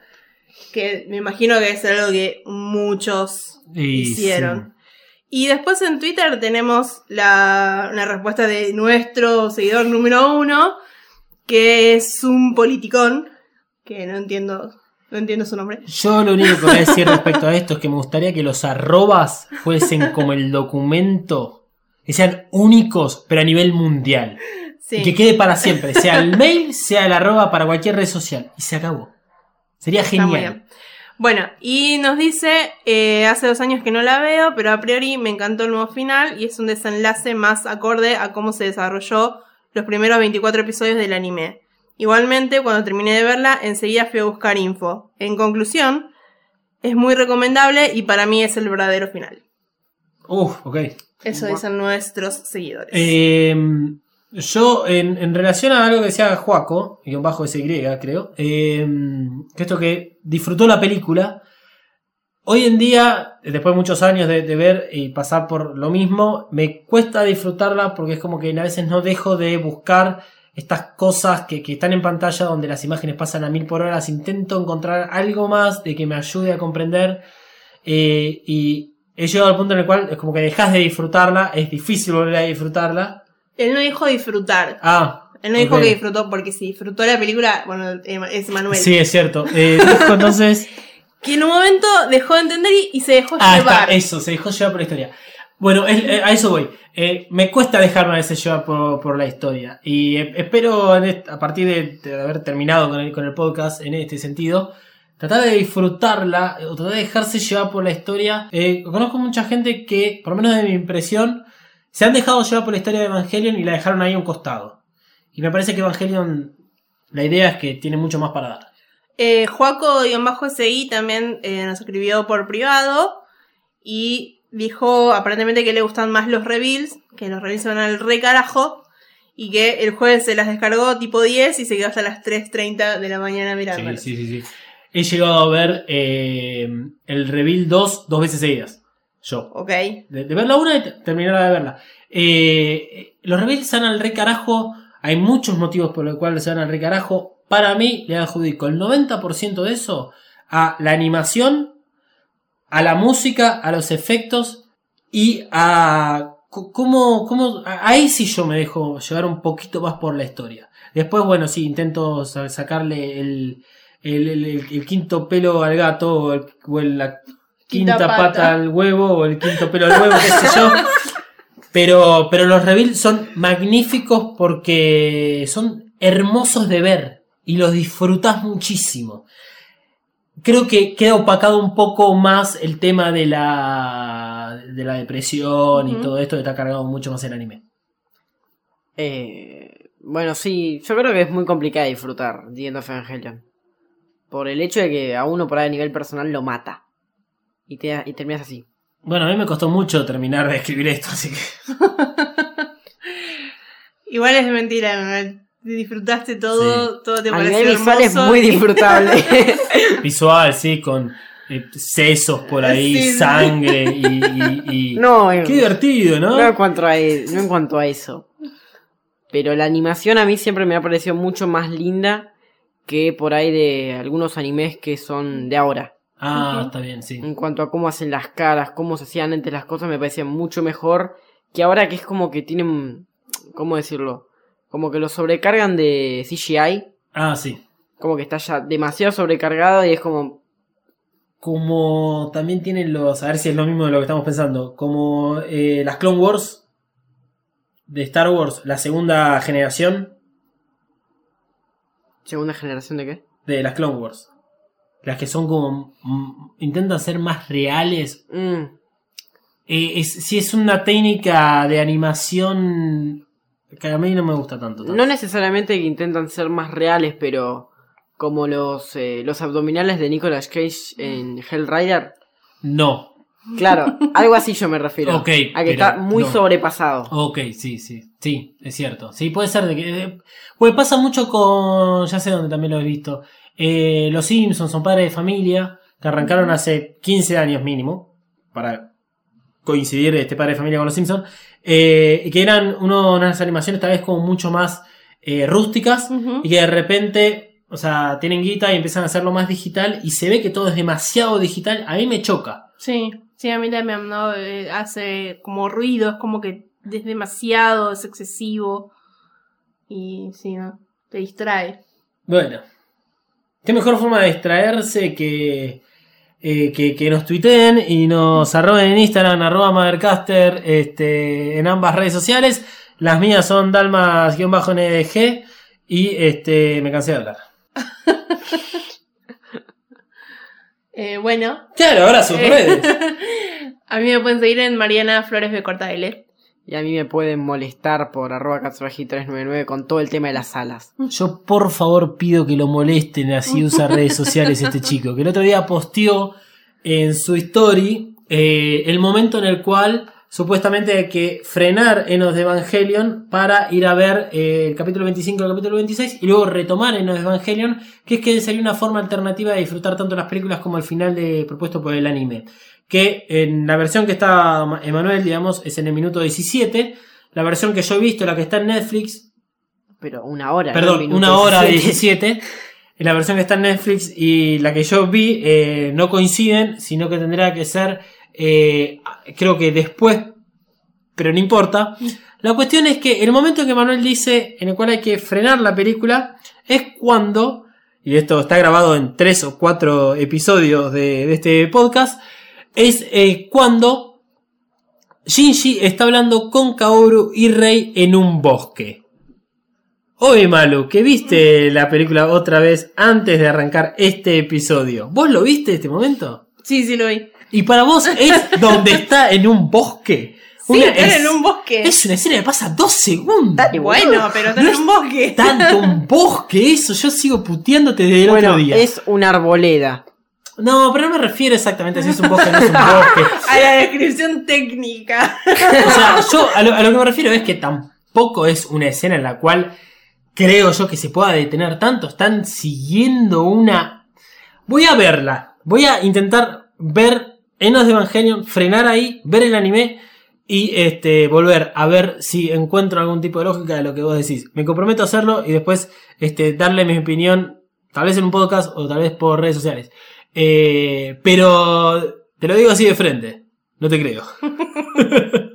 Que me imagino que es algo que muchos Y hicieron. Y después en Twitter tenemos la, una respuesta de nuestro seguidor número uno, que es un politicón, que no entiendo, no entiendo su nombre. Yo lo único que voy a decir respecto a esto es que me gustaría que los arrobas fuesen como el documento, que sean únicos, pero a nivel mundial. Sí. Y que quede para siempre, sea el mail, sea el arroba para cualquier red social. Y se acabó. Sería genial. Bueno, y nos dice, eh, hace dos años que no la veo, pero a priori me encantó el nuevo final y es un desenlace más acorde a cómo se desarrolló los primeros 24 episodios del anime. Igualmente, cuando terminé de verla, enseguida fui a buscar info. En conclusión, es muy recomendable y para mí es el verdadero final. Uf, ok. Eso dicen nuestros seguidores. Eh, Yo, en, en relación a algo que decía Juaco, guion bajo SY, creo, eh, que esto que disfrutó la película, hoy en día, después de muchos años de, de ver y pasar por lo mismo, me cuesta disfrutarla porque es como que a veces no dejo de buscar estas cosas que, que están en pantalla donde las imágenes pasan a mil por hora. Intento encontrar algo más de que me ayude a comprender eh, y he llegado al punto en el cual es como que dejas de disfrutarla, es difícil volver a disfrutarla. Él no dijo disfrutar. Ah, Él no dijo que disfrutó, porque si disfrutó la película, bueno, eh, es Manuel. Sí, es cierto. Eh, dijo entonces. Que en un momento dejó de entender y, y se dejó Ah, está, llevar. eso, se dejó llevar por la historia. Bueno, es- eh, a eso voy. Eh, me cuesta dejarme a veces llevar por, por la historia. Y eh, espero, en est- a partir de, de haber terminado con el, con el podcast en este sentido, tratar de disfrutarla eh, o tratar de dejarse llevar por la historia. Eh, conozco mucha gente que, por lo menos de mi impresión, se han dejado llevar por la historia de Evangelion y la dejaron ahí a un costado. Y me parece que Evangelion, la idea es que tiene mucho más para dar. Eh, Juaco-SI también eh, nos escribió por privado y dijo aparentemente que le gustan más los reveals, que los reveals van al re carajo y que el jueves se las descargó tipo 10 y se quedó hasta las 3.30 de la mañana mirando. Sí, sí, sí, sí. He llegado a ver eh, el Reveal 2 dos veces seguidas. Yo. Ok. De, de ver la una y te- terminar de verla. Eh, los Reveals se van al re carajo. Hay muchos motivos por los cuales se van al re carajo. Para mí, le adjudico el 90% de eso a la animación, a la música, a los efectos y a cómo, cómo ahí sí yo me dejo llevar un poquito más por la historia. Después, bueno, sí, intento sa- sacarle el, el, el- quinto pelo al gato o, el- o el- la quinta, Quinta pata. pata. al huevo o el quinto pelo al huevo, qué sé yo. Pero, pero los reveals son magníficos porque son hermosos de ver y los disfrutas muchísimo. Creo que queda opacado un poco más el tema de la, de la depresión y todo esto que está cargado mucho más el anime. Eh, bueno, sí, yo creo que es muy complicado disfrutar The End of Evangelion. Por el hecho de que a uno por ahí a nivel personal lo mata. Y, te, y terminas así. Bueno, a mí me costó mucho terminar de escribir esto, así que... Igual es mentira, Manuel. Disfrutaste todo, todo te A pareció nivel visual es muy disfrutable. Visual, sí, con eh, sesos por ahí, Sí, sangre y... y- y- no, Qué divertido, ¿no? no en cuanto a, e- no en cuanto a eso. Pero la animación a mí siempre me ha parecido mucho más linda que por ahí de algunos animes que son de ahora. Ah, está bien, sí. En cuanto a cómo hacen las caras, cómo se hacían antes las cosas, me parecían mucho mejor que ahora que es como que tienen, ¿cómo decirlo? Como que lo sobrecargan de CGI, Ah, sí. como que está ya demasiado sobrecargado y es como, Como también tienen los. A ver si es lo mismo de lo que estamos pensando. Como eh, las Clone Wars de Star Wars, la segunda generación ¿segunda generación de qué? de las Clone Wars. Las que son como. mm, intentan ser más reales. Mm, Eh, es, sí, es una técnica de animación que a mí no me gusta tanto. tanto. no necesariamente que intentan ser más reales, pero como los, eh, los abdominales de Nicolas Cage en Hellrider. No. Claro, algo así yo me refiero. Ok, a que está muy no. sobrepasado. Ok, sí, sí. Sí, es cierto. Sí, puede ser de que. eh, Pues pasa mucho con. Ya sé dónde también lo he visto. Eh, los Simpsons son padres de familia. Que arrancaron hace 15 años mínimo. Para coincidir este padre de familia con los Simpsons. eh, y que eran uno- unas animaciones tal vez como mucho más eh, rústicas. Y que de repente. O sea, tienen guita y empiezan a hacerlo más digital. Y se ve que todo es demasiado digital. A mí me choca. Sí, sí, a mí también ¿no? Eh, hace como ruido, es como que es demasiado, es excesivo. Y sí, ¿no? Te distrae. Bueno. Qué mejor forma de distraerse que, eh, que, que nos tuiteen y nos arroben en Instagram, arroba Mothercaster, este, en ambas redes sociales. Las mías son dalmas-ndg y este, me cansé de hablar. Eh, bueno, Claro, ahora sus Eh. redes. a mí me pueden seguir en Mariana Flores de Corta L. Y a mí me pueden molestar por arroba katsuragi399 con todo el tema de las alas. Yo por favor pido que lo molesten así usa redes sociales este chico. Que el otro día posteó en su story eh, el momento en el cual supuestamente hay que frenar Enos de Evangelion para ir a ver eh, el capítulo 25 y el capítulo 26 y luego retomar Enos de Evangelion, que es que sería una forma alternativa de disfrutar tanto las películas como el final propuesto por el anime. Que en la versión que está Emanuel, digamos, es en el minuto 17. La versión que yo he visto, la que está en Netflix, Pero una hora. perdón, una hora 17. 17. La versión que está en Netflix y la que yo vi eh, no coinciden, sino que tendrá que ser, eh, creo que después, pero no importa. La cuestión es que el momento en que Manuel dice en el cual hay que frenar la película es cuando, y esto está grabado en tres o cuatro episodios de, de este podcast, es eh, cuando Shinji está hablando con Kaoru y Rei en un bosque. Oye, Malu, que viste la película otra vez antes de arrancar este episodio. ¿Vos lo viste este momento? Sí, sí lo vi. Y para vos es donde está en un bosque. Sí, Una- en un bosque. es una escena que pasa dos segundos. Ta- bueno, pero están No en un bosque. Tanto un bosque, eso. Yo sigo puteándote desde el Bueno, otro día. es una arboleda. No, pero no me refiero exactamente a si es un bosque o no es un bosque. A la descripción técnica. O sea, yo a lo, a lo que me refiero es que tampoco es una escena en la cual creo yo que se pueda detener tanto. Están siguiendo una. Voy a verla. Voy a intentar ver Enos de Evangelion, frenar ahí, ver el anime y este volver a ver si encuentro algún tipo de lógica de lo que vos decís. Me comprometo a hacerlo y después este, darle mi opinión, tal vez en un podcast o tal vez por redes sociales. Eh, pero te lo digo así de frente. No te creo.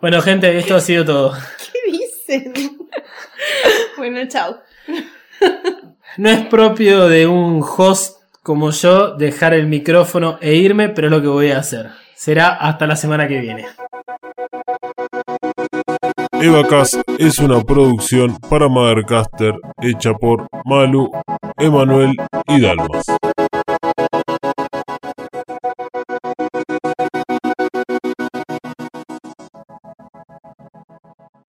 bueno, gente, esto ha sido todo. ¿Qué dicen? bueno, chao. No es propio de un host como yo dejar el micrófono e irme, pero es lo que voy a hacer. Será hasta la semana que viene. Evacast es una producción para Mothercaster hecha por Malu, Emanuel y Dalmas.